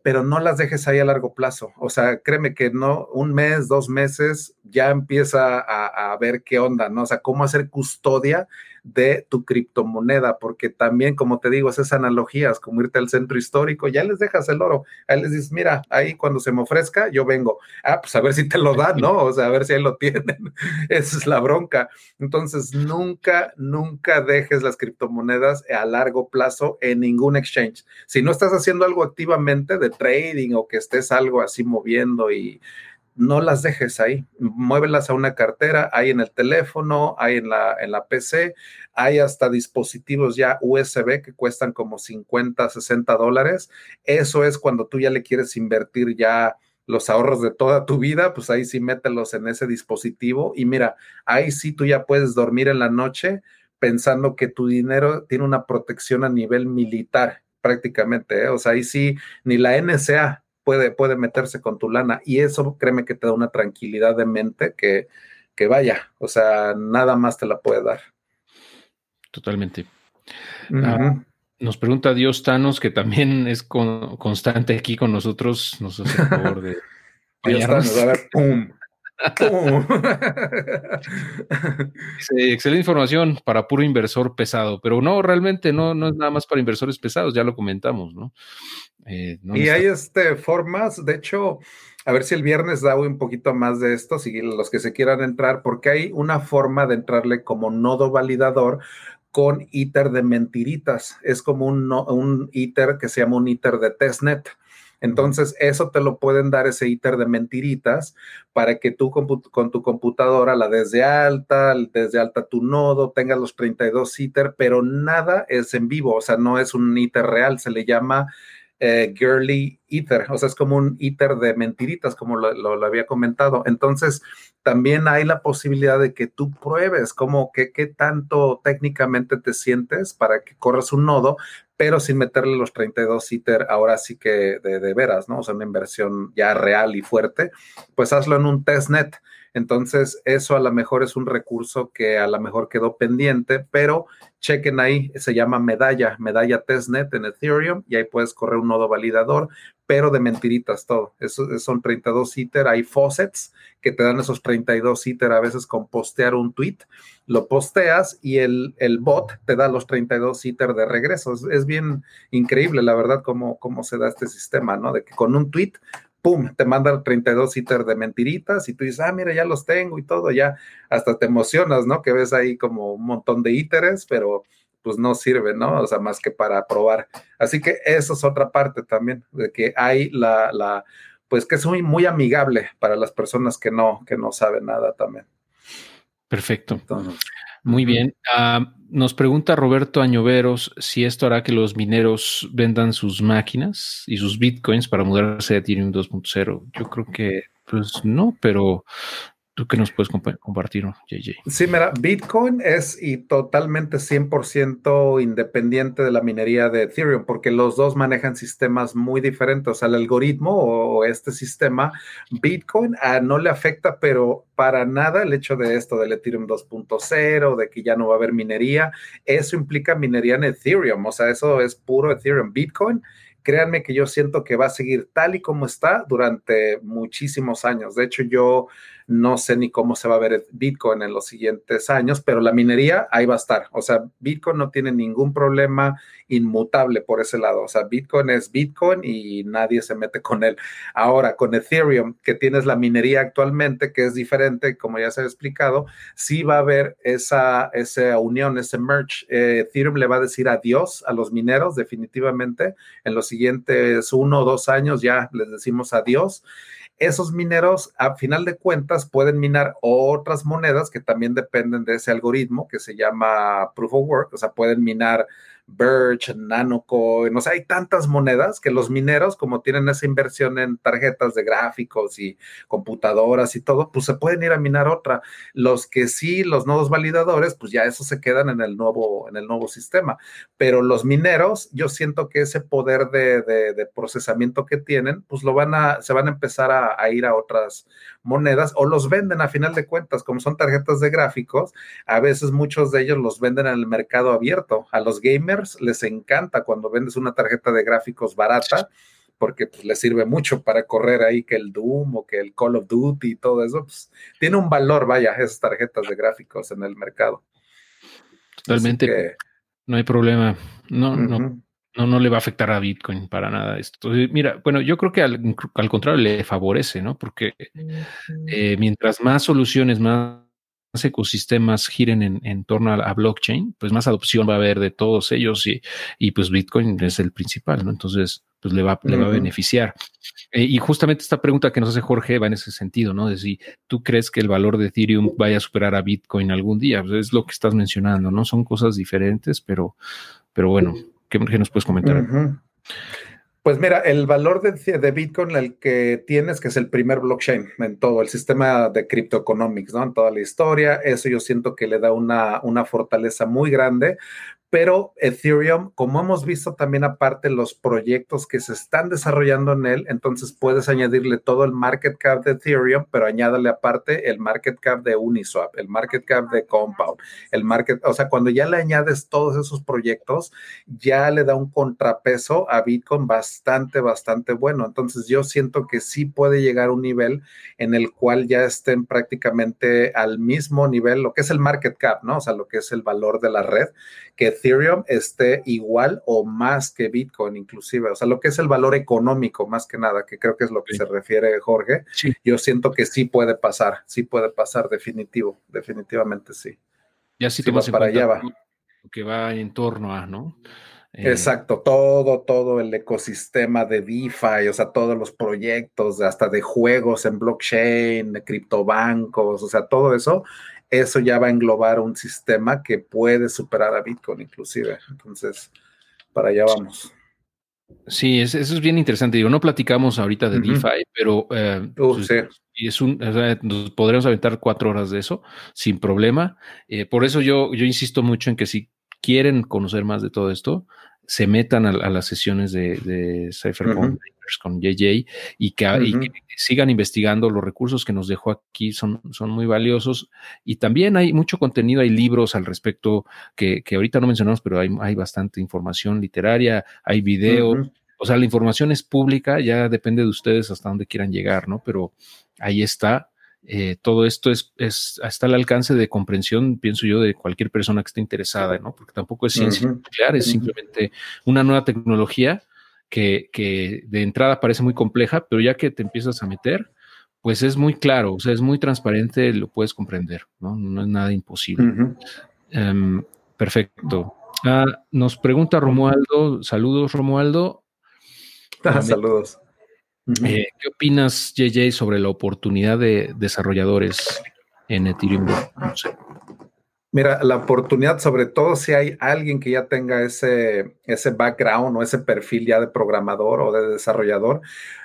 pero no las dejes ahí a largo plazo. O sea, créeme que no, un mes, dos meses, ya empieza a, a, ver qué onda, ¿no? O sea, cómo hacer custodia de tu criptomoneda, porque también, como te digo, esas analogías, como irte al centro histórico, ya les dejas el oro, ahí les dices, mira, ahí cuando se me ofrezca, yo vengo, ah, pues a ver si te lo dan, ¿no? O sea, a ver si ahí lo tienen, *laughs* esa es la bronca. Entonces, nunca, nunca dejes las criptomonedas a largo plazo en ningún exchange. Si no estás haciendo algo activamente de trading o que estés algo así moviendo y no las dejes ahí, muévelas a una cartera, hay en el teléfono, hay en la, en la PC, hay hasta dispositivos ya USB que cuestan como 50, 60 dólares. Eso es cuando tú ya le quieres invertir ya los ahorros de toda tu vida, pues ahí sí mételos en ese dispositivo y mira, ahí sí tú ya puedes dormir en la noche pensando que tu dinero tiene una protección a nivel militar prácticamente, ¿eh? o sea, ahí sí ni la NSA puede, puede meterse con tu lana y eso créeme que te da una tranquilidad de mente que, que vaya, o sea, nada más te la puede dar. Totalmente. Ah, nos pregunta Dios Thanos, que también es constante aquí con nosotros, nos hace el favor de... *laughs* Dios Thanos, a ver, pum. Excelente información para puro inversor pesado, pero no, realmente no, no es nada más para inversores pesados, ya lo comentamos, ¿no? Eh, y hay este, formas, de hecho, a ver si el viernes da un poquito más de esto, si los que se quieran entrar, porque hay una forma de entrarle como nodo validador con ITER de mentiritas. Es como un, un ITER que se llama un ITER de testnet. Entonces, eso te lo pueden dar ese ITER de mentiritas para que tú con, tu computadora la des de alta, desde alta tu nodo, tengas los 32 ITER, pero nada es en vivo, o sea, no es un ITER real, se le llama eh, girly Ether, o sea, es como un Ether de mentiritas, como lo, había comentado. Entonces, también hay la posibilidad de que tú pruebes como que qué tanto técnicamente te sientes para que corras un nodo, pero sin meterle los 32 Ether ahora sí que de, de veras, ¿no? O sea, una inversión ya real y fuerte, pues hazlo en un testnet. Entonces, eso a lo mejor es un recurso que a lo mejor quedó pendiente, pero chequen ahí, se llama medalla, medalla testnet en Ethereum y ahí puedes correr un nodo validador, pero de mentiritas todo. Eso, son 32 ITER, hay faucets que te dan esos 32 ITER a veces con postear un tweet, lo posteas y el, el bot te da los 32 ITER de regreso. Es, bien increíble, la verdad, cómo, cómo se da este sistema, ¿no? De que con un tweet pum, te manda 32 ITER de mentiritas y tú dices, ah, mira, ya los tengo y todo, ya hasta te emocionas, ¿no? Que ves ahí como un montón de ITERs, pero pues no sirve, ¿no? O sea, más que para probar. Así que eso es otra parte también, de que hay la, la pues que es muy, muy amigable para las personas que no, que no saben nada también. Perfecto. Muy bien. Ah, nos pregunta Roberto Añoveros si esto hará que los mineros vendan sus máquinas y sus bitcoins para mudarse a Ethereum 2.0. Yo creo que pues no, pero ¿Tú qué nos puedes compartir, JJ? Sí, mira, Bitcoin es y totalmente 100% independiente de la minería de Ethereum, porque los dos manejan sistemas muy diferentes. O sea, el algoritmo o, este sistema, Bitcoin ah, no le afecta, pero para nada el hecho de esto del Ethereum 2.0, de que ya no va a haber minería. Eso implica minería en Ethereum. O sea, eso es puro Ethereum. Bitcoin créanme que yo siento que va a seguir tal y como está durante muchísimos años. De hecho, yo no sé ni cómo se va a ver Bitcoin en los siguientes años, pero la minería ahí va a estar. O sea, Bitcoin no tiene ningún problema inmutable por ese lado. O sea, Bitcoin es Bitcoin y nadie se mete con él. Ahora, con Ethereum, que tienes la minería actualmente, que es diferente, como ya se ha explicado, sí va a haber esa, esa unión, ese merge. Eh, Ethereum le va a decir adiós a los mineros, definitivamente. En los siguientes uno o dos años ya les decimos adiós esos mineros, a final de cuentas, pueden minar otras monedas que también dependen de ese algoritmo que se llama Proof of Work, o sea, pueden minar Birch, Nanocoin, o sea, hay tantas monedas que los mineros, como tienen esa inversión en tarjetas de gráficos y computadoras y todo, pues se pueden ir a minar otra. Los que sí, los nodos validadores, pues ya eso se quedan en el nuevo, en el nuevo sistema. Pero los mineros, yo siento que ese poder de, procesamiento que tienen, pues lo van a, se van a empezar a, a ir a otras monedas o los venden a final de cuentas, como son tarjetas de gráficos, a veces muchos de ellos los venden en el mercado abierto. A los gamers les encanta cuando vendes una tarjeta de gráficos barata, porque pues, les sirve mucho para correr ahí que el Doom o que el Call of Duty y todo eso. Pues, tiene un valor, vaya, esas tarjetas de gráficos en el mercado. Totalmente. no hay problema. No, no, no, no le va a afectar a Bitcoin para nada esto. Mira, bueno, yo creo que al, contrario le favorece, ¿no? Porque eh, mientras más soluciones, más ecosistemas giren en, torno a, blockchain, pues más adopción va a haber de todos ellos y, y pues Bitcoin es el principal, ¿no? Entonces, pues le va, le va a beneficiar. Eh, y justamente esta pregunta que nos hace Jorge va en ese sentido, ¿no? De si tú crees que el valor de Ethereum vaya a superar a Bitcoin algún día, pues es lo que estás mencionando, ¿no? Son cosas diferentes, pero, pero bueno, ¿qué, nos puedes comentar? Pues mira, el valor de, Bitcoin, el que tienes, que es el primer blockchain en todo el sistema de criptoeconomics, ¿no? En toda la historia, eso yo siento que le da una, una fortaleza muy grande, pero Ethereum, como hemos visto también aparte los proyectos que se están desarrollando en él, entonces puedes añadirle todo el market cap de Ethereum, pero añádale aparte el market cap de Uniswap, el market cap de Compound, el market, o sea, cuando ya le añades todos esos proyectos, ya le da un contrapeso a Bitcoin bastante, bastante bueno. Entonces yo siento que sí puede llegar a un nivel en el cual ya estén prácticamente al mismo nivel, lo que es el market cap, ¿no? O sea, lo que es el valor de la red, que Ethereum esté igual o más que Bitcoin inclusive, o sea, lo que es el valor económico más que nada, que creo que es lo que se refiere Jorge, yo siento que sí puede pasar, sí puede pasar definitivo, definitivamente sí. Ya sí, te vas para allá va. Que va en torno a, ¿no? Eh, Exacto, todo, todo el ecosistema de DeFi, o sea, todos los proyectos, hasta de juegos en blockchain, de criptobancos, o sea, todo eso eso ya va a englobar un sistema que puede superar a Bitcoin inclusive. Entonces, para allá vamos. Sí, eso es bien interesante. Digo, no platicamos ahorita de DeFi, pero eh, uh, pues, es un, podríamos aventar cuatro horas de eso sin problema. Eh, por eso yo, yo insisto mucho en que si quieren conocer más de todo esto, se metan a, las sesiones de, de Cypherpunk con JJ y que, sigan investigando. Los recursos que nos dejó aquí son, son muy valiosos y también hay mucho contenido, hay libros al respecto que, ahorita no mencionamos, pero hay, hay bastante información literaria, hay videos. O sea, la información es pública, ya depende de ustedes hasta dónde quieran llegar, ¿no? Pero ahí está. Eh, todo esto es, es, está al alcance de comprensión, pienso yo, de cualquier persona que esté interesada, ¿no? Porque tampoco es ciencia nuclear, es simplemente una nueva tecnología que, que, de entrada parece muy compleja, pero ya que te empiezas a meter, pues es muy claro, o sea, es muy transparente, lo puedes comprender, ¿no? No es nada imposible. Em, perfecto. Ah, nos pregunta Romualdo, saludos Romualdo. *laughs* saludos. Eh, ¿Qué opinas, JJ, sobre la oportunidad de desarrolladores en Ethereum? Mira, la oportunidad, sobre todo si hay alguien que ya tenga ese, ese background o ese perfil ya de programador o de desarrollador,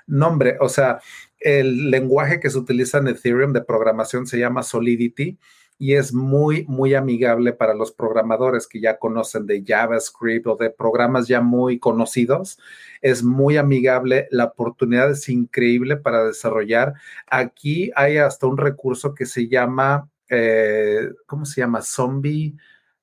nombre, o sea, el lenguaje que se utiliza en Ethereum de programación se llama Solidity y es muy, muy amigable para los programadores que ya conocen de JavaScript o de programas ya muy conocidos. Es muy amigable, la oportunidad es increíble para desarrollar. Aquí hay hasta un recurso que se llama, eh, ¿cómo se llama? Zombie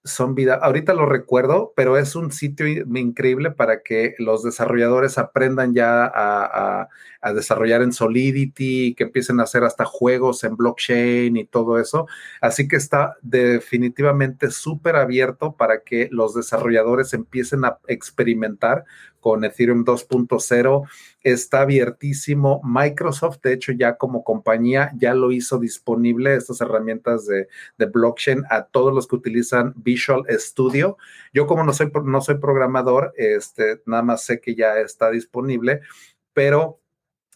Zombie, ahorita lo recuerdo, pero es un sitio increíble para que los desarrolladores aprendan ya a, desarrollar en Solidity, que empiecen a hacer hasta juegos en blockchain y todo eso. Así que está definitivamente súper abierto para que los desarrolladores empiecen a experimentar con Ethereum 2.0 está abiertísimo. Microsoft, de hecho, ya como compañía, ya lo hizo disponible, estas herramientas de, blockchain, a todos los que utilizan Visual Studio. Yo como no soy, no soy programador, este, nada más sé que ya está disponible, pero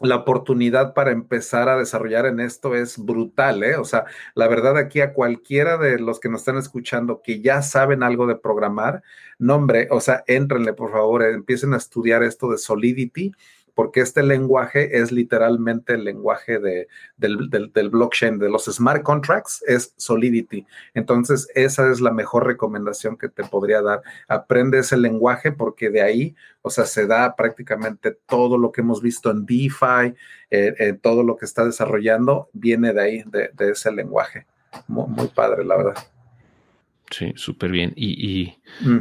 la oportunidad para empezar a desarrollar en esto es brutal, ¿eh? O sea, la verdad aquí a cualquiera de los que nos están escuchando que ya saben algo de programar, nombre, o sea, éntrenle por favor, empiecen a estudiar esto de Solidity porque este lenguaje es literalmente el lenguaje de, del, blockchain, de los smart contracts, es Solidity. Entonces, esa es la mejor recomendación que te podría dar. Aprende ese lenguaje porque de ahí, o sea, se da prácticamente todo lo que hemos visto en DeFi, eh, eh, todo lo que está desarrollando, viene de ahí, de, ese lenguaje. Muy, padre, la verdad. Sí, súper bien. Y,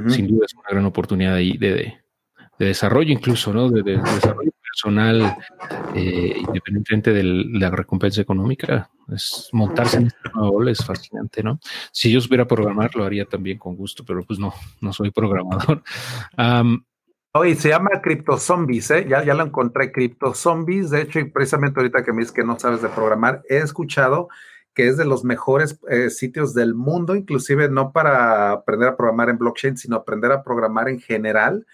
sin duda es una gran oportunidad ahí de, desarrollo incluso, ¿no? De, de, desarrollo personal, eh, independientemente de la recompensa económica, es montarse en este nuevo es fascinante, ¿no? Si yo supiera programar, lo haría también con gusto, pero pues no, no soy programador. *laughs* Oye, se llama Crypto Zombies, ¿eh? Ya, ya lo encontré, Crypto Zombies. De hecho, y precisamente ahorita que me dices que no sabes de programar, he escuchado que es de los mejores eh, sitios del mundo, inclusive no para aprender a programar en blockchain, sino aprender a programar en general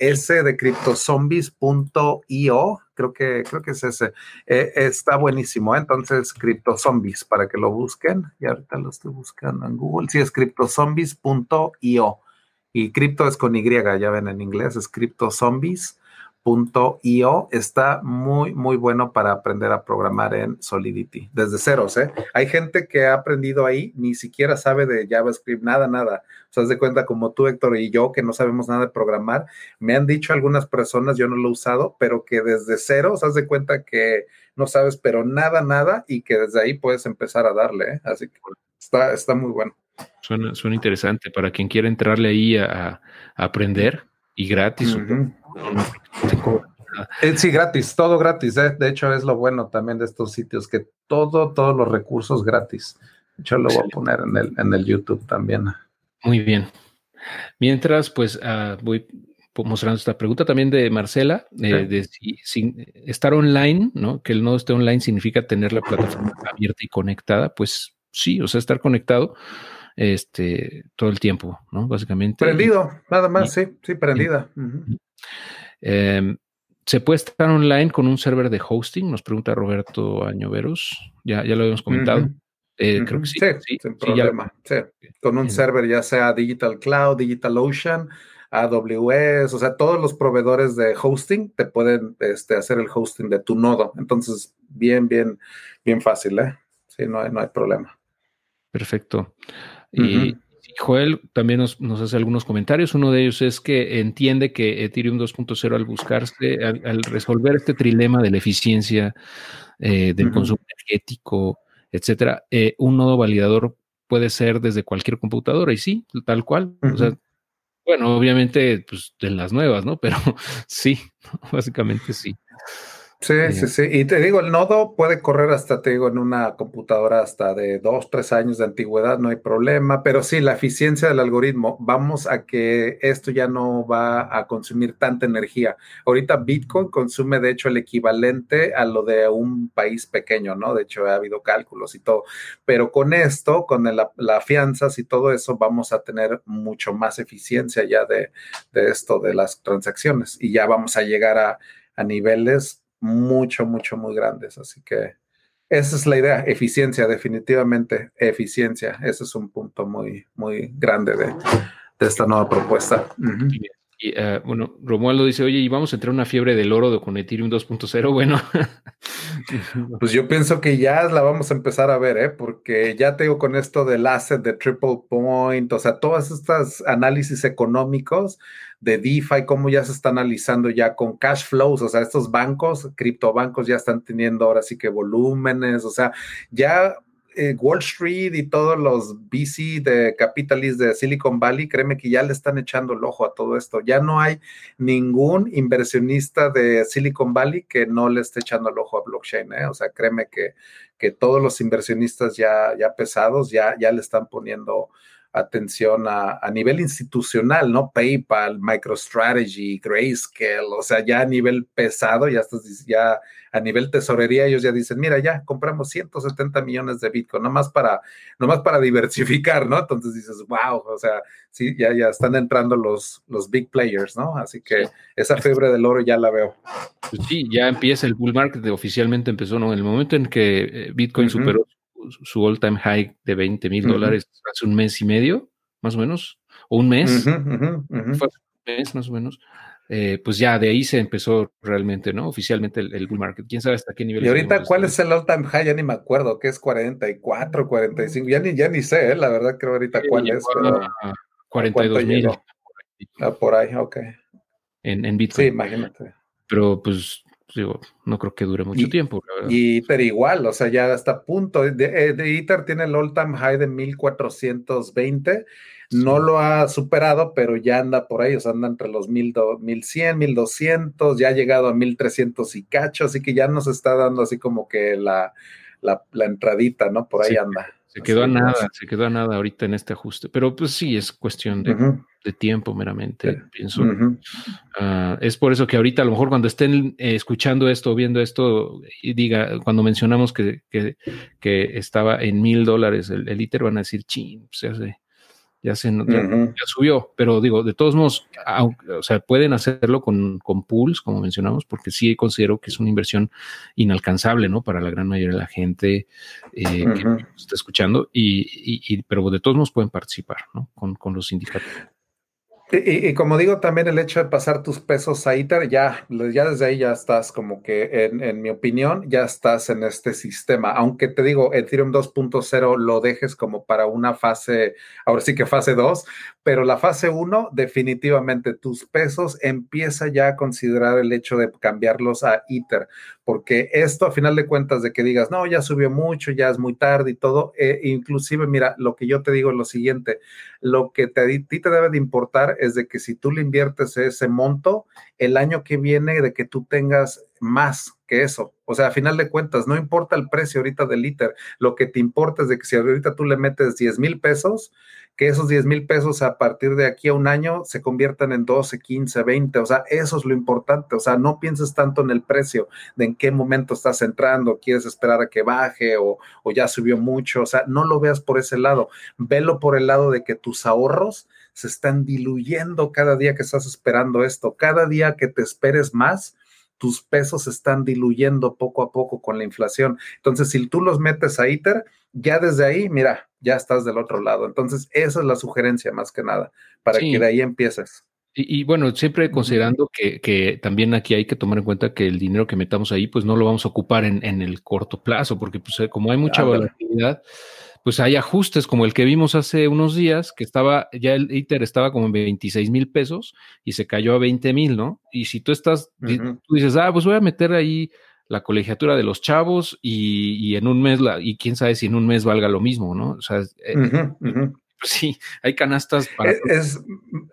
ese de cryptozombies.io, creo que, creo que es ese. Eh, está buenísimo, ¿eh? entonces CryptoZombies, para que lo busquen. Y ahorita lo estoy buscando en Google. Sí, es cryptozombies.io. Y cripto es con Y, ya ven en inglés, es CryptoZombies .io está muy, muy bueno para aprender a programar en Solidity, desde ceros, ¿eh? Hay gente que ha aprendido ahí, ni siquiera sabe de JavaScript, nada, nada. O sea, de cuenta como tú, Héctor, y yo, que no sabemos nada de programar, me han dicho algunas personas, yo no lo he usado, pero que desde cero, haz de cuenta que no sabes, pero nada, nada, y que desde ahí puedes empezar a darle, ¿eh? Así que está, está muy bueno. Suena, suena interesante para quien quiera entrarle ahí a, aprender y gratis. Eh, sí, gratis, todo gratis. ¿eh? De hecho, es lo bueno también de estos sitios, que todo, todos los recursos gratis. Yo lo voy a poner en el, en el YouTube también. Muy bien. Mientras, pues ah, voy mostrando esta pregunta también de Marcela, eh, de si, estar online, ¿no? Que el nodo esté online significa tener la plataforma abierta y conectada, pues sí, o sea, estar conectado este todo el tiempo, ¿no? Básicamente. Prendido, nada más, sí, sí, prendida. Em, ¿Se puede estar online con un server de hosting? Nos pregunta Roberto Añoveros. Ya, ya lo habíamos comentado. Eh, creo que sí. Sí, sin problema. Con un server ya sea Digital Cloud, Digital Ocean, AWS, o sea, todos los proveedores de hosting te pueden este, hacer el hosting de tu nodo. Entonces, bien, bien, bien fácil, ¿eh? Sí, no hay, no hay problema. Perfecto. Y Joel también nos, hace algunos comentarios. Uno de ellos es que entiende que Ethereum 2.0 al buscarse, al, resolver este trilema de la eficiencia eh, del consumo energético, etcétera, eh, un nodo validador puede ser desde cualquier computadora y sí, tal cual. O sea, bueno, obviamente, pues de las nuevas, ¿no? *laughs* Pero sí, básicamente sí. Sí, sí, sí. Y te digo, el nodo puede correr hasta, te digo, en una computadora hasta de dos, tres años de antigüedad, no hay problema. Pero sí, la eficiencia del algoritmo, vamos a que esto ya no va a consumir tanta energía. Ahorita Bitcoin consume, de hecho, el equivalente a lo de un país pequeño, ¿no? De hecho, ha habido cálculos y todo. Pero con esto, con las fianzas y todo eso, vamos a tener mucho más eficiencia ya de, esto, de las transacciones. Y ya vamos a llegar a, a niveles mucho, mucho, muy grandes. Así que esa es la idea, eficiencia, definitivamente, eficiencia. Ese es un punto muy, muy grande de, esta nueva propuesta. Y, uh, bueno, Romualdo dice, oye, y vamos a entrar una fiebre del oro con Ethereum 2.0. *laughs* Bueno, pues yo pienso que ya la vamos a empezar a ver, ¿eh? porque ya tengo con esto del asset de triple point, o sea, todas estas análisis económicos de DeFi, cómo ya se está analizando ya con cash flows, o sea, estos bancos, criptobancos ya están teniendo ahora sí que volúmenes, o sea, ya eh, Wall Street y todos los VC de capitalistas de Silicon Valley, créeme que ya le están echando el ojo a todo esto. Ya no hay ningún inversionista de Silicon Valley que no le esté echando el ojo a blockchain. ¿eh? O sea, créeme que, que todos los inversionistas ya, ya pesados ya, ya le están poniendo atención a, nivel institucional, ¿no? PayPal, MicroStrategy, Grayscale, o sea, ya a nivel pesado, ya estás, ya a nivel tesorería, ellos ya dicen, mira, ya compramos 170 millones de Bitcoin, nomás para, nomás para diversificar, ¿no? Entonces dices, wow, o sea, sí, ya, ya están entrando los, los big players, ¿no? Así que esa fiebre del oro ya la veo. Pues sí, ya empieza el bull market, oficialmente empezó, ¿no? En el momento en que eh, Bitcoin superó su all time high de 20 mil dólares hace un mes y medio, más o menos, o un mes, un mes más o menos. Eh, pues ya de ahí se empezó realmente, ¿no? Oficialmente el, bull market. ¿Quién sabe hasta qué nivel? Y ahorita, ¿cuál es el all time high? Ya ni me acuerdo, que es 44, 45, ya ni, ya ni sé, ¿eh? la verdad creo ahorita cuál es. Pero, 42 mil. Ah, por ahí, ok. En, en Bitcoin. Sí, imagínate. Pero pues digo, no creo que dure mucho tiempo. Y Ether igual, o sea, ya hasta a punto. De, de, Ether tiene el all-time high de 1420. No lo ha superado, pero ya anda por ahí, o sea, anda entre los 1100, 1200, ya ha llegado a 1300 y cacho, así que ya nos está dando así como que la, la, entradita, ¿no? Por ahí anda. Se quedó a nada, se quedó a nada ahorita en este ajuste, pero pues sí, es cuestión de, de tiempo meramente, pienso. Ah, es por eso que ahorita a lo mejor cuando estén eh, escuchando esto, viendo esto, y diga, cuando mencionamos que, que, que estaba en mil dólares el, el ITER, van a decir, ching, se hace ya se ya, subió, pero digo, de todos modos, o sea, pueden hacerlo con, con pools, como mencionamos, porque sí considero que es una inversión inalcanzable, ¿no? Para la gran mayoría de la gente eh, que está escuchando, y, y, pero de todos modos pueden participar, ¿no? Con, con los indicadores. Y, como digo, también el hecho de pasar tus pesos a ITER, ya, ya desde ahí ya estás como que, en, en mi opinión, ya estás en este sistema. Aunque te digo, Ethereum 2.0 lo dejes como para una fase, ahora sí que fase 2, pero la fase 1, definitivamente tus pesos empieza ya a considerar el hecho de cambiarlos a ITER, porque esto a final de cuentas de que digas, no, ya subió mucho, ya es muy tarde y todo, eh, inclusive, mira, lo que yo te digo es lo siguiente, lo que te, a ti te debe de importar es de que si tú le inviertes ese monto, el año que viene de que tú tengas más que eso. O sea, a final de cuentas, no importa el precio ahorita del ITER, lo que te importa es de que si ahorita tú le metes 10 mil pesos, que esos 10 mil pesos a partir de aquí a un año se conviertan en 12, 15, 20. O sea, eso es lo importante. O sea, no pienses tanto en el precio, de en qué momento estás entrando, quieres esperar a que baje o, o ya subió mucho. O sea, no lo veas por ese lado. Velo por el lado de que tus ahorros se están diluyendo cada día que estás esperando esto. Cada día que te esperes más, tus pesos se están diluyendo poco a poco con la inflación. Entonces, si tú los metes a ITER, ya desde ahí, mira, ya estás del otro lado. Entonces, esa es la sugerencia más que nada, para que de ahí empieces. Y, bueno, siempre considerando que, también aquí hay que tomar en cuenta que el dinero que metamos ahí, pues no lo vamos a ocupar en, el corto plazo, porque pues como hay mucha volatilidad, pues hay ajustes como el que vimos hace unos días, que estaba, ya el ITER estaba como en 26 mil pesos y se cayó a 20 mil, ¿no? Y si tú estás, tú dices, ah, pues voy a meter ahí la colegiatura de los chavos y, en un mes, la, y quién sabe si en un mes valga lo mismo, ¿no? O sea, eh, pues *laughs* sí, hay canastas para... Es,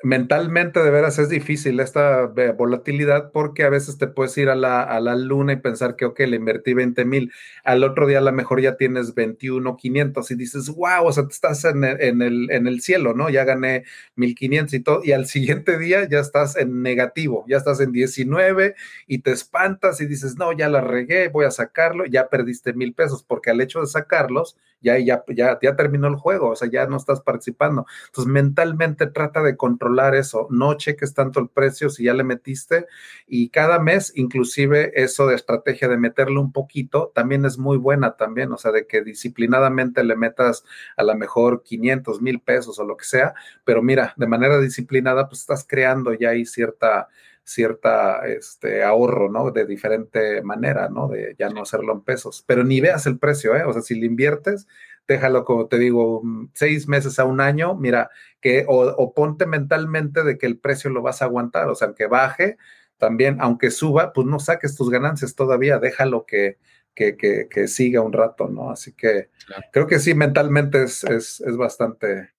mentalmente de veras es difícil esta volatilidad porque a veces te puedes ir a la, a la luna y pensar que, ok, le invertí 20 mil, al otro día a lo mejor ya tienes 21, 500 y dices, wow, o sea, te estás en el, en el, en el cielo, ¿no? Ya gané 1500 y todo, y al siguiente día ya estás en negativo, ya estás en 19 y te espantas y dices, no, ya la regué, voy a sacarlo, ya perdiste mil pesos porque al hecho de sacarlos, ya, ya, ya, ya terminó el juego, o sea, ya no estás participando. Entonces, mentalmente trata de controlar eso, no cheques tanto el precio si ya le metiste y cada mes, inclusive eso de estrategia de meterle un poquito, también es muy buena también, o sea, de que disciplinadamente le metas a lo mejor 500 mil pesos o lo que sea, pero mira, de manera disciplinada, pues estás creando ya ahí cierta cierta este, ahorro, ¿no? De diferente manera, ¿no? De ya no hacerlo en pesos. Pero ni veas el precio, ¿eh? O sea, si le inviertes, déjalo, como te digo, mm, seis meses a un año, mira, que o, ponte mentalmente de que el precio lo vas a aguantar, o sea, que baje, también, aunque suba, pues no saques tus ganancias todavía, déjalo que, que, que, siga un rato, ¿no? Así que creo que sí, mentalmente es, es, es bastante,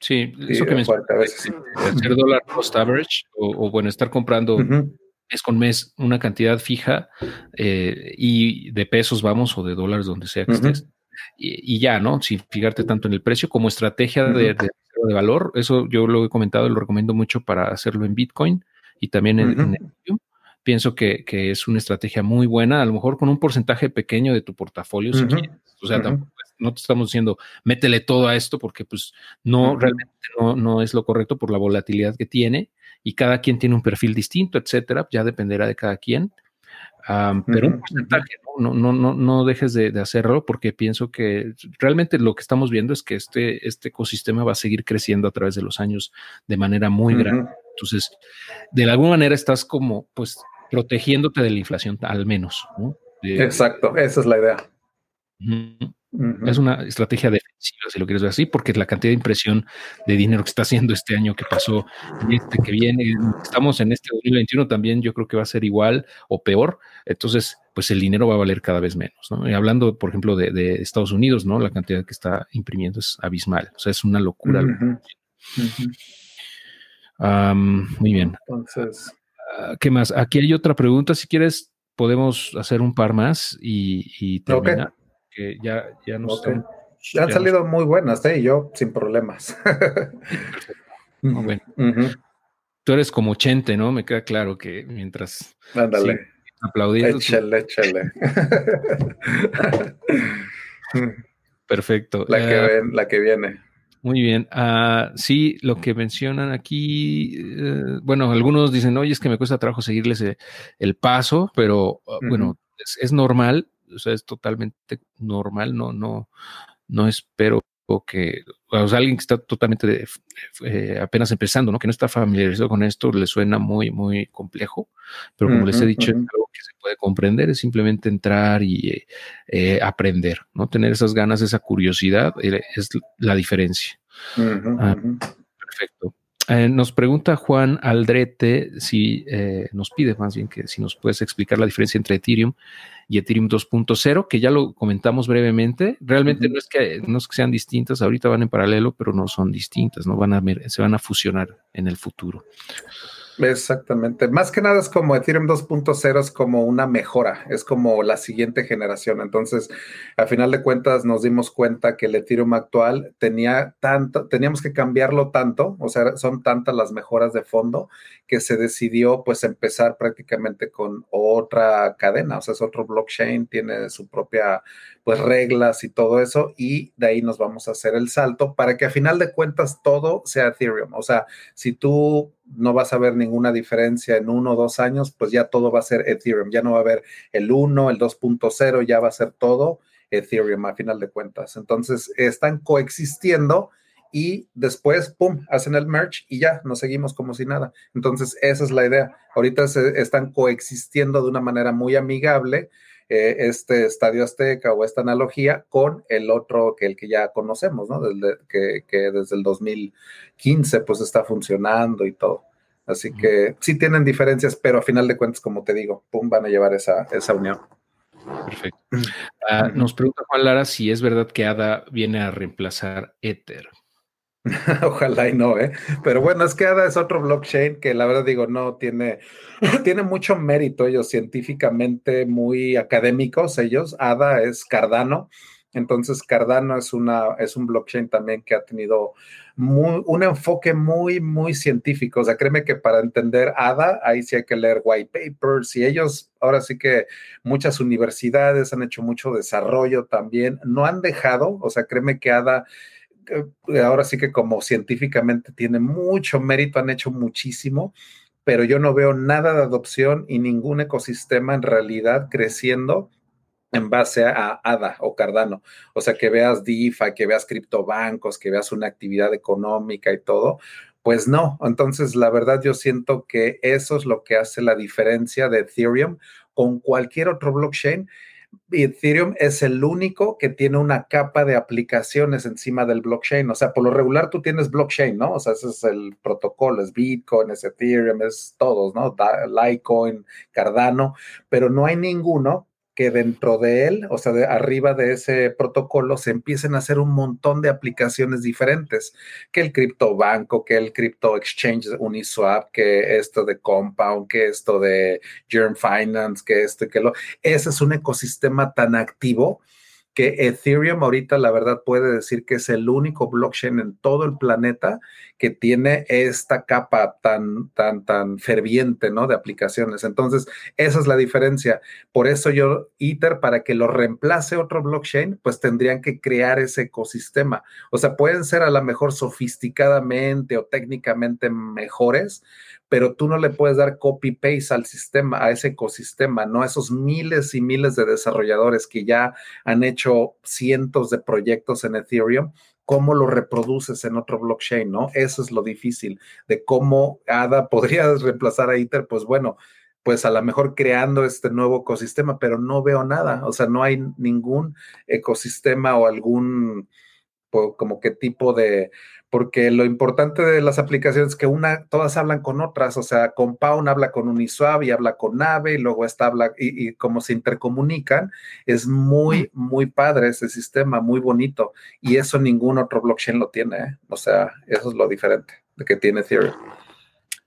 Sí, eso que me hacer dólar cost average o, bueno, estar comprando mes con mes una cantidad fija eh, y de pesos, vamos, o de dólares, donde sea que estés. Y, ya, ¿no? Sin fijarte tanto en el precio como estrategia de, de, valor. Eso yo lo he comentado, lo recomiendo mucho para hacerlo en Bitcoin y también en, Ethereum. Pienso que, que, es una estrategia muy buena, a lo mejor con un porcentaje pequeño de tu portafolio, si quieres. O sea, tampoco no te estamos diciendo métele todo a esto porque pues no, realmente no, no es lo correcto por la volatilidad que tiene y cada quien tiene un perfil distinto, etcétera, ya dependerá de cada quien. Pero un porcentaje, ¿no? No, no, no, dejes de, hacerlo porque pienso que realmente lo que estamos viendo es que este, este ecosistema va a seguir creciendo a través de los años de manera muy grande. Entonces, de alguna manera estás como, pues, protegiéndote de la inflación, al menos, ¿no? Exacto, esa es la idea. Es una estrategia defensiva, si lo quieres ver así, porque la cantidad de impresión de dinero que está haciendo este año que pasó y este que viene, estamos en este 2021 también, yo creo que va a ser igual o peor. Entonces, pues el dinero va a valer cada vez menos. ¿no? Y hablando, por ejemplo, de, Estados Unidos, ¿no? La cantidad que está imprimiendo es abismal. O sea, es una locura. muy bien. Entonces, ah, ¿qué más? Aquí hay otra pregunta. Si quieres, podemos hacer un par más y, terminar que ya, ya no han salido muy buenas, ¿eh? Y yo sin problemas. *laughs* bueno. Tú eres como Chente, ¿no? Me queda claro que mientras. Ándale. aplaudiendo. Échale, échale. *laughs* Perfecto. La que, ah, ven, la que viene. Muy bien. Uh, sí, lo que mencionan aquí, eh, bueno, algunos dicen, oye, es que me cuesta trabajo seguirles eh, el, paso, pero ah, bueno, es, normal o sea, es totalmente normal, no, no, no espero que o sea, alguien que está totalmente eh, apenas empezando, ¿no? Que no está familiarizado con esto, le suena muy, muy complejo, pero como les he dicho, es algo que se puede comprender, es simplemente entrar y eh, aprender, ¿no? Tener esas ganas, esa curiosidad, eh, es la diferencia. Ah, perfecto. Eh, nos pregunta Juan Aldrete si eh, nos pide más bien que si nos puedes explicar la diferencia entre Ethereum y Ethereum 2.0, que ya lo comentamos brevemente. Realmente no, es que, no es que sean distintas, ahorita van en paralelo, pero no son distintas, no van a se van a fusionar en el futuro. Exactamente. Más que nada es como Ethereum 2.0 es como una mejora, es como la siguiente generación. Entonces, a final de cuentas nos dimos cuenta que el Ethereum actual tenía tanto, teníamos que cambiarlo tanto, o sea, son tantas las mejoras de fondo que se decidió pues empezar prácticamente con otra cadena, o sea, es otro blockchain, tiene su propia pues reglas y todo eso y de ahí nos vamos a hacer el salto para que a final de cuentas todo sea Ethereum. O sea, si tú no vas a ver ninguna diferencia en uno o dos años, pues ya todo va a ser Ethereum, ya no va a haber el 1, el 2.0, ya va a ser todo Ethereum a final de cuentas. Entonces, están coexistiendo y después, ¡pum!, hacen el merge y ya, nos seguimos como si nada. Entonces, esa es la idea. Ahorita se están coexistiendo de una manera muy amigable eh, este Estadio Azteca o esta analogía con el otro que el que ya conocemos, ¿no? Desde, que, que desde el 2015 pues está funcionando y todo. Así que sí tienen diferencias, pero a final de cuentas, como te digo, pum, van a llevar esa, esa unión. Perfecto. Ah, nos pregunta Juan Lara si es verdad que ADA viene a reemplazar Ether. *laughs* Ojalá y no, ¿eh? Pero bueno, es que ADA es otro blockchain que la verdad digo, no tiene, *laughs* tiene mucho mérito ellos científicamente muy académicos, ellos. ADA es Cardano. Entonces, Cardano es, una, es un blockchain también que ha tenido un enfoque muy, muy científico. O sea, créeme que para entender ADA, ahí sí hay que leer white papers y ellos, ahora sí que muchas universidades han hecho mucho desarrollo también. No han dejado, o sea, créeme que ADA ahora sí que como científicamente tiene mucho mérito, han hecho muchísimo, pero yo no veo nada de adopción y ningún ecosistema en realidad creciendo en base a ADA o Cardano. O sea, que veas DeFi, que veas criptobancos, que veas una actividad económica y todo. Pues no, entonces la verdad yo siento que eso es lo que hace la diferencia de Ethereum con cualquier otro blockchain Ethereum es el único que tiene una capa de aplicaciones encima del blockchain. O sea, por lo regular tú tienes blockchain, ¿no? O sea, ese es el protocolo, es Bitcoin, es Ethereum, es todos, ¿no? Litecoin, Cardano, pero no hay ninguno que dentro de él, o sea, de arriba de ese protocolo, se empiecen a hacer un montón de aplicaciones diferentes, que el cripto banco, que el cripto exchange Uniswap, que esto de Compound, que esto de Germ Finance, que esto y que lo. Ese es un ecosistema tan activo que Ethereum ahorita la verdad puede decir que es el único blockchain en todo el planeta que tiene esta capa tan, tan, tan ferviente, ¿no? De aplicaciones. Entonces, esa es la diferencia. Por eso yo, Ether, para que lo reemplace otro blockchain, pues tendrían que crear ese ecosistema. O sea, pueden ser a lo mejor sofisticadamente o técnicamente mejores, pero tú no le puedes dar copy-paste al sistema, a ese ecosistema, ¿no? Esos miles y miles de desarrolladores que ya han hecho cientos de proyectos en Ethereum, ¿cómo lo reproduces en otro blockchain, ¿no? Eso es lo difícil de cómo ADA *laughs* podría reemplazar a Ether, pues bueno, pues a lo mejor creando este nuevo ecosistema, pero no veo nada, o sea, no hay ningún ecosistema o algún, como qué tipo de, porque lo importante de las aplicaciones es que una, todas hablan con otras, o sea, Compound habla con Uniswap y habla con Nave y luego esta habla y, y como se intercomunican, es muy, muy padre ese sistema, muy bonito y eso ningún otro blockchain lo tiene, ¿eh? o sea, eso es lo diferente de que tiene Ethereum.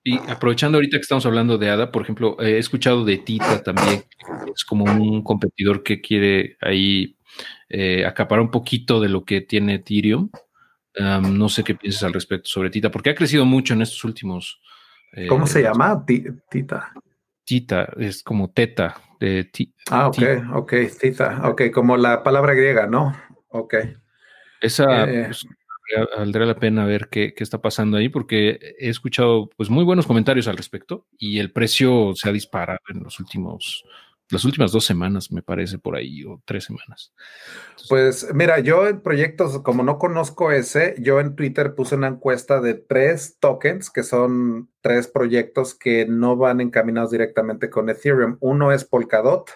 Y aprovechando ahorita que estamos hablando de ADA, por ejemplo, he escuchado de Tita también, es como un competidor que quiere ahí eh, acaparar un poquito de lo que tiene Ethereum no sé qué piensas al respecto sobre Tita, porque ha crecido mucho en estos últimos. Eh, ¿Cómo se llama? Tita. Tita, es como teta. De ah, ok, ok, Tita. Ok, como la palabra griega, ¿no? Ok. Esa. Eh, pues, valdría la pena ver qué, qué, está pasando ahí, porque he escuchado pues muy buenos comentarios al respecto y el precio se ha disparado en los últimos las últimas dos semanas, me parece, por ahí, o tres semanas. pues mira, yo en proyectos, como no conozco ese, yo en Twitter puse una encuesta de tres tokens, que son tres proyectos que no van encaminados directamente con Ethereum. Uno es Polkadot,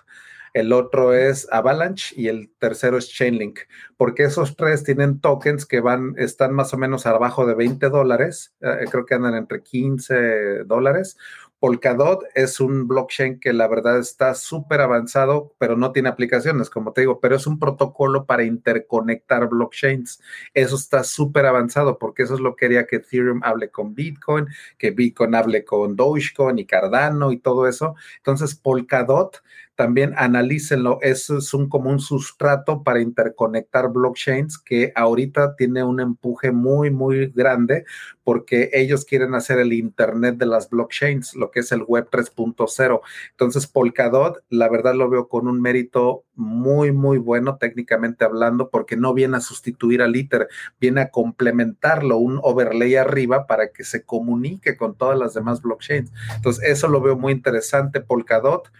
el otro es Avalanche y el tercero es Chainlink, porque esos tres tienen tokens que van, están más o menos abajo de 20 dólares, eh, creo que andan entre 15 dólares. Polkadot es un blockchain que la verdad está súper avanzado, pero no tiene aplicaciones, como te digo, pero es un protocolo para interconectar blockchains. Eso está súper avanzado porque eso es lo que quería que Ethereum hable con Bitcoin, que Bitcoin hable con Dogecoin y Cardano y todo eso. Entonces, Polkadot también analícenlo, eso es un, como un sustrato para interconectar blockchains que ahorita tiene un empuje muy, muy grande porque ellos quieren hacer el Internet de las blockchains, lo que es el Web 3.0. Entonces, Polkadot, la verdad lo veo con un mérito muy, muy bueno técnicamente hablando, porque no viene a sustituir al ITER, viene a complementarlo, un overlay arriba para que se comunique con todas las demás blockchains. Entonces, eso lo veo muy interesante, Polkadot.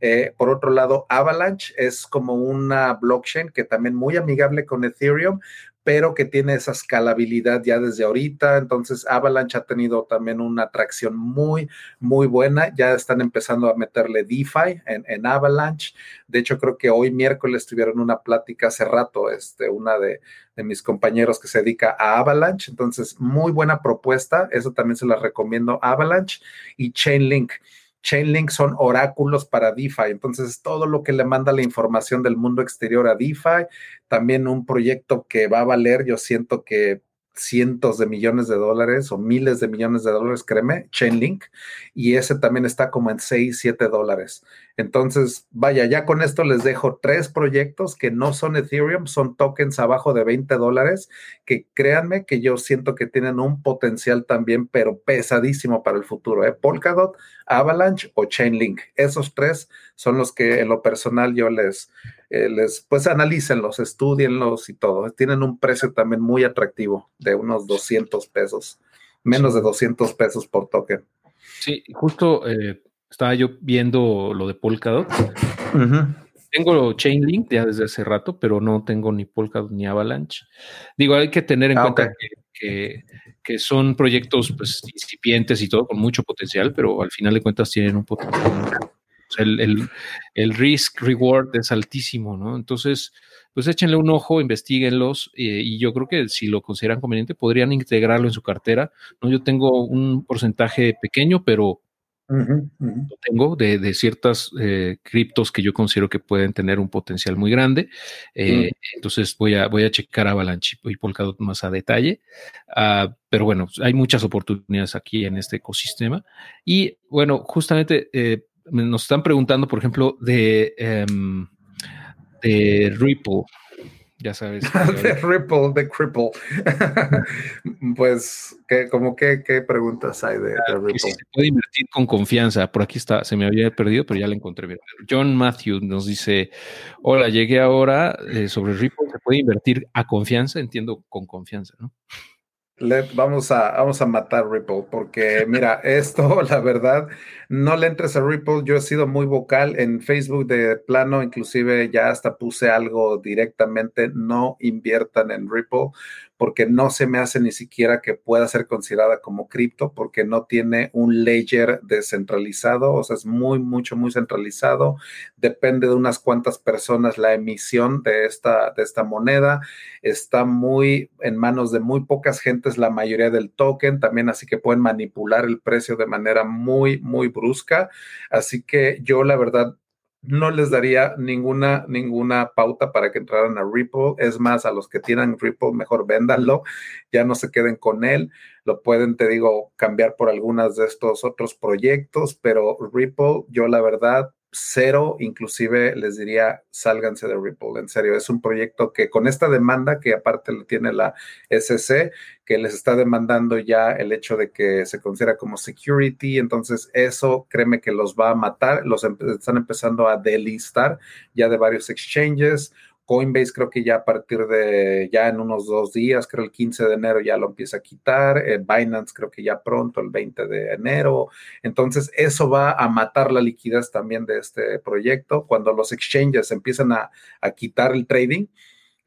Eh, por otro lado, Avalanche es como una blockchain que también muy amigable con Ethereum, pero que tiene esa escalabilidad ya desde ahorita. Entonces, Avalanche ha tenido también una atracción muy, muy buena. Ya están empezando a meterle DeFi en, en Avalanche. De hecho, creo que hoy miércoles tuvieron una plática hace rato, este, una de, de mis compañeros que se dedica a Avalanche. Entonces, muy buena propuesta. Eso también se la recomiendo Avalanche y Chainlink. Chainlink son oráculos para DeFi, entonces todo lo que le manda la información del mundo exterior a DeFi, también un proyecto que va a valer, yo siento que cientos de millones de dólares o miles de millones de dólares, créeme, Chainlink, y ese también está como en 6, 7 dólares. Entonces, vaya, ya con esto les dejo tres proyectos que no son Ethereum, son tokens abajo de 20 dólares, que créanme que yo siento que tienen un potencial también, pero pesadísimo para el futuro. ¿eh? Polkadot, Avalanche o Chainlink. Esos tres son los que en lo personal yo les, eh, les pues analícenlos, estudienlos y todo. Tienen un precio también muy atractivo de unos 200 pesos, menos de 200 pesos por token. Sí, justo eh, estaba yo viendo lo de Polkadot. Tengo Chainlink ya desde hace rato, pero no tengo ni Polkadot ni Avalanche. Digo, hay que tener en ah, cuenta que, son proyectos pues, incipientes y todo, con mucho potencial, pero al final de cuentas tienen un potencial. El, el, risk reward es altísimo, ¿no? Entonces, pues échenle un ojo, investiguenlos eh, y yo creo que si lo consideran conveniente podrían integrarlo en su cartera. ¿no? Yo tengo un porcentaje pequeño, pero lo tengo de, de ciertas eh, criptos que yo considero que pueden tener un potencial muy grande. Eh, entonces voy a, voy a checar Avalanche y Polkadot más a detalle. Ah, pero bueno, hay muchas oportunidades aquí en este ecosistema. Y bueno, justamente eh, nos están preguntando, por ejemplo, de, em, de Ripple ya sabes. *laughs* de Ripple, de Cripple. *laughs* pues, ¿qué, como qué, qué preguntas hay de, Ripple? se puede invertir con confianza. Por aquí está, se me había perdido, pero ya la encontré bien. John Matthew nos dice: Hola, llegué ahora eh, sobre Ripple. ¿Se puede invertir a confianza? Entiendo con confianza, ¿no? Vamos, a, vamos a matar Ripple, porque mira, *laughs* esto, *laughs* la verdad, no le entres a Ripple. Yo he sido muy vocal en Facebook de plano, inclusive ya hasta puse algo directamente, no inviertan en Ripple, porque no se me hace ni siquiera que pueda ser considerada como cripto, porque no tiene un ledger descentralizado, o sea, es muy, mucho, muy centralizado. Depende de unas cuantas personas la emisión de esta, de esta moneda. Está muy en manos de muy pocas gentes la mayoría del token, también así que pueden manipular el precio de manera muy, muy brusca. Así que yo la verdad no les daría ninguna, ninguna pauta para que entraran a Ripple. Es más, a los que tienen Ripple, mejor véndanlo, ya no se queden con él. Lo pueden, te digo, cambiar por algunas de estos otros proyectos, pero Ripple, yo la verdad, cero, inclusive les diría, sálganse de Ripple, en serio, es un proyecto que con esta demanda que aparte lo tiene la SC, que les está demandando ya el hecho de que se considera como security, entonces eso créeme que los va a matar, los están empezando a delistar ya de varios exchanges, Coinbase creo que ya a partir de ya en unos dos días, creo el 15 de enero ya lo empieza a quitar, eh, Binance creo que ya pronto, el 20 de enero. Entonces eso va a matar la liquidez también de este proyecto. Cuando los exchanges empiezan a, a quitar el trading,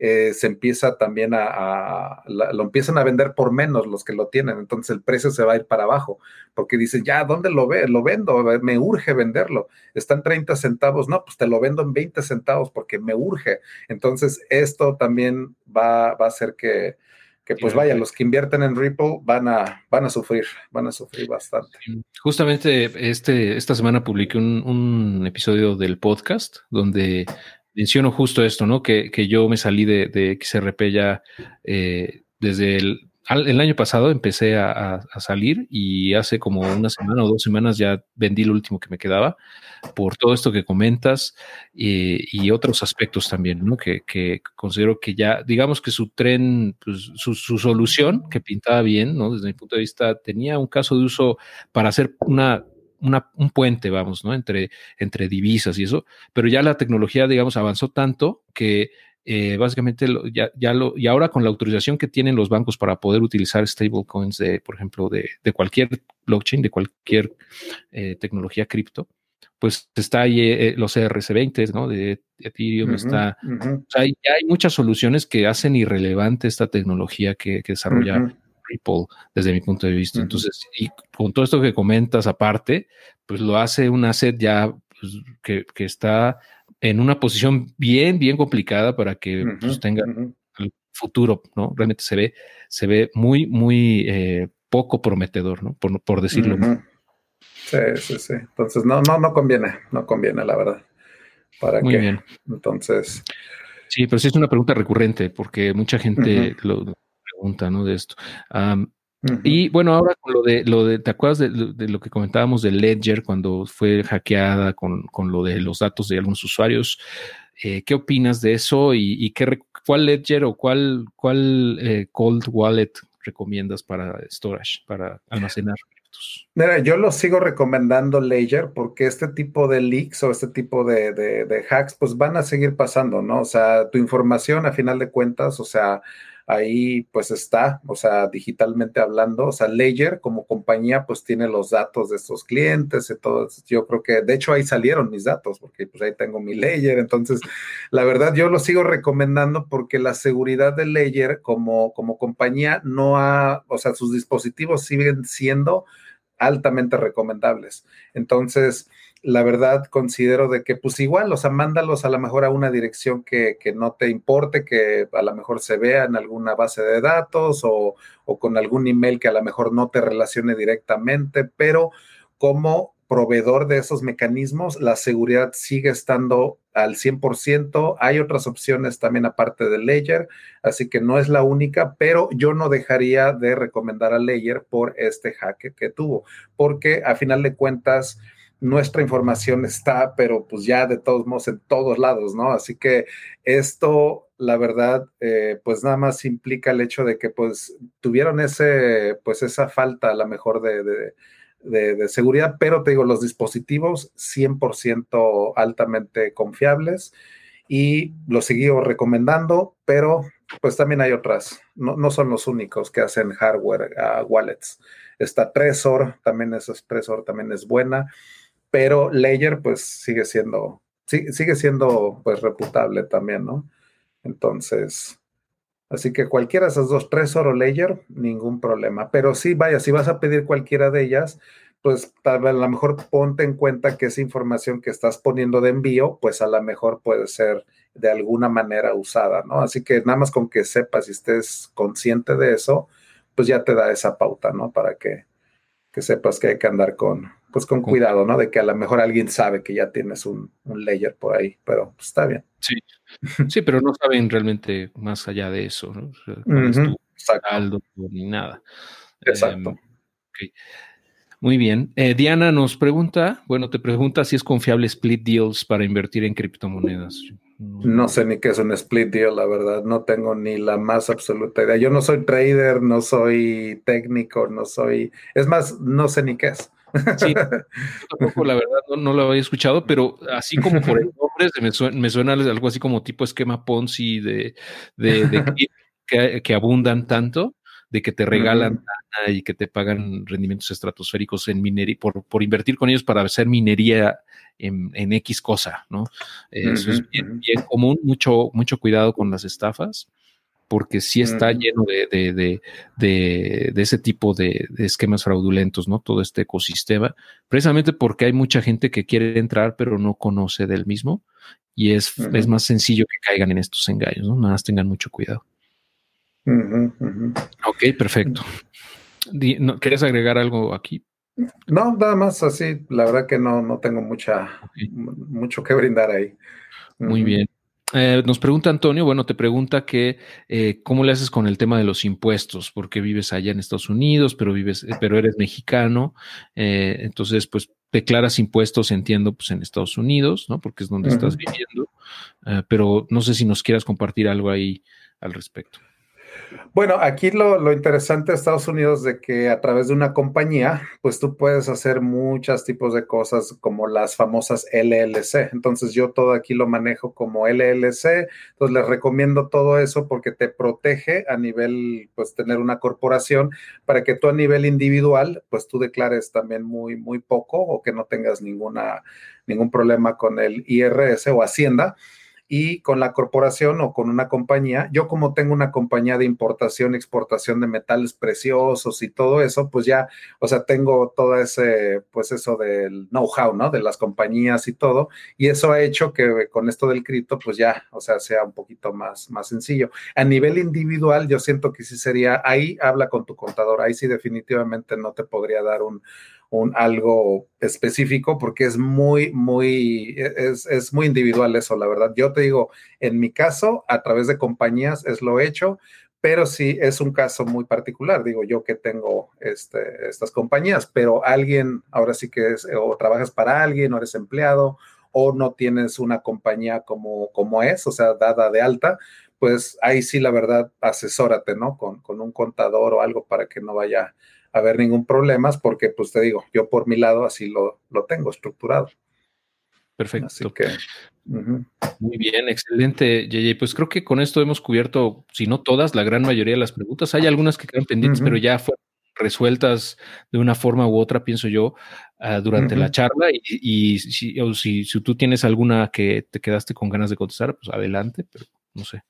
eh, se empieza también a, lo empiezan a vender por menos los que lo tienen, entonces el precio se va a ir para abajo, porque dicen, ya, ¿dónde lo ve? Lo vendo, me urge venderlo, están 30 centavos, no, pues te lo vendo en 20 centavos porque me urge, entonces esto también va, va a hacer que, que pues vaya, los que invierten en Ripple van a, van a sufrir, van a sufrir bastante. Justamente este, esta semana publiqué un, un episodio del podcast donde menciono justo esto, ¿no? Que, que yo me salí de, XRP ya eh, desde el, el, año pasado, empecé a, salir y hace como una semana o dos semanas ya vendí lo último que me quedaba por todo esto que comentas y otros aspectos también, ¿no? Que, que, considero que ya, digamos que su tren, pues, su, su solución, que pintaba bien, ¿no? Desde mi punto de vista, tenía un caso de uso para hacer una un puente, vamos, ¿no? Entre, entre divisas y eso, pero ya la tecnología, digamos, avanzó tanto que eh, básicamente ya, ya, lo, y ahora con la autorización que tienen los bancos para poder utilizar stablecoins de, por ejemplo, de, de cualquier blockchain, de cualquier eh, tecnología cripto, pues está ahí eh, los ERC20, ¿no? De Ethereum está. O sea, hay, hay, muchas soluciones que hacen irrelevante esta tecnología que, desarrolla Ripple desde mi punto de vista. Entonces, y con todo esto que comentas aparte, pues lo hace un asset ya pues, que, que, está en una posición bien, bien complicada para que pues, tenga el futuro, ¿no? Realmente se ve, se ve muy, muy eh, poco prometedor, ¿no? Por, por decirlo. Sí, sí, sí. Entonces, no, no, no conviene, no conviene, la verdad. ¿Para Muy bien. Entonces. Sí, pero sí es una pregunta recurrente, porque mucha gente lo pregunta, ¿no? De esto. Y bueno, ahora con lo de, lo de ¿te acuerdas de, lo que comentábamos de Ledger cuando fue hackeada con, con lo de los datos de algunos usuarios? Eh, ¿Qué opinas de eso y, qué, cuál Ledger o cuál, cuál eh, Cold Wallet recomiendas para storage, para almacenar? Mira, yo lo sigo recomendando Ledger porque este tipo de leaks o este tipo de, de, hacks pues van a seguir pasando, ¿no? O sea, tu información a final de cuentas, o sea, ahí pues está, o sea, digitalmente hablando, o sea, Ledger como compañía pues tiene los datos de estos clientes y todo, yo creo que de hecho ahí salieron mis datos porque pues ahí tengo mi Ledger, entonces la verdad yo lo sigo recomendando porque la seguridad de Ledger como, como compañía no ha, o sea, sus dispositivos siguen siendo altamente recomendables. Entonces, la verdad considero de que pues igual, o sea, mándalos a lo mejor a una dirección que, no te importe, que a lo mejor se vea en alguna base de datos o, o, con algún email que a lo mejor no te relacione directamente, pero como proveedor de esos mecanismos, la seguridad sigue estando al 100%. Hay otras opciones también aparte de Ledger, así que no es la única, pero yo no dejaría de recomendar a Ledger por este hack que tuvo, porque a final de cuentas nuestra información está, pero pues ya de todos modos en todos lados, ¿no? Así que esto, la verdad, eh, pues nada más implica el hecho de que pues tuvieron ese, pues esa falta a lo mejor de, de, seguridad, pero te digo, los dispositivos 100% altamente confiables y los sigo recomendando, pero pues también hay otras, no, no son los únicos que hacen hardware wallets. Está Trezor, también es Trezor, también es buena pero Ledger pues sigue siendo, sigue siendo pues reputable también, ¿no? Entonces, así que cualquiera de esas dos, Trezor o Ledger, ningún problema. Pero sí, vaya, si vas a pedir cualquiera de ellas, pues a lo mejor ponte en cuenta que esa información que estás poniendo de envío, pues a lo mejor puede ser de alguna manera usada, ¿no? Así que nada más con que sepas y estés consciente de eso, pues ya te da esa pauta, ¿no? Para que, que sepas que hay que andar con, pues con cuidado, ¿no? De que a lo mejor alguien sabe que ya tienes un, layer por ahí, pero pues, está bien. Sí. *laughs* sí, pero no saben realmente más allá de eso, ¿no? saldo ni nada. Exacto. Em, Muy bien. Eh, Diana nos pregunta, bueno, te pregunta si es confiable split deals para invertir en criptomonedas. No sé ni qué es un split deal, la verdad. No tengo ni la más absoluta idea. Yo no soy trader, no soy técnico, no soy. Es más, no sé ni qué es. Sí, *laughs* tampoco la verdad no, lo había escuchado, pero así como por el nombre me suena, me suena algo así como tipo esquema Ponzi de, de, *laughs* que, abundan tanto, de que te regalan y que te pagan rendimientos estratosféricos en minería, por, por invertir con ellos para hacer minería en, en X cosa, ¿no? Eso es bien, bien común, mucho, mucho cuidado con las estafas porque sí está lleno de, ese tipo de, esquemas fraudulentos, ¿no? Todo este ecosistema, precisamente porque hay mucha gente que quiere entrar pero no conoce del mismo y es, es más sencillo que caigan en estos engaños, ¿no? Nada más tengan mucho cuidado. ok, perfecto. ¿Quieres agregar algo aquí? No, nada más así, la verdad que no, no tengo mucha, mucho que brindar ahí. Muy bien. Eh, nos pregunta Antonio, bueno, te pregunta que eh, cómo le haces con el tema de los impuestos, porque vives allá en Estados Unidos, pero vives, eh, pero eres mexicano, entonces, pues declaras impuestos, entiendo, pues en Estados Unidos, ¿no? Porque es donde estás viviendo, pero no sé si nos quieras compartir algo ahí al respecto. Bueno, aquí lo, interesante de Estados Unidos de que a través de una compañía, pues tú puedes hacer muchos tipos de cosas como las famosas LLC. Entonces yo todo aquí lo manejo como LLC. Entonces les recomiendo todo eso porque te protege a nivel, pues tener una corporación para que tú a nivel individual, pues tú declares también muy, muy poco o que no tengas ninguna, ningún problema con el IRS o Hacienda y con la corporación o con una compañía, yo como tengo una compañía de importación exportación de metales preciosos y todo eso, pues ya, o sea, tengo todo ese, pues eso del know-how, ¿no? De las compañías y todo, y eso ha hecho que con esto del cripto, pues ya, o sea, sea un poquito más, más sencillo. A nivel individual, yo siento que sí sería, ahí habla con tu contador, ahí sí definitivamente no te podría dar un, un algo específico porque es muy, muy, es, es, muy individual eso, la verdad. Yo te digo, en mi caso, a través de compañías es lo hecho, pero sí es un caso muy particular, digo yo que tengo este, estas compañías, pero alguien, ahora sí que es, o trabajas para alguien, o eres empleado, o no tienes una compañía como, como es, o sea, dada de alta, pues ahí sí, la verdad, asesórate, ¿no? Con, con un contador o algo para que no vaya haber ningún problema, porque pues te digo, yo por mi lado así lo, lo tengo estructurado. Perfecto. Así que, Muy bien, excelente, JJ. Pues creo que con esto hemos cubierto, si no todas, la gran mayoría de las preguntas. Hay algunas que quedan pendientes, pero ya fueron resueltas de una forma u otra, pienso yo, ah, durante la charla. Y, si, si, si, tú tienes alguna que te quedaste con ganas de contestar, pues adelante, pero no sé.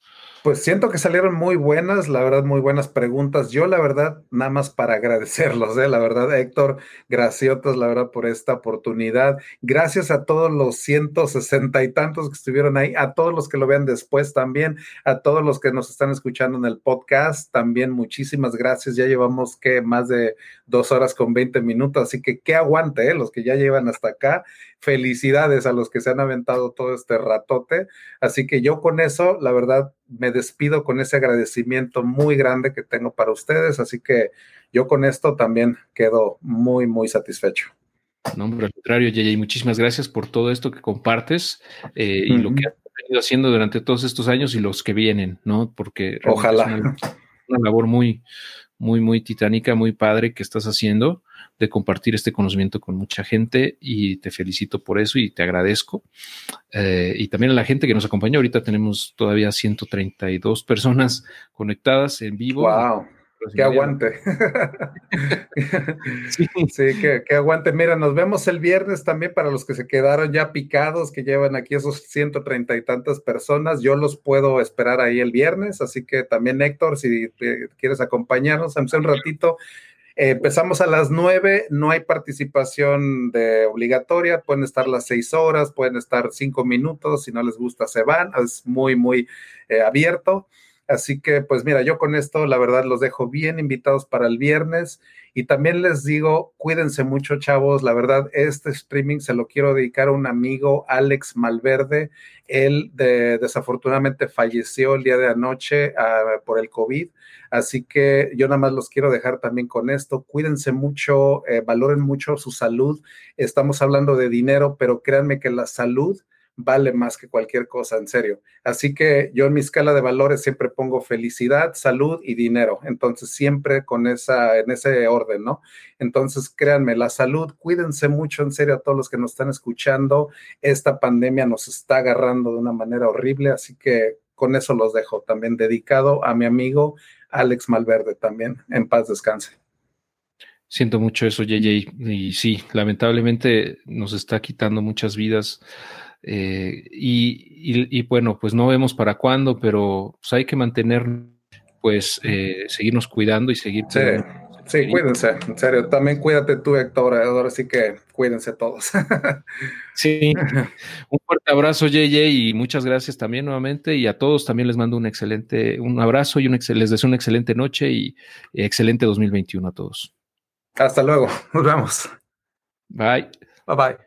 Pues siento que salieron muy buenas, la verdad, muy buenas preguntas. Yo, la verdad, nada más para agradecerlos, ¿eh? la verdad, Héctor, graciotas, la verdad, por esta oportunidad. Gracias a todos los 160 y tantos que estuvieron ahí, a todos los que lo vean después también, a todos los que nos están escuchando en el podcast, también muchísimas gracias. Ya llevamos que más de dos horas con 20 minutos, así que qué aguante, ¿eh? los que ya llevan hasta acá. Felicidades a los que se han aventado todo este ratote. Así que yo con eso, la verdad, me despido con ese agradecimiento muy grande que tengo para ustedes. Así que yo con esto también quedo muy, muy satisfecho. No, hombre, al contrario, JJ, muchísimas gracias por todo esto que compartes eh, y lo que has venido haciendo durante todos estos años y los que vienen, ¿no? Porque ojalá. una, una labor muy, muy, muy titánica, muy padre que estás haciendo de compartir este conocimiento con mucha gente y te felicito por eso y te agradezco. Eh, y también a la gente que nos acompañó. Ahorita tenemos todavía 132 personas conectadas en vivo. ¡Wow! Que aguante. *laughs* sí, que, que, aguante. Mira, nos vemos el viernes también para los que se quedaron ya picados, que llevan aquí esos 130 y tantas personas. Yo los puedo esperar ahí el viernes, así que también Héctor, si quieres acompañarnos, un ratito empezamos a las nueve, no hay participación de obligatoria, pueden estar las seis horas, pueden estar cinco minutos, si no les gusta se van, es muy, muy eh, abierto. Así que, pues mira, yo con esto, la verdad, los dejo bien invitados para el viernes y también les digo, cuídense mucho, chavos. La verdad, este streaming se lo quiero dedicar a un amigo, Alex Malverde. Él desafortunadamente falleció el día de anoche ah, por el COVID. Así que yo nada más los quiero dejar también con esto. Cuídense mucho, eh, valoren mucho su salud. Estamos hablando de dinero, pero créanme que la salud vale más que cualquier cosa, en serio. Así que yo en mi escala de valores siempre pongo felicidad, salud y dinero. Entonces, siempre con esa, en ese orden, ¿no? Entonces, créanme, la salud, cuídense mucho, en serio, a todos los que nos están escuchando. Esta pandemia nos está agarrando de una manera horrible, así que con eso los dejo también dedicado a mi amigo Alex Malverde también. En paz descanse. Siento mucho eso, JJ. Y sí, lamentablemente nos está quitando muchas vidas. Eh, y, bueno, pues no vemos para cuándo, pero pues hay que mantener, pues, eh, seguirnos cuidando y seguir. Sí, sí, cuídense, en serio. También cuídate tú, Héctor. Ahora sí que cuídense todos. *laughs* sí, un fuerte abrazo, JJ, y muchas gracias también nuevamente. Y a todos también les mando un excelente, un abrazo y un les deseo una excelente noche y excelente 2021 a todos. Hasta luego, *laughs* nos vemos. Bye. Bye bye.